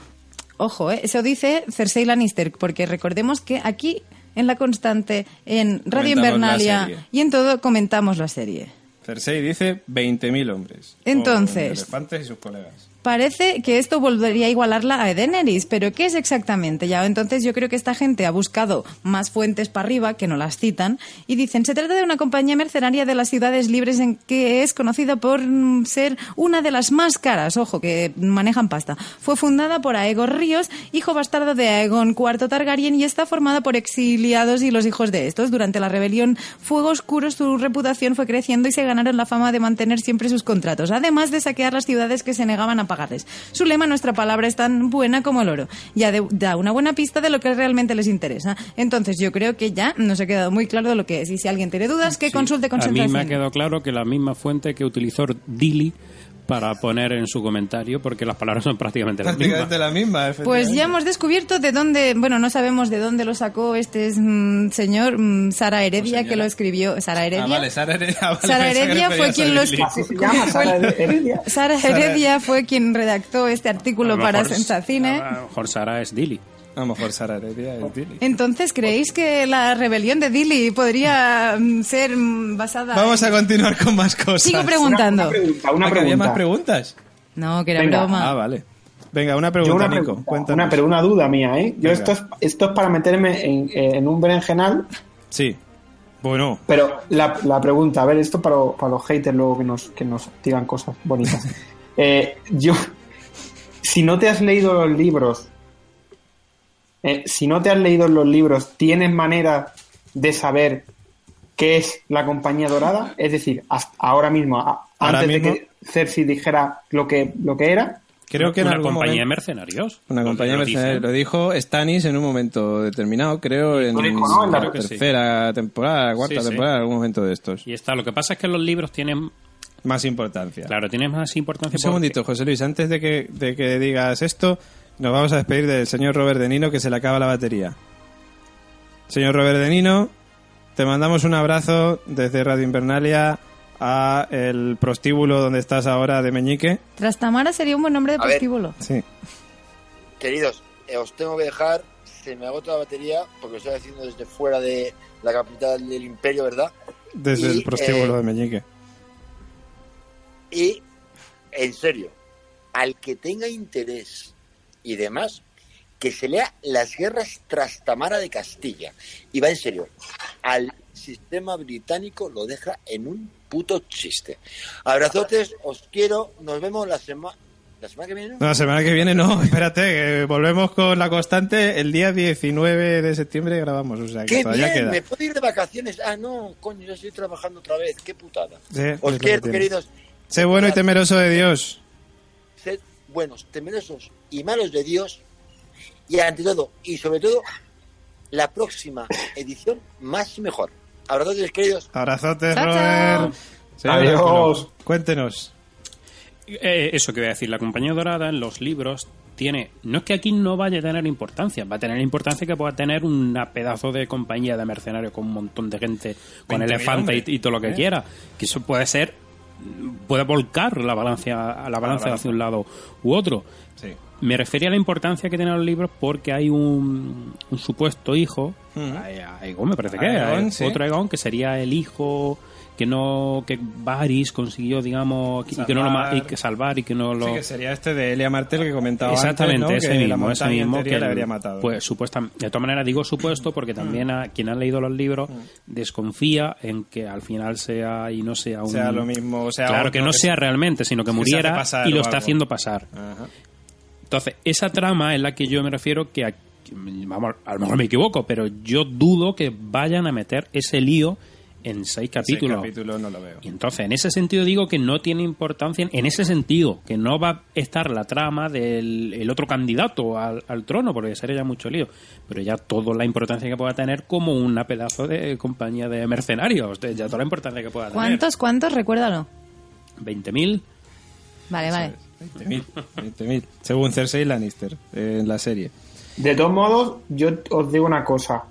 S3: Ojo, ¿eh? eso dice Cersei Lannister, porque recordemos que aquí en La Constante, en Radio
S2: Comentamos
S3: Invernalia y en todo comentamos la serie.
S2: Cersei dice 20.000 hombres.
S3: Entonces-
S2: Con elefantes y sus colegas.
S3: Parece que esto volvería a igualarla a Daenerys, pero ¿qué es exactamente? Ya entonces yo creo que esta gente ha buscado más fuentes para arriba que no las citan y dicen, se trata de una compañía mercenaria de las ciudades libres en que es conocida por ser una de las más caras, ojo, que manejan pasta. Fue fundada por Aegon Ríos, hijo bastardo de Aegon IV Targaryen y está formada por exiliados y los hijos de estos. Durante la rebelión Fuego Oscuro su reputación fue creciendo y se ganaron la fama de mantener siempre sus contratos, además de saquear las ciudades que se negaban a pagarles. Su lema, nuestra palabra es tan buena como el oro. Ya de- da una buena pista de lo que realmente les interesa. Entonces yo creo que ya nos ha quedado muy claro de lo que es. Y si alguien tiene dudas, que
S5: Sí.
S3: consulte con
S5: A mí me ha quedado claro que la misma fuente que utilizó Dilly para poner en su comentario, porque las palabras son prácticamente las mismas.
S2: Prácticamente la misma,
S3: Pues ya hemos descubierto de dónde, bueno, no sabemos de dónde lo sacó este mm, señor, mm, Sara Heredia, que lo escribió. Sara Heredia.
S2: Ah, vale, Sara Heredia. vale,
S3: Sara Heredia fue quien lo
S2: Lili.
S9: Así se llama, Sara Heredia.
S3: Sara Heredia fue quien redactó este artículo
S5: lo
S3: para Sensacine.
S5: A lo mejor Sara es Dilly.
S2: A lo mejor Sara Heredia es Lili.
S3: Entonces, ¿creéis que la rebelión de Dilly podría mm, ser mm, basada
S2: Vamos a continuar con más cosas.
S3: Sigo preguntando.
S9: Una pregunta, una
S2: Ah, ¿Había más
S9: pregunta.
S2: preguntas?
S3: No, que era
S9: Venga.
S3: broma.
S2: Ah, vale. Venga, una pregunta,
S9: una
S2: Nico.
S9: pregunta, una, pero una duda mía, ¿eh? Yo
S2: Venga.
S9: esto es, esto es para meterme en, en un berenjenal,
S2: Sí. Bueno,
S9: pero la, la pregunta, a ver, esto para, para los haters luego que nos, que nos digan cosas bonitas. Eh, yo, si no te has leído los libros, eh, si no te has leído los libros, ¿tienes manera de saber qué es la compañía dorada? Es decir, hasta ahora mismo, a-
S2: Ahora
S9: antes
S2: mismo-
S9: de que Cersei dijera lo que, lo que era,
S2: creo que en
S5: una
S2: algún
S5: compañía de mercenarios.
S2: Una compañía
S5: lo
S2: mercenaria.
S5: dicen.
S2: Lo dijo Stannis en un momento determinado, creo, en
S9: Lo dijo, ¿no? En la-
S2: creo
S5: que sí.
S2: tercera temporada, cuarta
S5: Sí, sí.
S2: temporada, algún momento de estos.
S5: Y está. Lo que pasa es que los libros tienen
S2: más importancia.
S5: Claro, tiene más importancia
S2: Un segundito, José Luis, antes de que, de que digas esto, nos vamos a despedir del señor Robert De Nino que se le acaba la batería. Señor Robert De Nino, te mandamos un abrazo desde Radio Invernalia a el prostíbulo donde estás ahora de Meñique.
S3: Trastamara sería un buen nombre de
S4: A ver.
S3: prostíbulo.
S2: Sí.
S4: Queridos, eh, os tengo que dejar, se me agota la batería porque lo estoy haciendo desde fuera de la capital del imperio, ¿verdad?
S2: Desde
S4: Y,
S2: el prostíbulo
S4: eh,
S2: de Meñique.
S4: Y, en serio, al que tenga interés y demás, que se lea Las guerras Trastamara de Castilla. Y va en serio, al sistema británico lo deja en un puto chiste. Abrazotes, os quiero, nos vemos la semana... ¿La semana que viene? no?
S2: La semana que viene no, espérate, volvemos con la constante. El día 19 de septiembre grabamos, o sea que
S4: ¡Qué
S2: todavía
S4: bien!
S2: queda.
S4: ¿Me puedo ir de vacaciones? Ah, no, coño, ya estoy trabajando otra vez. ¡Qué putada!
S2: Sí,
S4: Os quiero, queridos.
S2: Sé bueno y temeroso de Dios.
S4: Buenos, temerosos y malos de Dios. Y ante todo, y sobre todo, la próxima edición más y mejor. Abrazotes, queridos.
S2: Abrazotes,
S3: Chao,
S2: Robert.
S9: Adiós.
S2: Oráculo, Cuéntenos.
S5: Eh, eso que voy a decir, la compañía dorada en los libros tiene, no es que aquí no vaya a tener importancia, va a tener importancia que pueda tener una pedazo de compañía de mercenarios con un montón de gente, con
S2: 20.000
S5: elefante
S2: hombres.
S5: y, y todo lo que
S2: ¿Eh?
S5: quiera, que eso puede ser, puede volcar la balanza, la balanza hacia un lado u otro.
S2: Sí.
S5: Me refería a la importancia que tienen los libros porque hay un, un supuesto hijo,
S2: Ujú.
S5: a- a Aegon me parece que es,
S2: sí.
S5: otro Aegon que sería el hijo que no que Varys consiguió digamos y que no lo y que salvar y que no lo
S2: Sí, que sería este de Elia Martel que comentaba
S5: Exactamente,
S2: antes, ¿no?
S5: ese
S2: que
S5: mismo, ese mismo que
S2: le habría matado.
S5: Pues supuestamente, de todas maneras digo supuesto porque
S2: Mm.
S5: también a quien ha leído los libros desconfía en que al final sea y no sea un
S2: sea lo mismo, o sea,
S5: claro que no
S2: que
S5: sea
S2: se-
S5: realmente, sino que muriera y lo está haciendo pasar.
S2: Ajá.
S5: Entonces, esa trama es la que yo me refiero que, a- vamos, a lo mejor me equivoco, pero yo dudo que vayan a meter ese lío en seis capítulos.
S2: Ese capítulo no lo veo.
S5: Y entonces, en ese sentido digo que no tiene importancia, en ese sentido, que no va a estar la trama del el otro candidato al, al trono, porque sería ya mucho lío, pero ya toda la importancia que pueda tener como una pedazo de compañía de mercenarios, de- ya toda la importancia que pueda tener.
S3: ¿Cuántos, cuántos? Recuérdalo.
S5: 20.000.
S3: Vale, vale.
S2: 20.000, 20.000. Según Cersei Lannister eh, en la serie.
S9: De todos modos, yo os digo una cosa.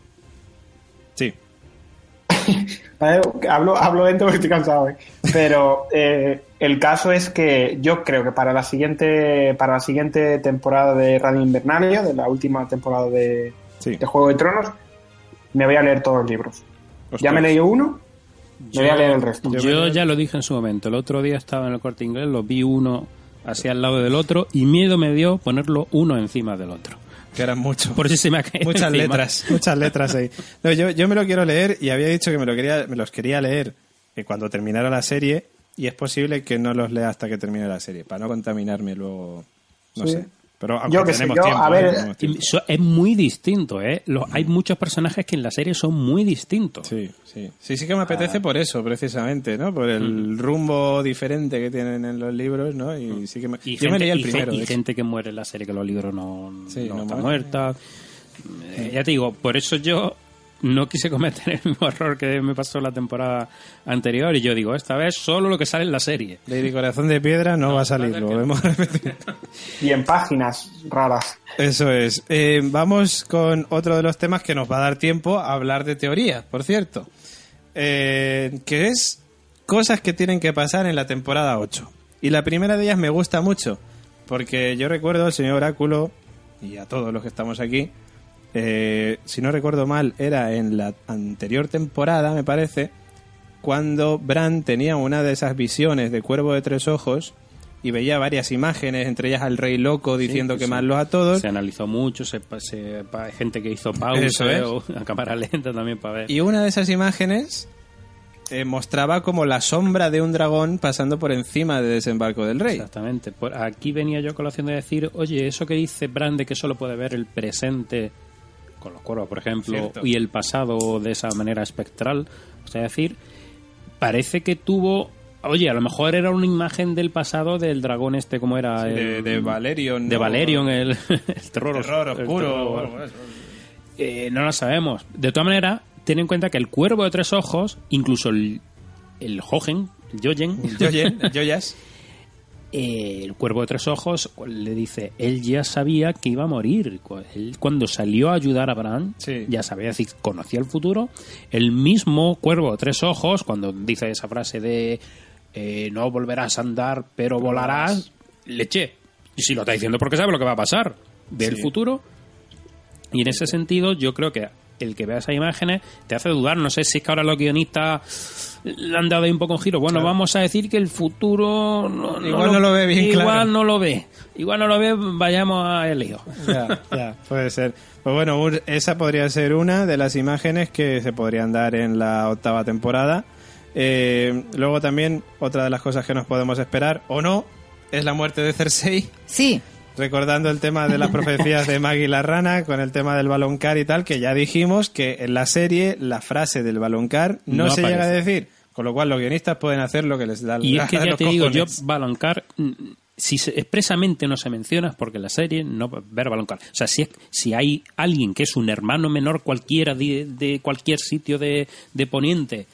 S9: Hablo, hablo lento porque estoy cansado, ¿eh? Pero eh, el caso es que yo creo que para la siguiente para la siguiente temporada de Radio Invernalia, de la última temporada de,
S2: Sí.
S9: de Juego de Tronos, me voy a leer todos los libros.
S2: Ostras.
S9: Ya me he leído uno, me voy a leer el resto.
S5: Yo ya lo dije en su momento. El otro día estaba en el corte inglés, lo vi uno así al lado del otro y miedo me dio ponerlo uno encima del otro.
S2: Que eran muchos.
S5: Por eso se me ha caído
S2: Muchas
S5: encima.
S2: letras, muchas letras ahí. No, yo, yo me lo quiero leer y había dicho que me, lo quería, me los quería leer cuando terminara la serie y es posible que no los lea hasta que termine la serie, para no contaminarme luego, no
S9: Sí.
S2: sé. Pero aunque
S9: Yo sé,
S2: tenemos
S9: yo,
S2: tiempo,
S9: a
S2: ¿eh?
S9: ver,
S2: Tenemos tiempo.
S5: es muy distinto, ¿eh? Los- hay muchos personajes que en la serie son muy distintos.
S2: Sí, sí. Sí, sí que me apetece por eso, precisamente, ¿no? Por el rumbo diferente que tienen en los libros, ¿no? Y sí que me...
S5: Y
S2: yo me
S5: gente,
S2: leí el primero,
S5: y gente que muere en la serie, que los libros no,
S2: Sí,
S5: no
S2: no
S5: está
S2: muere.
S5: muerta. Eh, ya te digo, por eso yo no quise cometer el mismo error que me pasó la temporada anterior. Y yo digo, esta vez solo lo que sale en la serie.
S2: Lady Corazón de Piedra no, va a salir, lo repetido.
S9: Y en páginas raras.
S2: Eso es. Eh, vamos con otro de los temas que nos va a dar tiempo a hablar de teoría, por cierto. Eh, que es cosas que tienen que pasar en la temporada 8. Y la primera de ellas me gusta mucho, porque yo recuerdo al señor Oráculo y a todos los que estamos aquí, eh, si no recuerdo mal, era en la anterior temporada, me parece, cuando Bran tenía una de esas visiones de cuervo de tres ojos y veía varias imágenes, entre ellas al rey loco diciendo
S5: sí,
S2: que
S5: sí.
S2: a todos.
S5: Se analizó mucho, se, se- gente que hizo pausa
S2: Eso es.
S5: o a cámara lenta también para ver.
S2: Y una de esas imágenes eh, mostraba como la sombra de un dragón pasando por encima del desembarco del rey.
S5: Exactamente. Por aquí venía yo a colación de decir, oye, eso que dice Brande que solo puede ver el presente con los cuervos, por ejemplo,
S2: Cierto.
S5: y el pasado de esa manera espectral, o sea, decir, parece que tuvo, oye, a lo mejor era una imagen del pasado del dragón este, como era?
S2: Sí, de-
S5: El-
S2: de Valerion,
S5: De
S2: ¿no?
S5: Valerion, el, el terror,
S2: Terror
S5: el
S2: oscuro.
S5: terror- eh, no lo sabemos. De todas maneras, ten en cuenta que el cuervo de tres ojos, incluso el, el Hogen, Jojen,
S2: Joyen, Joyas.
S5: Eh, el cuervo de tres ojos le dice, él ya sabía que iba a morir. Él, cuando salió a ayudar a
S2: Sí.
S5: ya sabía, es decir, conocía el futuro. El mismo cuervo de tres ojos, cuando dice esa frase de eh, no volverás a andar, pero volarás, le eché. Y si lo está diciendo porque sabe lo que va a pasar. Ve el
S2: Sí.
S5: futuro. Y en ese sentido, yo creo que el que vea esas imágenes te hace dudar. No sé si es que ahora los guionistas le han dado ahí un poco un giro. Bueno,
S2: Claro.
S5: vamos a decir que el futuro no,
S2: Igual no lo ve bien
S5: Igual
S2: claro.
S5: no lo ve. Igual no lo ve, vayamos a el lío.
S2: Ya, ya, puede ser. Pues bueno, esa podría ser una de las imágenes que se podrían dar en la octava temporada. Eh, luego también, otra de las cosas que nos podemos esperar, o no, es la muerte de Cersei.
S3: Sí,
S2: Recordando el tema de las profecías de Maggie la rana con el tema del baloncar y tal, que ya dijimos que en la serie la frase del baloncar no,
S5: No
S2: se llega a decir. Con lo cual los guionistas pueden hacer lo que les da
S5: Y es que ya te digo, yo. Baloncar, mm, si se- expresamente no se menciona es porque en la serie no va a ver Baloncar. O sea, si, es- si hay alguien que es un hermano menor cualquiera de, de cualquier sitio de, de Poniente,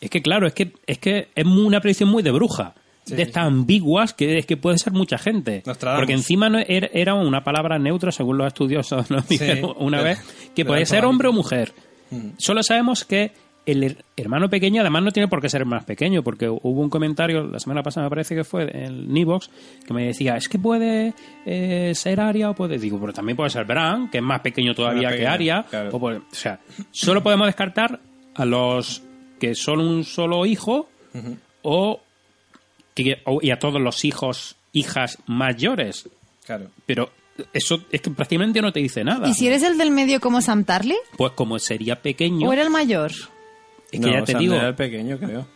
S5: es que claro, es que es que es una predicción muy de bruja. de estas ambiguas que es que puede ser mucha gente. Porque encima no era, era una palabra neutra, según los estudiosos nos dijeron una
S2: de-
S5: vez, que
S2: de
S5: puede ser hombre o mujer. Solo sabemos que el her- hermano pequeño además no tiene por qué ser más pequeño, porque hubo un comentario la semana pasada, me parece que fue en Nivox, que me decía, es que puede eh, ser Aria o puede... Digo, pero también puede ser Bran, que es más pequeño todavía que Aria.
S2: claro.
S5: o, puede- o sea, solo podemos descartar a los que son un solo hijo o, que, o- y a todos los hijos, hijas mayores.
S2: Claro.
S5: Pero eso es que prácticamente no te dice nada.
S3: ¿y si eres el del medio como Sam Tarly?
S5: Pues como sería pequeño,
S3: ¿O era el mayor?
S5: Es que ya te
S2: Sam
S5: digo...
S2: era el pequeño, creo.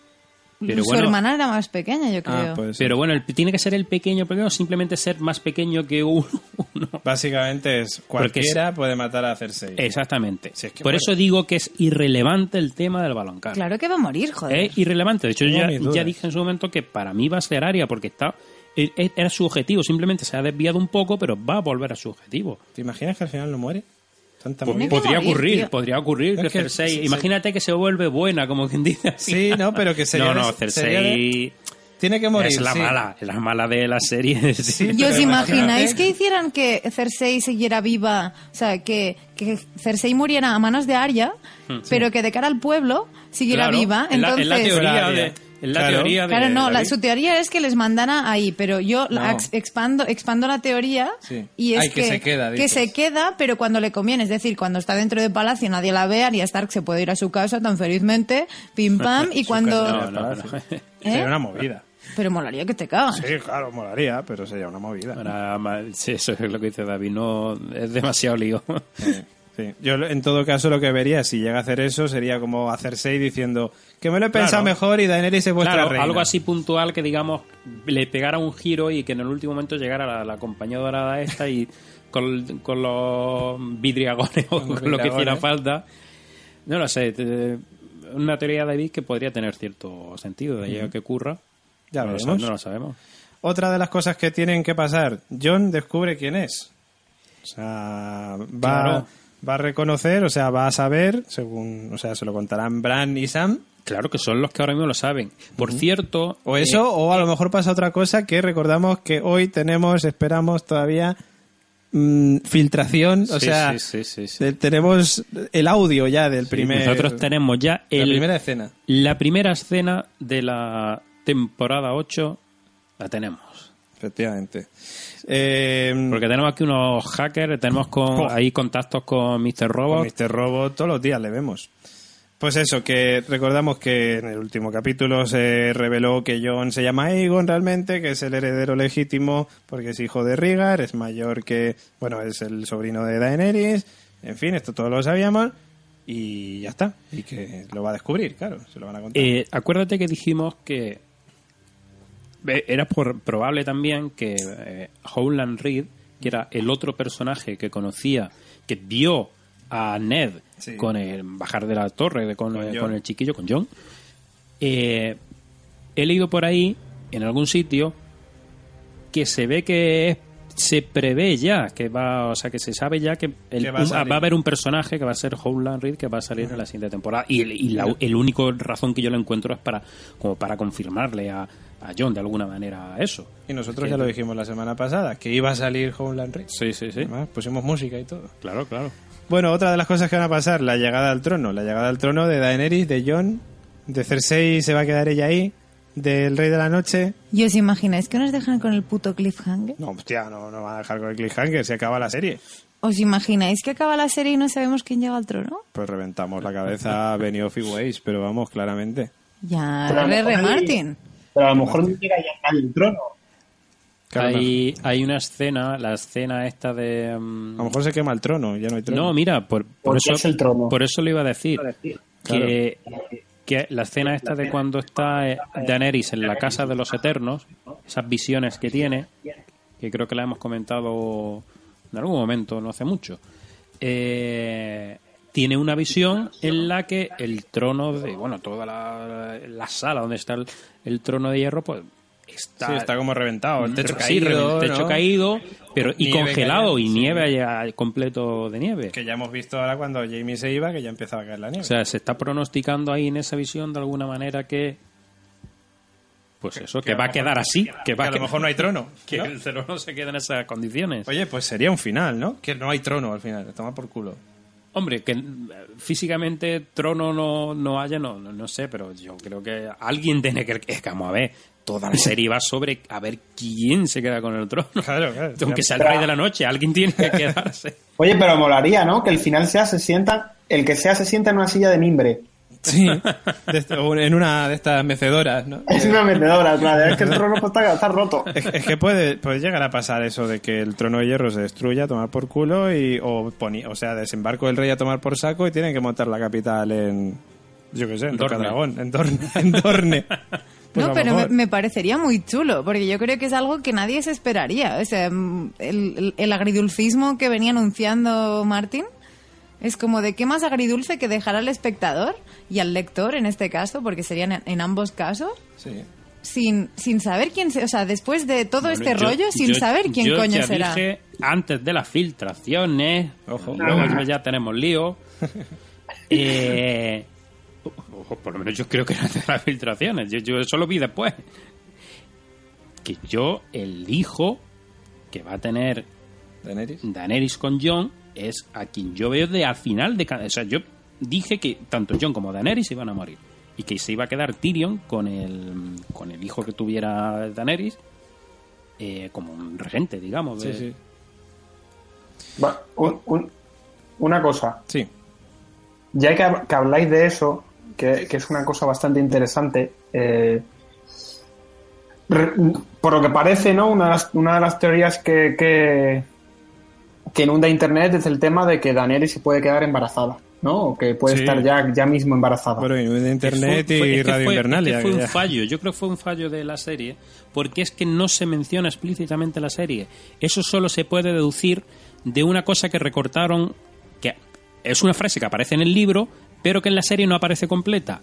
S5: Pero
S3: Su
S5: bueno,
S3: hermana era más pequeña, yo creo.
S2: Ah, pues sí.
S5: Pero bueno, el- tiene que ser el pequeño pequeño o simplemente ser más pequeño que uno. uno.
S2: Básicamente es cualquiera puede matar a Cersei.
S5: Exactamente.
S2: Si es que
S5: Por
S2: muere.
S5: eso digo que es irrelevante el tema del baloncar.
S3: Claro que va a morir, joder.
S5: Es irrelevante. De hecho,
S2: Tengo
S5: ya, dije en su momento que para mí va a ser área porque está e- e- era su objetivo. Simplemente se ha desviado un poco, pero va a volver a su objetivo.
S2: ¿Te imaginas que al final no muere?
S5: Pues podría
S3: morir,
S5: ocurrir,
S3: tío.
S5: podría ocurrir
S2: Es
S5: que
S2: que
S5: Cersei.
S2: se- se-
S5: Imagínate que se vuelve buena, como quien dice. así.
S2: Sí, no, pero que sería
S5: no, no, Cersei
S2: de- Tiene que morir.
S5: es la
S2: sí.
S5: mala, es la mala de la serie.
S2: Sí,
S3: ¿Y os imagináis que hicieran que Cersei siguiera viva? O sea, que, que Cersei muriera a manos de Arya, pero que de cara al pueblo siguiera
S5: Hmm, Claro,
S3: viva.
S5: en la-
S3: Entonces,
S5: en la teoría de, la
S2: Claro.
S5: teoría de
S3: Claro, no, la- su teoría es que les mandara ahí, pero yo la
S2: No.
S3: ex- expando, expando la teoría
S2: Sí.
S3: y es
S2: Ay, que se queda,
S3: que se queda, pero cuando le conviene, es decir, cuando está dentro del palacio nadie la ve, Arya Stark se puede ir a su casa tan felizmente, pim pam, y cuando...
S5: No, no, no.
S2: Sería
S3: ¿Eh?
S2: una movida.
S3: Pero molaría que te cagas.
S2: Sí, claro, molaría, pero sería una movida.
S5: Sí, eso es lo que dice David, no es demasiado lío.
S2: Sí, sí. Yo en todo caso lo que vería si llega a hacer eso sería como hacerse diciendo que me lo he pensado
S5: Claro.
S2: mejor y Daenerys es vuestra
S5: Claro,
S2: reina.
S5: algo así puntual que digamos le pegara un giro y que en el último momento llegara la, la compañía dorada esta y con, con los vidriagones o
S2: Con
S5: lo que hiciera falta. No lo sé, te- una teoría de David que podría tener cierto sentido, de ahí a que ocurra.
S2: Ya
S5: no, lo
S2: veremos.
S5: sa- no lo sabemos.
S2: Otra de las cosas que tienen que pasar, John descubre quién es. O sea, va,
S5: Claro.
S2: Va a reconocer, o sea, va a saber, según, o sea, se lo contarán Bran y Sam.
S5: Claro que son los que ahora mismo lo saben. Por cierto,
S2: O
S5: eh,
S2: eso, o a lo mejor pasa otra cosa que recordamos que hoy tenemos, esperamos todavía mm, filtración, o
S5: sí,
S2: sea,
S5: sí, sí,
S2: tenemos el audio ya del primer,
S5: Nosotros tenemos ya
S2: la
S5: el,
S2: primera escena.
S5: la primera escena de la temporada 8. La tenemos.
S2: Efectivamente. Eh,
S5: Porque tenemos aquí unos hackers, tenemos con,
S2: Oh.
S5: ahí contactos con Mr.
S2: Con
S5: Robot.
S2: Mr. Robot todos los días le vemos. Pues eso, que recordamos que en el último capítulo se reveló que John se llama Aegon realmente, que es el heredero legítimo porque es hijo de Rhaegar, es mayor que, bueno, es el sobrino de Daenerys, en fin, esto todos lo sabíamos y ya está. Y que lo va a descubrir, claro, se lo van a contar.
S5: Eh, acuérdate que dijimos que era por- probable también que eh, Howland Reed, que era el otro personaje que conocía, que vio a Ned
S2: Sí.
S5: con el bajar de la torre de- con,
S2: Con
S5: eh, con el chiquillo, con John, eh, he leído por ahí, en algún sitio, que se ve que es se prevé ya que va, o sea, que se sabe ya que, el-
S2: Que va a
S5: un-
S2: salir.
S5: va a haber un personaje que va a ser Howland Reed que va a salir en la siguiente temporada. Y la el único razón que yo lo encuentro es para como para confirmarle a, a John de alguna manera eso.
S2: Y nosotros
S5: Que-
S2: ya lo dijimos la semana pasada, que iba a salir Homeland Reed.
S5: Sí, sí, sí.
S2: Además, pusimos música y todo.
S5: Claro, claro.
S2: Bueno, otra de las cosas que van a pasar, la llegada al trono. La llegada al trono de Daenerys, de Jon, de Cersei se va a quedar ella ahí, del Rey de la Noche.
S3: ¿Y os imagináis que nos dejan con el puto cliffhanger?
S2: No, hostia, no, no va a dejar con el cliffhanger, se acaba la serie.
S3: ¿Os imagináis que acaba la serie y no sabemos quién llega al trono?
S2: Pues reventamos la cabeza a Benioff y Weiss, pero vamos, claramente.
S3: Ya,
S9: a
S3: R.R. Martin.
S9: Pero a lo mejor no llega ya nadie el trono.
S2: Claro,
S5: hay, hay una escena, la escena esta de... mm,
S2: A lo mejor se quema el trono, ya no hay trono.
S5: No, mira, por, por eso,
S9: es el trono.
S5: por eso lo iba a decir. Que, que la escena esta de cuando está eh, Daenerys en la casa de los Eternos, esas visiones que tiene, que creo que la hemos comentado en algún momento, no hace mucho, eh, tiene una visión en la que el trono de, bueno, toda la, la sala donde está el, el trono de hierro, pues está,
S2: Sí, está como reventado, el techo
S5: Sí,
S2: caído,
S5: el techo
S2: ¿no?
S5: caído, pero y
S2: Nieve
S5: congelado y
S2: sí.
S5: nieve ya completo de nieve.
S2: Que ya hemos visto ahora cuando Jamie se iba, que ya empezaba a caer la nieve.
S5: O sea, se está pronosticando ahí en esa visión de alguna manera que. Pues eso, que, va a quedar así. Que, va
S2: que a lo mejor no hay trono.
S5: Que
S2: ¿no?
S5: el trono se quede en esas condiciones.
S2: Oye, pues sería un final, ¿no? Que no hay trono al final, toma por culo.
S5: Hombre, que eh, físicamente trono no, no haya, no, no, no sé, pero yo creo que alguien tiene que. Es que vamos a ver, toda la serie va sobre a ver quién se queda con el trono.
S2: Claro, claro.
S5: Aunque sea el rey de la noche, alguien tiene que quedarse.
S9: Oye, pero molaría, ¿no? Que el final sea se sienta, el que sea se sienta en una silla de mimbre.
S2: Sí, de o en una de estas mecedoras, ¿no?
S9: Es una metedora, claro. Es que el trono está, está roto.
S2: Es, es que puede, puede llegar a pasar eso de que el trono de hierro se destruya, tomar por culo y o, poni- o sea, desembarco del rey a tomar por saco y tienen que montar la capital en yo qué sé, en
S5: Dorne.
S2: Rocadragón, en Dorne, en Dorne. Pues a
S3: no, pero me, parecería muy chulo, porque yo creo que es algo que nadie se esperaría. O sea, mm, el, el- el agridulcismo que venía anunciando Martin es como de qué más agridulce que dejar al espectador y al lector, en este caso, porque serían en, ambos casos,
S2: Sí.
S3: sin, sin saber quién se... O sea, después de todo
S5: Bueno,
S3: este
S5: yo-
S3: rollo, sin
S5: yo-
S3: saber quién
S5: yo
S3: coño
S5: ya
S3: será.
S5: dije antes de las filtraciones,
S2: Ojo.
S5: luego ya tenemos lío. Eh, ojo, por lo menos yo creo que antes de las filtraciones. Yo, yo eso lo vi después. Que yo elijo que va a tener
S2: Daenerys.
S5: Daenerys con Jon es a quien yo veo de al final de cada... O sea, yo dije que tanto Jon como Daenerys iban a morir. Y que se iba a quedar Tyrion con el, con el hijo que tuviera Daenerys eh, como un regente, digamos.
S2: Sí,
S5: de-
S2: sí.
S9: Va, un- un- una cosa.
S2: Sí.
S9: Ya que, que habláis de eso, que, que es una cosa bastante interesante, eh, re- por lo que parece, ¿no? Una de las, una de las teorías que, que, que inunda Internet es el tema de que Daenerys se puede quedar embarazada, ¿no? O que puede
S2: Sí.
S9: estar ya, ya mismo embarazada.
S2: Bueno, y de internet
S5: Fue- fue-
S2: y
S5: es que
S2: Radio
S5: fue-
S2: Invernalia.
S5: es que fue un
S2: ya-
S5: fallo, yo creo que fue un fallo de la serie, porque es que no se menciona explícitamente la serie. Eso solo se puede deducir de una cosa que recortaron, que es una frase que aparece en el libro, pero que en la serie no aparece completa.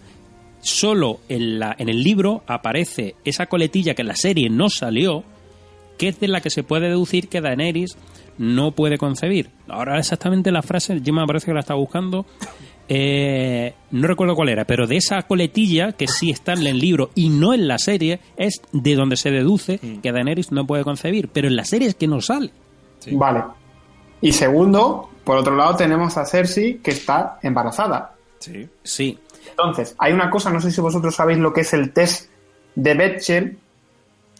S5: Solo en, la, en el libro aparece esa coletilla que en la serie no salió, que es de la que se puede deducir que Daenerys no puede concebir. Ahora exactamente la frase, yo me parece que la estaba buscando, eh, no recuerdo cuál era, pero de esa coletilla que sí está en el libro y no en la serie, es de donde se deduce que Daenerys no puede concebir, pero en la serie es que no sale.
S9: Vale. Y segundo, por otro lado tenemos a Cersei que está embarazada.
S2: Sí.
S5: Sí,
S9: Entonces, hay una cosa, no sé si vosotros sabéis lo que es el test de Bechdel.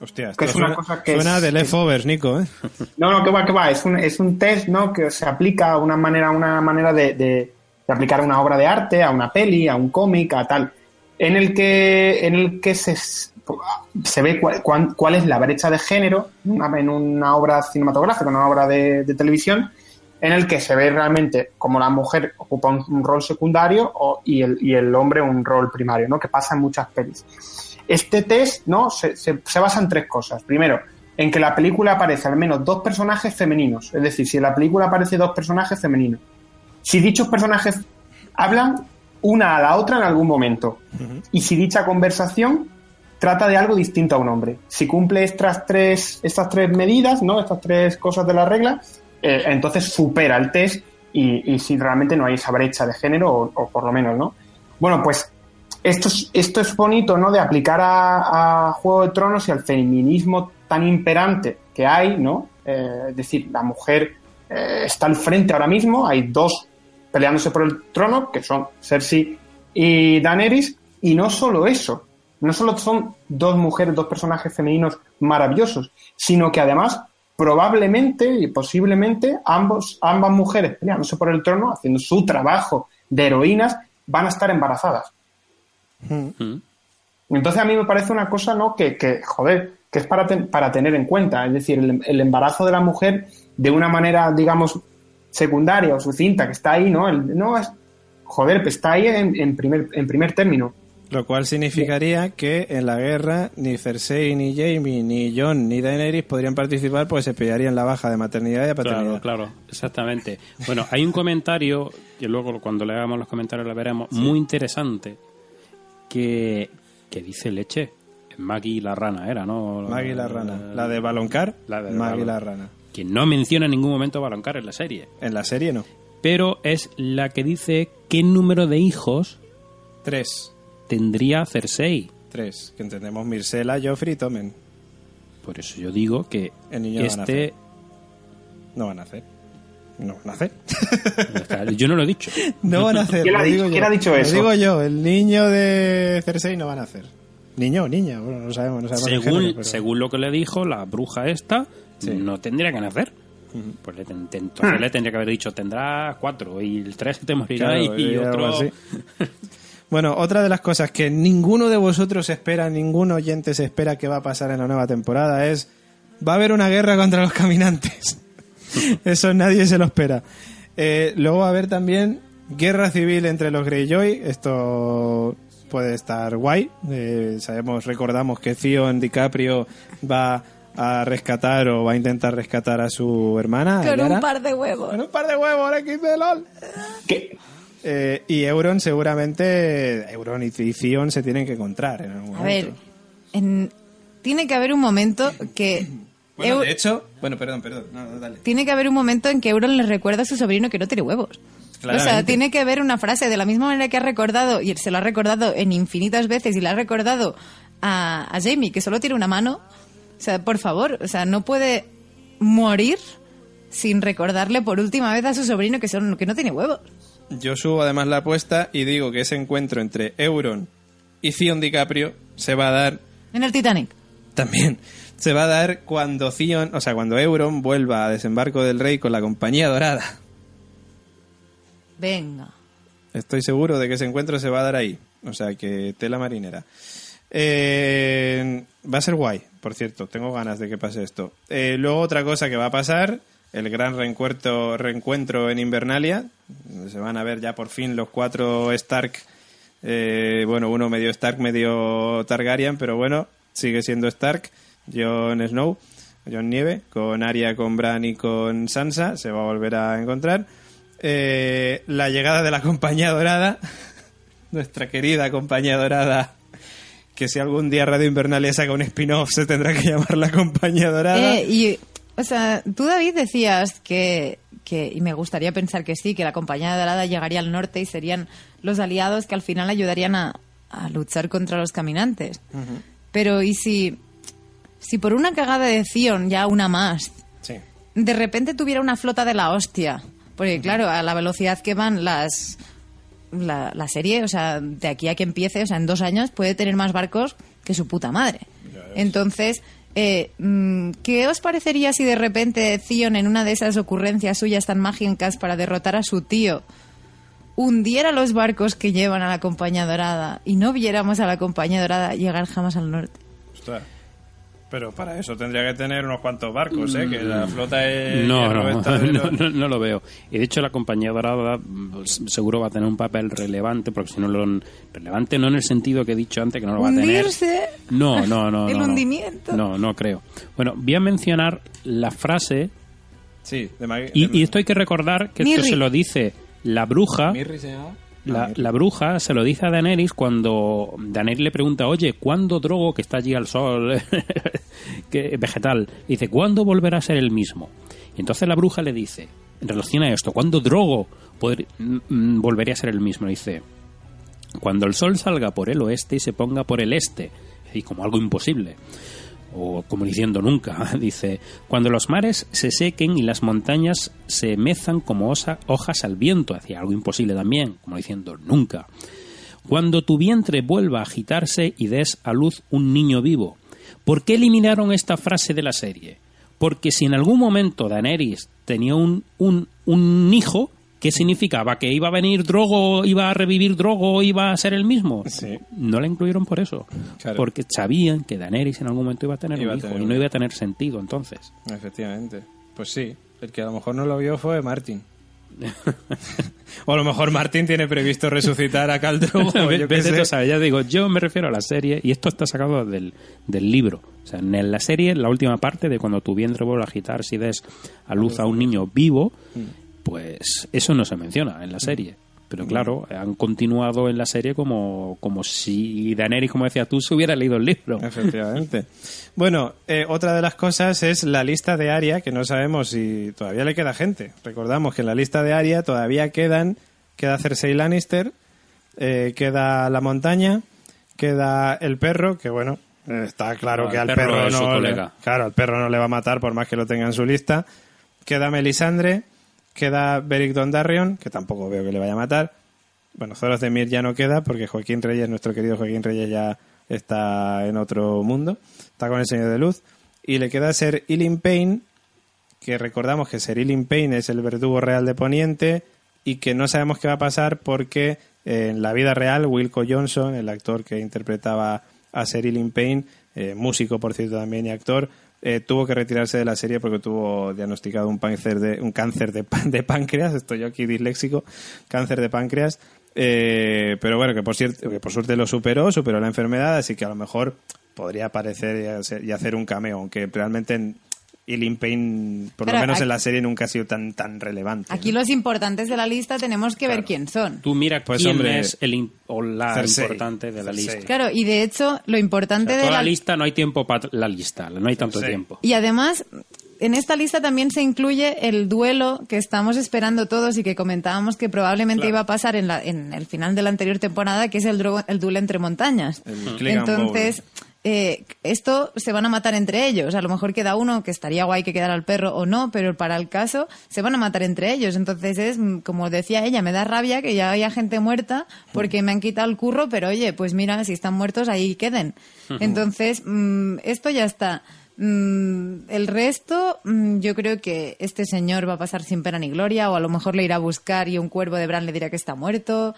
S2: Hostia,
S9: Que es una
S2: suena,
S9: cosa que
S2: suena
S9: es-
S2: de leftovers, Nico, ¿eh?
S9: No, no, que va, que va. Es un, es un test, ¿no? Que se aplica a una manera, una manera de, de- de aplicar a una obra de arte, a una peli, a un cómic, a tal. En el que, en el que se, se ve cuál, cuán- cuál es la brecha de género en una, en una obra cinematográfica, en una obra de, de televisión, en el que se ve realmente como la mujer ocupa un, un rol secundario o- y, el, y el hombre un rol primario, ¿no? Que pasa en muchas pelis. Este test, ¿no? Se, se- se basa en tres cosas. Primero, en que la película aparece al menos dos personajes femeninos. Es decir, si en la película aparece dos personajes femeninos. Si dichos personajes hablan una a la otra en algún momento. Y si dicha conversación trata de algo distinto a un hombre. Si cumple estas tres, estas tres medidas, ¿no? Estas tres cosas de la regla, eh, entonces supera el test y, y si realmente no hay esa brecha de género, o, o por lo menos, ¿no? Bueno, pues esto es, esto es bonito, ¿no? De aplicar a, Juego de Tronos y al feminismo tan imperante que hay, ¿no? Eh, es decir, la mujer eh, está al frente ahora mismo, hay dos peleándose por el trono, que son Cersei y Daenerys, y no solo eso, no solo son dos mujeres, dos personajes femeninos maravillosos, sino que además probablemente y posiblemente ambos, ambas mujeres peleándose por el trono, haciendo su trabajo de heroínas, van a estar embarazadas.
S5: Mm.
S9: Entonces a mí me parece una cosa, ¿no? Que, que joder, que es para, ten- para tener en cuenta. Es decir, el, el embarazo de la mujer de una manera, digamos, secundaria o sucinta, que está ahí, ¿no? El- no es, joder, pues está ahí en, en primer, en primer término.
S2: Lo cual significaría que en la guerra ni Cersei, ni Jaime, ni Jon, ni Daenerys podrían participar porque se pillarían la baja de maternidad y de paternidad.
S5: Claro, claro, exactamente. Bueno, hay un comentario, que luego cuando leamos los comentarios lo veremos, muy interesante, que, que dice leche. Maggie la rana era, ¿no?
S2: Maggie la rana. La de Baloncar,
S5: La de
S2: Maggie
S5: Balon-
S2: la rana.
S5: Que no menciona en ningún momento Baloncar en la serie.
S2: En la serie no.
S5: Pero es la que dice qué número de hijos
S2: Tres.
S5: tendría Cersei.
S2: Tres. Que entendemos Mircela, Joffrey y Tommen.
S5: Por eso yo digo que
S2: El niño no va a
S5: este...
S2: No van a hacer. No van a hacer.
S5: Yo no lo he dicho.
S2: No van a hacer.
S9: ¿Quién
S2: lo
S9: ha dicho-
S2: yo.
S9: ha dicho
S2: Lo
S9: eso?
S2: digo yo. El niño de Cersei no van a hacer. Niño o niña. Bueno, no sabemos. No sabemos el
S5: según,
S2: género, pero-
S5: según lo que le dijo la bruja esta,
S2: Sí.
S5: no tendría que nacer. Pues le ten- ten- entonces le tendría que haber dicho, tendrás cuatro y el tres te morirá
S2: Claro,
S5: y, y otro...
S2: así. Bueno, otra de las cosas que ninguno de vosotros espera, ningún oyente se espera que va a pasar en la nueva temporada es va a haber una guerra contra los caminantes. Eso nadie se lo espera. Eh, luego va a haber también guerra civil entre los Greyjoy. Esto puede estar guay. Eh, sabemos, recordamos que Theon DiCaprio va a rescatar o va a intentar rescatar a su hermana.
S3: Con un par de huevos.
S2: Con un par de huevos, XD, LOL.
S9: ¿Qué?
S2: Eh, y Euron seguramente, Euron y Theon se tienen que encontrar en algún
S3: A
S2: momento.
S3: ver, en- tiene que haber un momento que...
S2: Bueno,
S3: Eu-
S2: de hecho, bueno, perdón, perdón, no, no, dale.
S3: tiene que haber un momento en que Euron le recuerda a su sobrino que no tiene huevos. O sea,
S2: Claramente.
S3: tiene que haber una frase de la misma manera que ha recordado, y se lo ha recordado en infinitas veces, y le ha recordado a, a Jamie que solo tiene una mano. O sea, por favor, o sea, no puede morir sin recordarle por última vez a su sobrino que, son, que no tiene huevos.
S2: Yo subo además la apuesta y digo que ese encuentro entre Euron y Theon DiCaprio se va a dar
S3: En el Titanic.
S2: también. Se va a dar cuando Theon, o sea, cuando Euron vuelva a desembarco del rey con la compañía dorada.
S3: Venga.
S2: Estoy seguro de que ese encuentro se va a dar ahí. O sea que tela marinera. Eh, va a ser guay, por cierto. Tengo ganas de que pase esto. Eh, luego otra cosa que va a pasar, el gran reencuentro, reencuentro en Invernalia. donde Se van a ver ya por fin los cuatro Stark. eh, bueno, uno medio Stark, medio Targaryen, pero bueno, sigue siendo Stark. Jon Snow, Jon Nieve, con Arya, con Bran y con Sansa. Se va a volver a encontrar. Eh, la llegada de la compañía dorada, nuestra querida compañía dorada, que si algún día Radio Invernalia saca un spin-off se tendrá que llamar la compañía dorada.
S3: Eh, y, o sea, tú, David, decías que, que, y me gustaría pensar que sí, que la compañía dorada llegaría al norte y serían los aliados que al final ayudarían a, a luchar contra los caminantes. Pero, ¿y si, si por una cagada de Zion, ya una más,
S2: Sí.
S3: de repente tuviera una flota de la hostia? Porque, claro, a la velocidad que van las. La, la serie, o sea, de aquí a que empiece, o sea, en dos años puede tener más barcos que su puta madre. Entonces, eh, mm, ¿qué os parecería si de repente Zion, en una de esas ocurrencias suyas tan mágicas para derrotar a su tío, hundiera los barcos que llevan a la compañía dorada y no viéramos a la compañía dorada llegar jamás al norte?
S2: Ostras. Pero para eso tendría que tener unos cuantos barcos, ¿eh? Que la flota es...
S5: Mm. No, no, lo veo. Y de hecho la compañía dorada pues, seguro va a tener un papel relevante, porque si no lo... Relevante no en el sentido que he dicho antes, que no lo va a tener.
S3: ¿Hundirse?
S5: No, no, no.
S3: El
S5: no, no.
S3: hundimiento.
S5: No, no creo. Bueno, voy a mencionar la frase,
S2: Sí, de Maggie-
S5: y,
S2: de-
S5: y esto hay que recordar que esto se lo dice la bruja,
S2: Mirri se llama.
S5: La, la bruja se lo dice a Daenerys cuando Daenerys le pregunta, oye, ¿cuándo Drogo, que está allí al sol, que, vegetal, dice, ¿cuándo volverá a ser el mismo? Y entonces la bruja le dice, en relación a esto, ¿cuándo Drogo poder- volvería a ser el mismo? Dice, cuando el sol salga por el oeste y se ponga por el este, y como algo imposible. O como diciendo nunca, dice, cuando los mares se sequen y las montañas se mezan como hojas al viento, hacia algo imposible también, como diciendo nunca. Cuando tu vientre vuelva a agitarse y des a luz un niño vivo. ¿Por qué eliminaron esta frase de la serie? Porque si en algún momento Daenerys tenía un, un, un hijo, ¿qué significaba? ¿Que iba a venir Drogo, iba a revivir Drogo, iba a ser el mismo?
S2: Sí.
S5: No la incluyeron por eso.
S2: Claro.
S5: Porque sabían que Daenerys en algún momento iba a tener
S2: Iba
S5: un hijo
S2: tener
S5: y no iba a tener sentido entonces.
S2: Efectivamente. Pues sí. El que a lo mejor no lo vio fue Martin. o a lo mejor Martin tiene previsto resucitar a Khal Drogo. o yo sé.
S5: ya digo, yo me refiero a la serie y esto está sacado del, del libro. O sea, en la serie, la última parte de cuando tu vientre vuelve a agitar si des a luz a un niño vivo, pues eso no se menciona en la serie. Pero claro, han continuado en la serie como, como si Daenerys, como decías tú, se hubiera leído el libro.
S2: Efectivamente. Bueno, eh, otra de las cosas es la lista de Aria, que no sabemos si todavía le queda gente. Recordamos que en la lista de Aria todavía quedan, queda Cersei Lannister, eh, queda la montaña, queda el perro, que bueno, está claro
S5: Ah,
S2: que al
S5: perro
S2: no, le, claro, al perro no le va a matar por más que lo tenga en su lista. Queda Melisandre, queda Beric Dondarrion, que tampoco veo que le vaya a matar. Bueno, Zoros de Mir ya no queda porque Joaquín Reyes, nuestro querido Joaquín Reyes, ya está en otro mundo. Está con el Señor de Luz. Y le queda ser Ilin Payne, que recordamos que ser Ilin Payne es el verdugo real de Poniente y que no sabemos qué va a pasar porque eh, en la vida real Wilco Johnson, el actor que interpretaba a Ser Ilin Payne, eh, músico por cierto también y actor, eh, tuvo que retirarse de la serie porque tuvo diagnosticado un cáncer de, un cáncer de, de páncreas, estoy yo aquí disléxico, cáncer de páncreas, eh, pero bueno, que por, cierto, que por suerte lo superó, superó la enfermedad, así que a lo mejor podría aparecer y hacer, un cameo, aunque realmente en Eileen Payne, por
S3: Pero
S2: lo menos
S3: aquí-
S2: en la serie, nunca ha sido tan, tan relevante.
S3: Aquí
S2: ¿no?
S3: los importantes de la lista tenemos que ver quién son.
S5: Tú mira
S2: Pues,
S5: quién
S2: hombre,
S5: es el o la
S2: Cersei.
S5: importante de la
S2: Cersei.
S5: lista.
S3: Claro, y de hecho, lo
S5: O
S3: importante
S5: sea,
S3: de
S5: toda
S3: la
S5: la lista no hay tiempo para la lista, no hay tanto tiempo.
S3: Y además, en esta lista también se incluye el duelo que estamos esperando todos y que comentábamos que probablemente iba a pasar en, la, en el final de la anterior temporada, que es el, el duelo entre montañas.
S2: El
S3: Entonces, eh, esto se van a matar entre ellos. A lo mejor queda uno que estaría guay que quedara el perro o no, pero para el caso se van a matar entre ellos. Entonces es, mm, como decía ella, me da rabia que ya haya gente muerta porque me han quitado el curro, pero oye, pues mira, si están muertos ahí queden. Entonces, mm, esto ya está. Mm, el resto, mm, yo creo que este señor va a pasar sin pena ni gloria, o a lo mejor le irá a buscar y un cuervo de Bran le dirá que está muerto.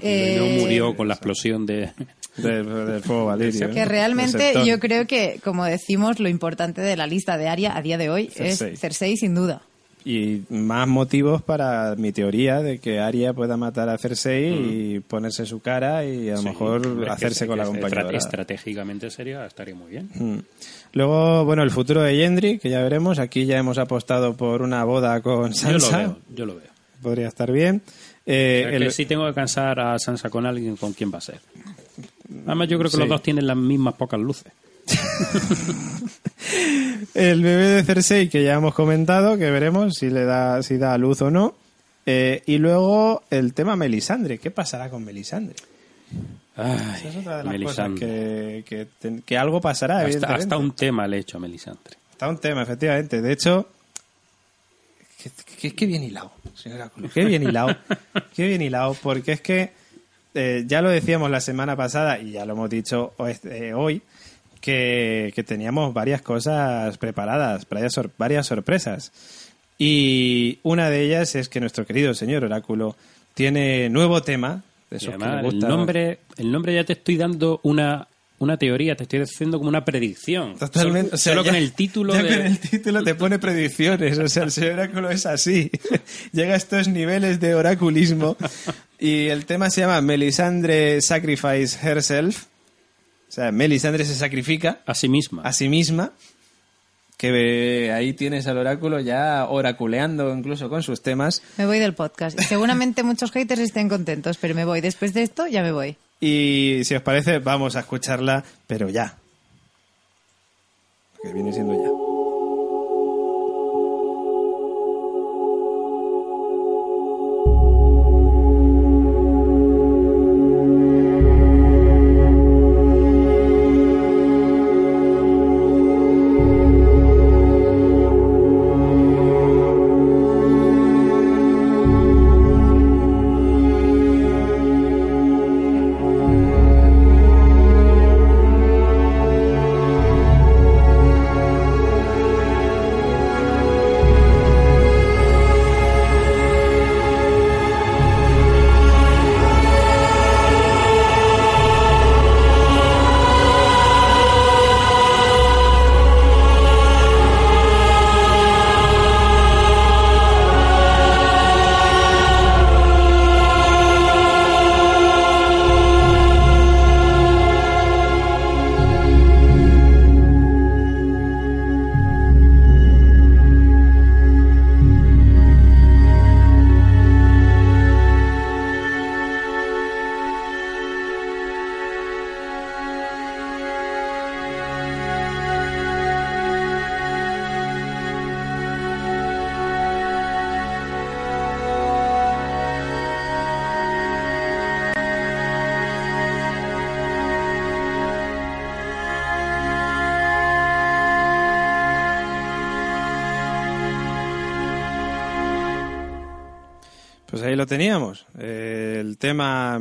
S3: Eh,
S5: no murió con la explosión de...
S2: De- del fuego valirio.
S3: que realmente yo creo que, como decimos, lo importante de la lista de Aria a día de hoy
S2: Cersei.
S3: es Cersei, sin duda.
S2: Y más motivos para mi teoría de que Arya pueda matar a Cersei y ponerse su cara y a lo
S5: Sí,
S2: mejor
S5: que-
S2: hacerse con
S5: que
S2: la dorada.
S5: Estratégicamente sería, estaría muy bien.
S2: Mm. Luego, bueno, el futuro de Gendry, que ya veremos. Aquí ya hemos apostado por una boda con
S5: Yo lo
S2: Sansa.
S5: veo, yo lo veo.
S2: Podría estar bien. Eh,
S5: O sea,
S2: el-
S5: que si tengo que cansar a Sansa con alguien, ¿con quién va a ser? Además, yo creo que
S2: Sí.
S5: los dos tienen las mismas pocas luces.
S2: El bebé de Cersei que ya hemos comentado, que veremos si le da, si da luz o no. Eh, y luego el tema Melisandre. ¿Qué pasará con Melisandre?
S5: Ay,
S2: Esa es otra de las
S5: Melisandre.
S2: cosas que, que, que algo pasará,
S5: Hasta, hasta un tema le he hecho a Melisandre.
S2: Está un tema, efectivamente. De hecho, qué, qué- qué bien hilado, señor Oráculo. Qué bien hilado. qué bien hilado, porque es que eh, ya lo decíamos la semana pasada y ya lo hemos dicho hoy, eh, que, que teníamos varias cosas preparadas, varias, sor- varias sorpresas. Y una de ellas es que nuestro querido señor Oráculo tiene nuevo tema. De que le
S5: el
S2: gusta-
S5: nombre, el nombre ya te estoy dando una, una teoría, te estoy haciendo como una predicción.
S2: Totalmente.
S5: Solo,
S2: o sea,
S5: solo
S2: ya-
S5: con el título
S2: ya
S5: de...
S2: con el título te pone predicciones. O sea, el señor Oráculo es así. Llega a estos niveles de oraculismo. Y el tema se llama Melisandre Sacrifice Herself. O sea, Melisandre se sacrifica
S5: a sí misma.
S2: a sí misma. que ahí tienes al oráculo ya oraculeando incluso con sus temas.
S3: Me voy del podcast. Seguramente muchos haters estén contentos, pero me voy. Después de esto, ya me voy.
S2: Y si os parece, vamos a escucharla, pero ya. Viene siendo ya.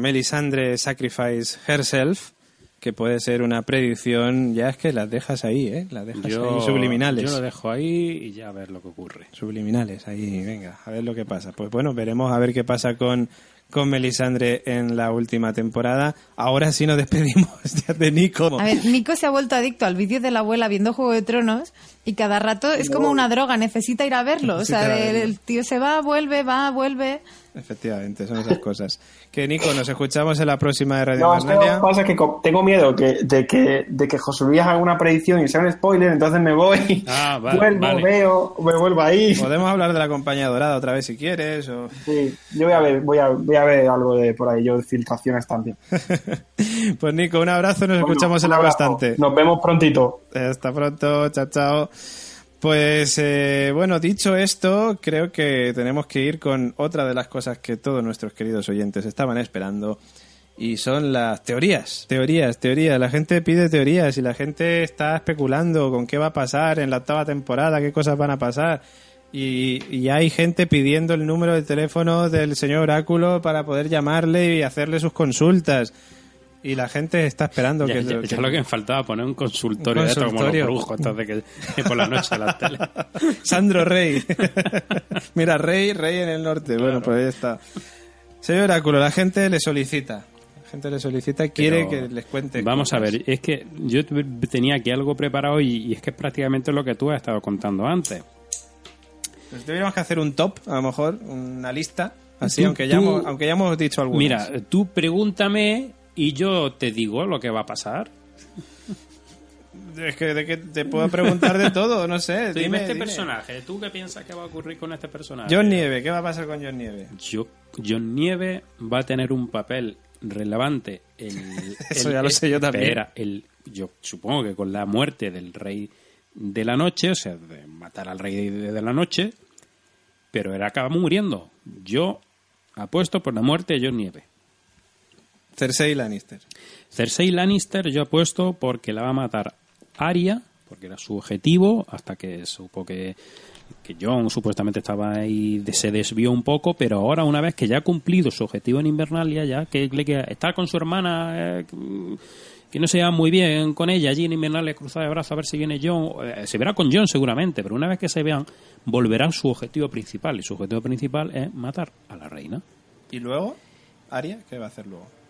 S2: Melisandre Sacrifice Herself, que puede ser una predicción, ya es que las dejas ahí, ¿eh? Las dejas ahí, subliminales.
S5: Yo lo dejo ahí y ya a ver lo que ocurre.
S2: Subliminales, ahí, venga, a ver lo que pasa. Pues bueno, veremos a ver qué pasa con, con Melisandre en la última temporada. Ahora sí nos despedimos ya de Nico.
S3: A ver, Nico se ha vuelto adicto al vídeo de la abuela viendo Juego de Tronos y cada rato es como una droga, necesita ir a verlo. O sea, el, el tío se va, vuelve, va, vuelve.
S2: Efectivamente, son esas cosas. Que Nico, nos escuchamos en la próxima de Radio
S9: No, lo que pasa es que tengo miedo que, de, que, de que José Luis haga una predicción y sea un spoiler, entonces me voy,
S5: Ah, vale,
S9: vuelvo,
S5: vale.
S9: veo, me vuelvo ahí.
S2: Podemos hablar de la compañía dorada otra vez si quieres. O...
S9: Sí, yo voy a ver, voy a, voy a ver algo de por ahí, yo de filtraciones también.
S2: Pues Nico, un abrazo, nos
S9: Bueno,
S2: escuchamos en la
S9: abrazo.
S2: constante.
S9: Nos vemos prontito.
S2: Hasta pronto, chao, chao. Pues eh, bueno, dicho esto, creo que tenemos que ir con otra de las cosas que todos nuestros queridos oyentes estaban esperando y son las teorías. Teorías, teorías. La gente pide teorías y la gente está especulando con qué va a pasar en la octava temporada, qué cosas van a pasar. Y, y hay gente pidiendo el número de teléfono del señor Oráculo para poder llamarle y hacerle sus consultas. Y la gente está esperando
S5: Ya,
S2: que,
S5: ya-
S2: que-
S5: ya lo que me faltaba, poner un consultorio,
S2: Un
S5: de esto como los
S2: consultorio.
S5: brujos, de que por la noche en la tele.
S2: Sandro Rey. Mira, Rey, Rey en el norte. Bueno, pues ahí está. Señor Oráculo, la gente le solicita. La gente le solicita, quiere
S5: Pero
S2: que les cuente.
S5: Vamos a ver, es que yo tenía aquí algo preparado y, y es que es prácticamente lo que tú has estado contando antes.
S2: Pues deberíamos que hacer un top, a lo mejor, una lista. Así,
S5: Tú-
S2: aunque, ya
S5: tú-
S2: hemos, aunque ya hemos dicho algunas.
S5: Mira, tú pregúntame y yo te digo lo que va a pasar.
S2: Es que, de que te puedo preguntar de todo, no sé.
S5: Dime,
S2: Dime,
S5: este
S2: dime.
S5: personaje, ¿tú qué piensas que va a ocurrir con este personaje?
S2: John Nieve, ¿qué va a pasar con John Nieve?
S5: Yo- John Nieve va a tener un papel relevante en
S2: Eso
S5: el-
S2: ya lo sé yo también.
S5: espera, el, yo supongo que con la muerte del rey de la noche, o sea, de matar al rey de, de la noche, pero él acaba muriendo. Yo apuesto por la muerte de John Nieve.
S2: Cersei Lannister.
S5: Cersei Lannister yo apuesto porque la va a matar Arya, porque era su objetivo, hasta que supo que, que Jon supuestamente estaba ahí, se desvió un poco, pero ahora una vez que ya ha cumplido su objetivo en Invernalia, ya que le queda estar con su hermana, eh, que no se lleva muy bien con ella, allí en Invernalia cruzada de brazos a ver si viene Jon, eh, se verá con Jon seguramente, pero una vez que se vean, volverá a su objetivo principal, y su objetivo principal es matar a la reina.
S2: ¿Y luego? ¿Aria? ¿Qué va a hacer luego?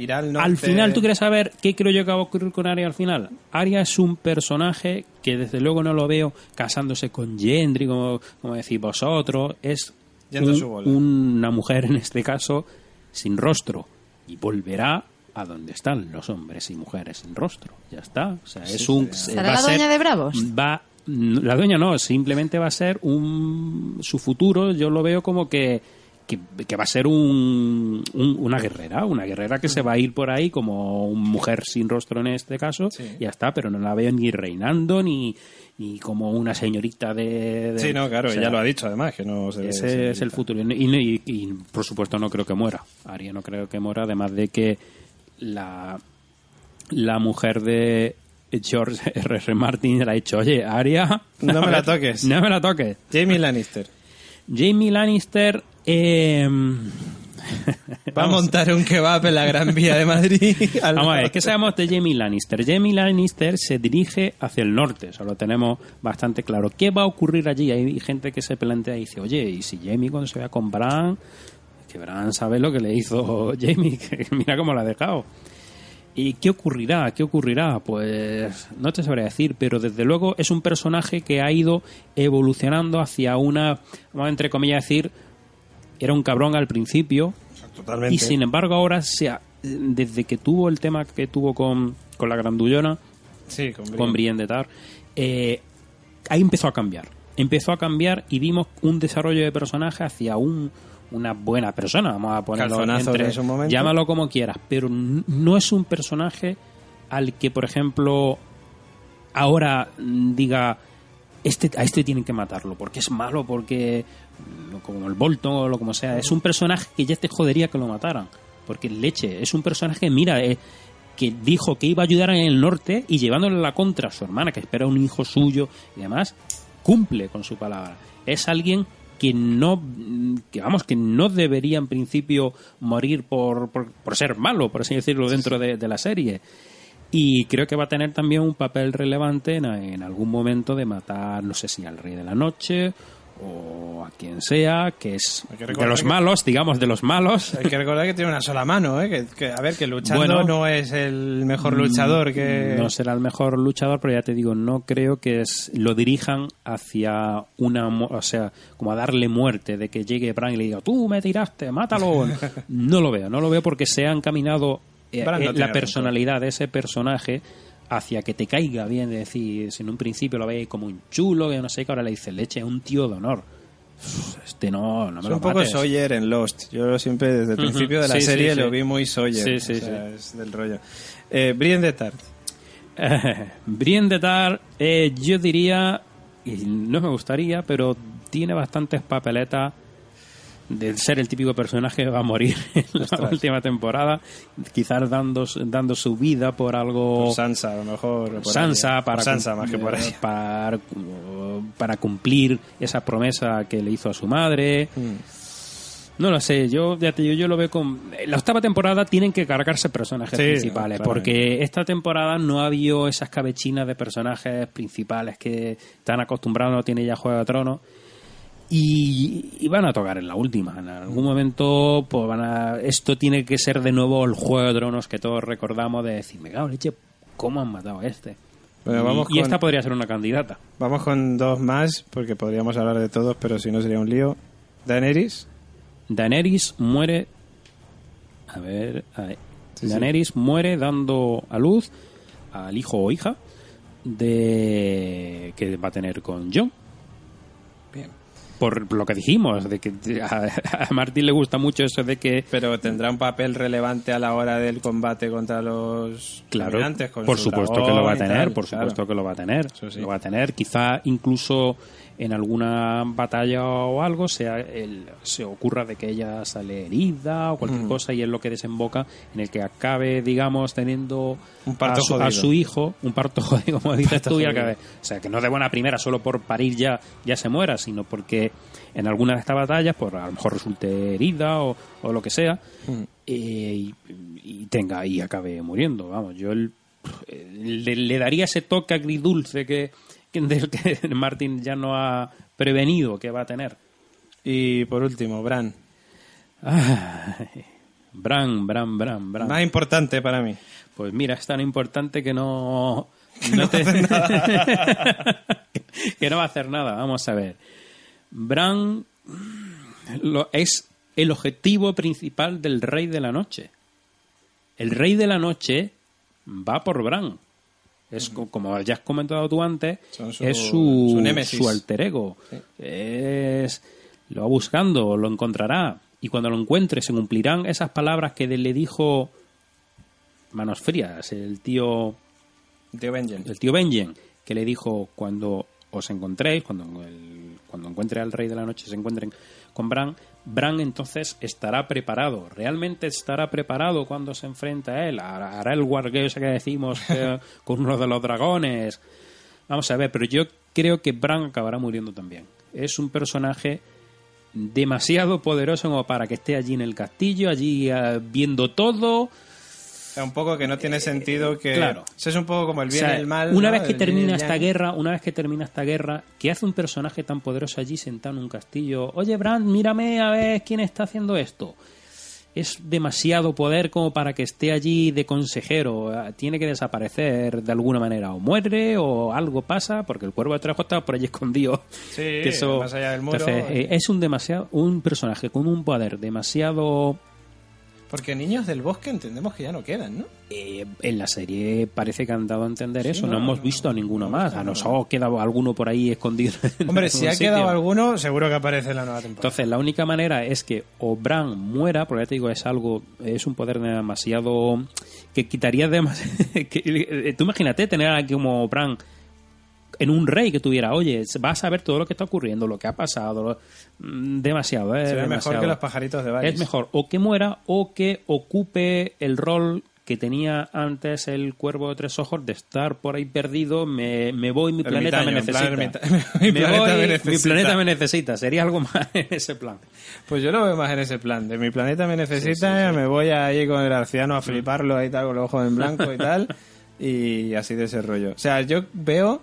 S2: Irá al norte.
S5: Al final, ¿tú quieres saber qué creo yo que va a ocurrir con Arya al final? Arya es un personaje que desde luego no lo veo casándose con Gendry, como, como decís vosotros. Es un- una mujer, en este caso, sin rostro. Y volverá a donde están los hombres y mujeres sin rostro. Ya está. O sea, es un...
S3: ¿Será
S5: va a
S3: la
S5: ser-
S3: doña de Bravos?
S5: Va, La dueña no, simplemente va a ser un. Su futuro, yo lo veo como que. Que, que va a ser un, un- una guerrera, una guerrera que se va a ir por ahí como una mujer sin rostro en este caso, y ya está, pero no la veo ni reinando ni, ni como una señorita de. de-
S2: Sí, no, claro,
S5: o sea,
S2: ya lo ha dicho además, que no se ve
S5: ese es el futuro. Y, y- y, por supuesto no creo que muera. Aria no creo que muera, además de que la, la mujer de George R. R. Martin le ha dicho, oye, Aria...
S2: No me la toques.
S5: no me la toques.
S2: Jamie Lannister.
S5: Jamie Lannister... eh,
S2: Va a montar un kebab en la Gran Vía de Madrid. al
S5: Vamos a ver. ¿qué sabemos de Jamie Lannister? Jamie Lannister se dirige hacia el norte, eso lo tenemos bastante claro. ¿Qué va a ocurrir allí? Hay gente que se plantea y dice, oye, ¿y si Jamie cuando se vea con Bran? Que Bran sabe lo que le hizo Jamie, que mira cómo la ha dejado. ¿Y qué ocurrirá? ¿Qué ocurrirá? Pues no te sabría decir, pero desde luego es un personaje que ha ido evolucionando hacia una, vamos a entre comillas decir, era un cabrón al principio,
S2: Totalmente.
S5: y sin embargo ahora se ha- desde que tuvo el tema que tuvo con, con la grandullona,
S2: Sí, con,
S5: con Brienne de Tar, eh, ahí empezó a cambiar. Empezó a cambiar y vimos un desarrollo de personaje hacia un, una buena persona, vamos a ponerlo entre,
S2: en su momento.
S5: llámalo como quieras, pero no es un personaje al que, por ejemplo, ahora diga este, a este tienen que matarlo, porque es malo, porque como el Bolton o lo como sea, es un personaje que ya te jodería que lo mataran, porque leche, es un personaje, mira, eh, que dijo que iba a ayudar en el norte y llevándole la contra a su hermana, que espera un hijo suyo y demás, cumple con su palabra. Es alguien que no, que vamos, que no debería en principio morir por, por, por ser malo, por así decirlo, dentro de, de la serie. Y creo que va a tener también un papel relevante en, en algún momento de matar, no sé si al Rey de la Noche o a quien sea, que es
S2: que
S5: de los
S2: que-
S5: malos, digamos, de los malos.
S2: Hay que recordar que tiene una sola mano, ¿eh? Que, que, a ver, que luchando
S5: Bueno.
S2: no es el mejor luchador que...
S5: No será el mejor luchador, pero ya te digo, no creo que es, lo dirijan hacia una, o sea, como a darle muerte, de que llegue Bran y le diga, tú me tiraste, mátalo. no lo veo, no lo veo porque se ha encaminado eh,
S2: no
S5: eh, la personalidad de ese personaje hacia que te caiga bien, de decir, si en un principio lo veis como un chulo, que no sé, que ahora le dice leche, es un tío de honor. Este no, no me
S2: Es
S5: lo
S2: un poco. Sawyer en Lost. Yo siempre desde el principio de la
S5: Sí,
S2: serie
S5: sí.
S2: lo vi muy Sawyer.
S5: Sí, sí,
S2: o sea. Es del rollo. Eh, Brienne de Tart.
S5: De Tar, eh, yo diría, y no me gustaría, pero tiene bastantes papeletas de ser el típico personaje que va a morir en la
S2: Ostras.
S5: última temporada, quizás dando, dando su vida por algo...
S2: Por Sansa, a lo mejor. por
S5: Sansa
S2: ahí.
S5: para,
S2: Por Sansa, más que por ahí.
S5: para, para cumplir esa promesa que le hizo a su madre.
S2: Mm.
S5: No lo sé, yo ya te digo, yo lo veo con... La octava temporada tienen que cargarse personajes
S2: Sí,
S5: principales,
S2: claro.
S5: porque esta temporada no ha habido esas cabechinas de personajes principales que están acostumbrados, no tiene ya Juego de Tronos. Y, y van a tocar en la última. En algún momento, pues van a. Esto tiene que ser de nuevo el juego de tronos que todos recordamos de decir, me cago leche, ¿cómo han matado a este?
S2: Bueno,
S5: Y-
S2: vamos
S5: y
S2: con-
S5: esta podría ser una candidata.
S2: Vamos con dos más, porque podríamos hablar de todos, pero si no sería un lío. Daenerys.
S5: Daenerys muere. A ver.
S2: Sí, sí.
S5: Daenerys muere dando a luz al hijo o hija de que va a tener con Jon. Por lo que dijimos, de que a, a Martín le gusta mucho eso de que
S2: Pero tendrá un papel relevante a la hora del combate contra los
S5: Claro,
S2: con
S5: por
S2: su
S5: supuesto que lo va a tener,
S2: tal,
S5: por
S2: claro.
S5: supuesto que lo va a tener,
S2: sí.
S5: lo va a tener. Quizá incluso en alguna batalla o algo sea el- se ocurra de que ella sale herida o
S2: Mm.
S5: cualquier cosa y es lo que desemboca en el que acabe, digamos, teniendo
S2: Un parto
S5: a, su, a
S2: jodido.
S5: su hijo, un parto jodido, como dices tú, y acabe. O sea, que no de buena primera, solo por parir ya, ya se muera, sino porque en alguna de estas batallas, por a lo mejor resulte herida o, o lo que sea,
S2: Mm.
S5: eh, y, y tenga y acabe muriendo. Vamos, yo el- eh, le, le daría ese toque agridulce que, del que Martin ya no ha prevenido que va a tener.
S2: Y por último, Bran.
S5: Ay, Bran, Bran, Bran, Bran.
S2: Más importante para mí.
S5: Pues mira, es tan importante que no. no te- que no va a hacer nada. Vamos a ver. Bran lo, es el objetivo principal del Rey de la Noche. El Rey de la Noche va por Bran. Es co- como ya has comentado tú antes,
S2: su-
S5: es su,
S2: su
S5: alter ego. Es, lo va buscando, lo encontrará. Y cuando lo encuentre, se cumplirán esas palabras que le dijo Manos Frías, el tío
S2: Tío Benjen.
S5: el tío Benjen, que le dijo cuando os encontréis, cuando, el- cuando encuentre al Rey de la Noche, se encuentren con Bran, Bran entonces estará preparado. ¿Realmente estará preparado cuando se enfrenta a él? ¿Hará el wargame ese que decimos que- con uno de los dragones? Vamos a ver, pero yo creo que Bran acabará muriendo también. Es un personaje demasiado poderoso como para que esté allí en el castillo, allí eh, viendo todo.
S2: Sea, un poco que no tiene sentido que...
S5: claro.
S2: Es un poco como el
S5: O
S2: bien
S5: sea,
S2: y el mal.
S5: Una
S2: ¿no?
S5: vez que
S2: El
S5: termina esta guerra, una vez que termina esta guerra, ¿qué hace un personaje tan poderoso allí sentado en un castillo? Oye, Bran, mírame a ver quién está haciendo esto. Es demasiado poder como para que esté allí de consejero. Eh, Tiene que desaparecer de alguna manera. O muere o algo pasa, porque el cuervo de Trejo está por allí escondido.
S2: Sí,
S5: Que eso-
S2: más allá del muro.
S5: Entonces, eh, es un demasiado un personaje con un poder demasiado
S2: Porque niños del bosque entendemos que ya no quedan, ¿no?
S5: Eh, en la serie parece que han dado a entender eso. No,
S2: no,
S5: hemos
S2: no,
S5: visto a ninguno más. A nosotros queda alguno por ahí escondido.
S2: Hombre, si ha
S5: sitio.
S2: quedado alguno, seguro que aparece en la nueva temporada.
S5: Entonces, la única manera es que o Bran muera, porque ya te digo, es algo, es un poder demasiado. que quitaría demasiado. tú imagínate tener aquí como Bran en un rey que tuviera, oye, vas a ver todo lo que está ocurriendo, lo que ha pasado, lo- mm, demasiado, ¿eh?
S2: Sería mejor
S5: demasiado.
S2: que los pajaritos de Varys.
S5: Es mejor o que muera o que ocupe el rol que tenía antes el cuervo de tres ojos de estar por ahí perdido, me, me voy, mi planeta me necesita.
S2: mi planeta me necesita.
S5: Sería algo más en ese plan.
S2: Pues yo lo veo más en ese plan. De mi planeta me necesita, me voy ahí con el arciano a fliparlo ahí tal, con los ojos en blanco y tal. Y así de ese rollo. O sea, yo veo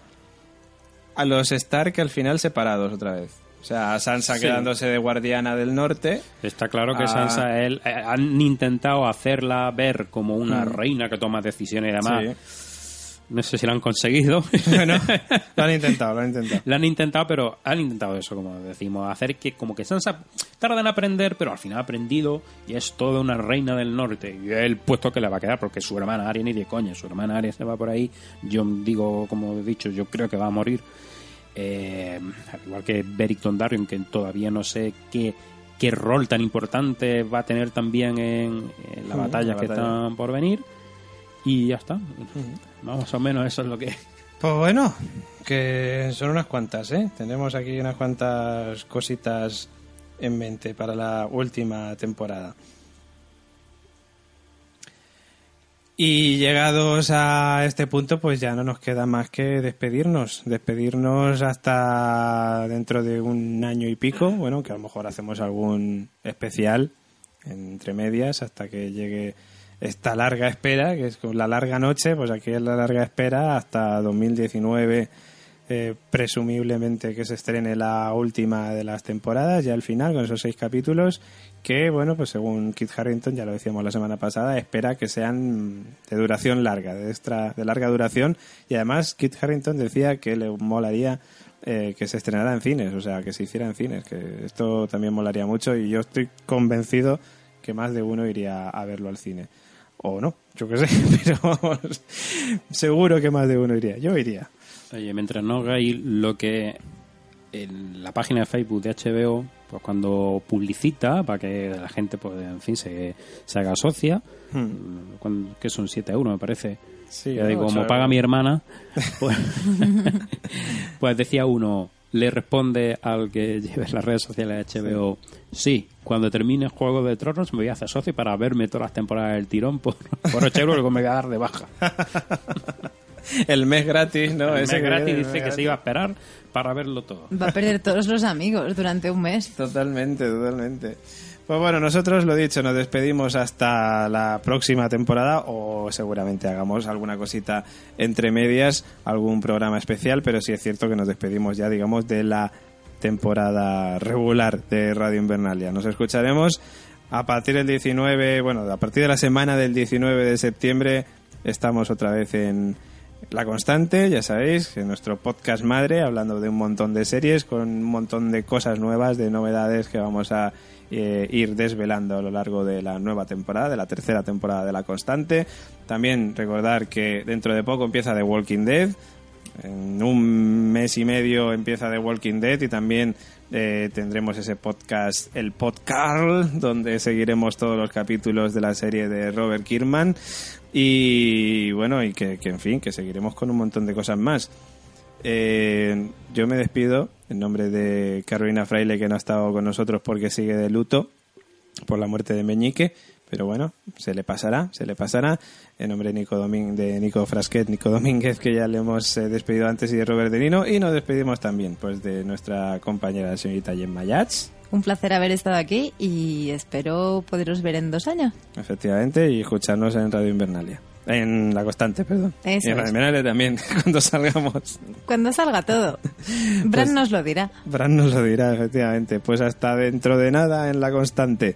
S2: a los Stark al final separados otra vez. O sea, a Sansa
S5: Sí.
S2: quedándose de guardiana del norte.
S5: Está claro que
S2: Ah.
S5: Sansa él, eh, han intentado hacerla ver como una
S2: Mm.
S5: reina que toma decisiones y demás.
S2: Sí.
S5: No sé si lo han conseguido.
S2: Bueno, lo han intentado, lo han intentado.
S5: Lo han intentado, pero han intentado eso, como decimos, hacer que como que Sansa tarda en aprender, pero al final ha aprendido y es toda una reina del norte. Y el puesto que le va a quedar, porque su hermana Arya ni de coña, su hermana Arya se va por ahí. Yo digo, como he dicho, yo creo que va a morir. Eh, al igual que Beric Dondarrion, que todavía no sé qué, qué rol tan importante va a tener también en, en la
S2: Mm,
S5: batalla
S2: la
S5: que
S2: batalla.
S5: están por venir. Y ya está. Más o menos eso es lo que...
S2: Pues bueno, que son unas cuantas, ¿eh? Tenemos aquí unas cuantas cositas en mente para la última temporada. Y llegados a este punto, pues ya no nos queda más que despedirnos. Despedirnos hasta dentro de un año y pico. Bueno, que a lo mejor hacemos algún especial entre medias hasta que llegue esta larga espera, que es con la larga noche, pues aquí es la larga espera hasta 2019, eh, presumiblemente que se estrene la última de las temporadas, ya al final, con esos seis capítulos, que, bueno, pues según Kit Harrington, ya lo decíamos la semana pasada, espera que sean de duración larga, de, extra, de larga duración, y además Kit Harrington decía que le molaría eh, que se estrenara en cines, o sea, que se hiciera en cines, que esto también molaría mucho, y yo estoy convencido que más de uno iría a verlo al cine. O no, yo qué sé, pero vamos, seguro que más de uno iría. Yo iría.
S5: Oye, mientras no hagáis lo que en la página de Facebook de HBO, pues cuando publicita, para que la gente, pues en fin, se, se haga socia, cuando- que son 7 euros, me parece.
S2: Sí,
S5: Ya digo, como paga mi hermana, pues, pues decía uno, le responde al que lleve las redes sociales de HBO, sí, cuando termine Juego de Tronos me voy a hacer socio para verme todas las temporadas del tirón por, por 8 euros que me voy a dar de baja.
S2: El mes gratis, ¿no?
S5: El
S2: Ese
S5: mes gratis dice
S2: mes
S5: que se iba a esperar para verlo todo.
S3: Va a perder todos los amigos durante un mes.
S2: Totalmente, totalmente. Pues bueno, nosotros lo dicho, nos despedimos hasta la próxima temporada o seguramente hagamos alguna cosita entre medias, algún programa especial, pero sí es cierto que nos despedimos ya, digamos, de la temporada regular de Radio Invernalia. Nos escucharemos a partir del 19, bueno, a partir de la semana del 19 de septiembre estamos otra vez en, La Constante, ya sabéis, es nuestro podcast madre, hablando de un montón de series, con un montón de cosas nuevas, de novedades que vamos a eh, ir desvelando a lo largo de la nueva temporada, de la tercera temporada de La Constante. También recordar que dentro de poco empieza The Walking Dead. En un mes y medio empieza The Walking Dead y también eh, tendremos ese podcast, el Podcarl, donde seguiremos todos los capítulos de la serie de Robert Kirkman. Y bueno, y que, que en fin, que seguiremos con un montón de cosas más. Eh, yo me despido en nombre de Carolina Fraile, que no ha estado con nosotros porque sigue de luto por la muerte de Meñique. Pero bueno, se le pasará, se le pasará. En nombre de Nico, Domín, de Nico Frasquet, Nico Domínguez, que ya le hemos eh, despedido antes, y de Robert De Nino. Y nos despedimos también pues de nuestra compañera, la señorita Gemma Yats.
S3: Un placer haber estado aquí y espero poderos ver en dos años.
S2: Efectivamente, y escucharnos en Radio Invernalia. En La Constante, perdón.
S3: Eso
S2: y en
S3: es.
S2: Radio Invernalia también, cuando salgamos.
S3: Cuando salga todo. Bran
S2: Pues-
S3: nos lo dirá.
S2: Bran nos lo dirá, efectivamente. Pues hasta dentro de nada en La Constante.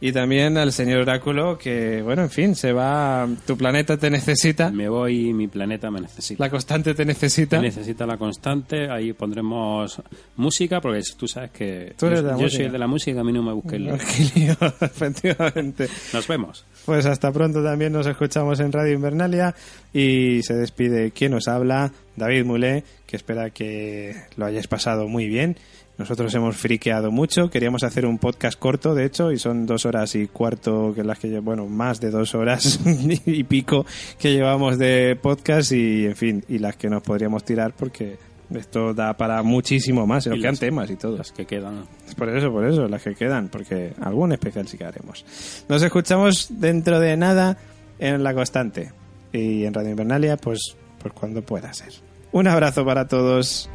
S2: Y también al señor Oráculo, que, bueno, en fin, se va. Tu planeta te necesita.
S5: Me voy, mi planeta me necesita.
S2: La Constante te necesita.
S5: Me necesita la constante, ahí pondremos música, porque tú sabes que
S2: Tú eres
S5: yo,
S2: de la
S5: yo
S2: música.
S5: soy el de la música, a mí no me busques lío.
S2: Qué lío, efectivamente.
S5: Nos vemos.
S2: Pues hasta pronto también nos escuchamos en Radio Invernalia y se despide quien nos habla, David Mulé, que espera que lo hayáis pasado muy bien. Nosotros hemos friqueado mucho, queríamos hacer un podcast corto, de hecho, y son dos horas y cuarto, que las que bueno, más de dos horas y pico que llevamos de podcast y, en fin, y las que nos podríamos tirar porque esto da para muchísimo más,
S5: Y
S2: quedan temas y todo.
S5: Las que quedan.
S2: Por eso, por eso, las que quedan, porque algún especial sí que haremos. Nos escuchamos dentro de nada en La Constante. Y en Radio Invernalia, pues, pues cuando pueda ser. Un abrazo para todos.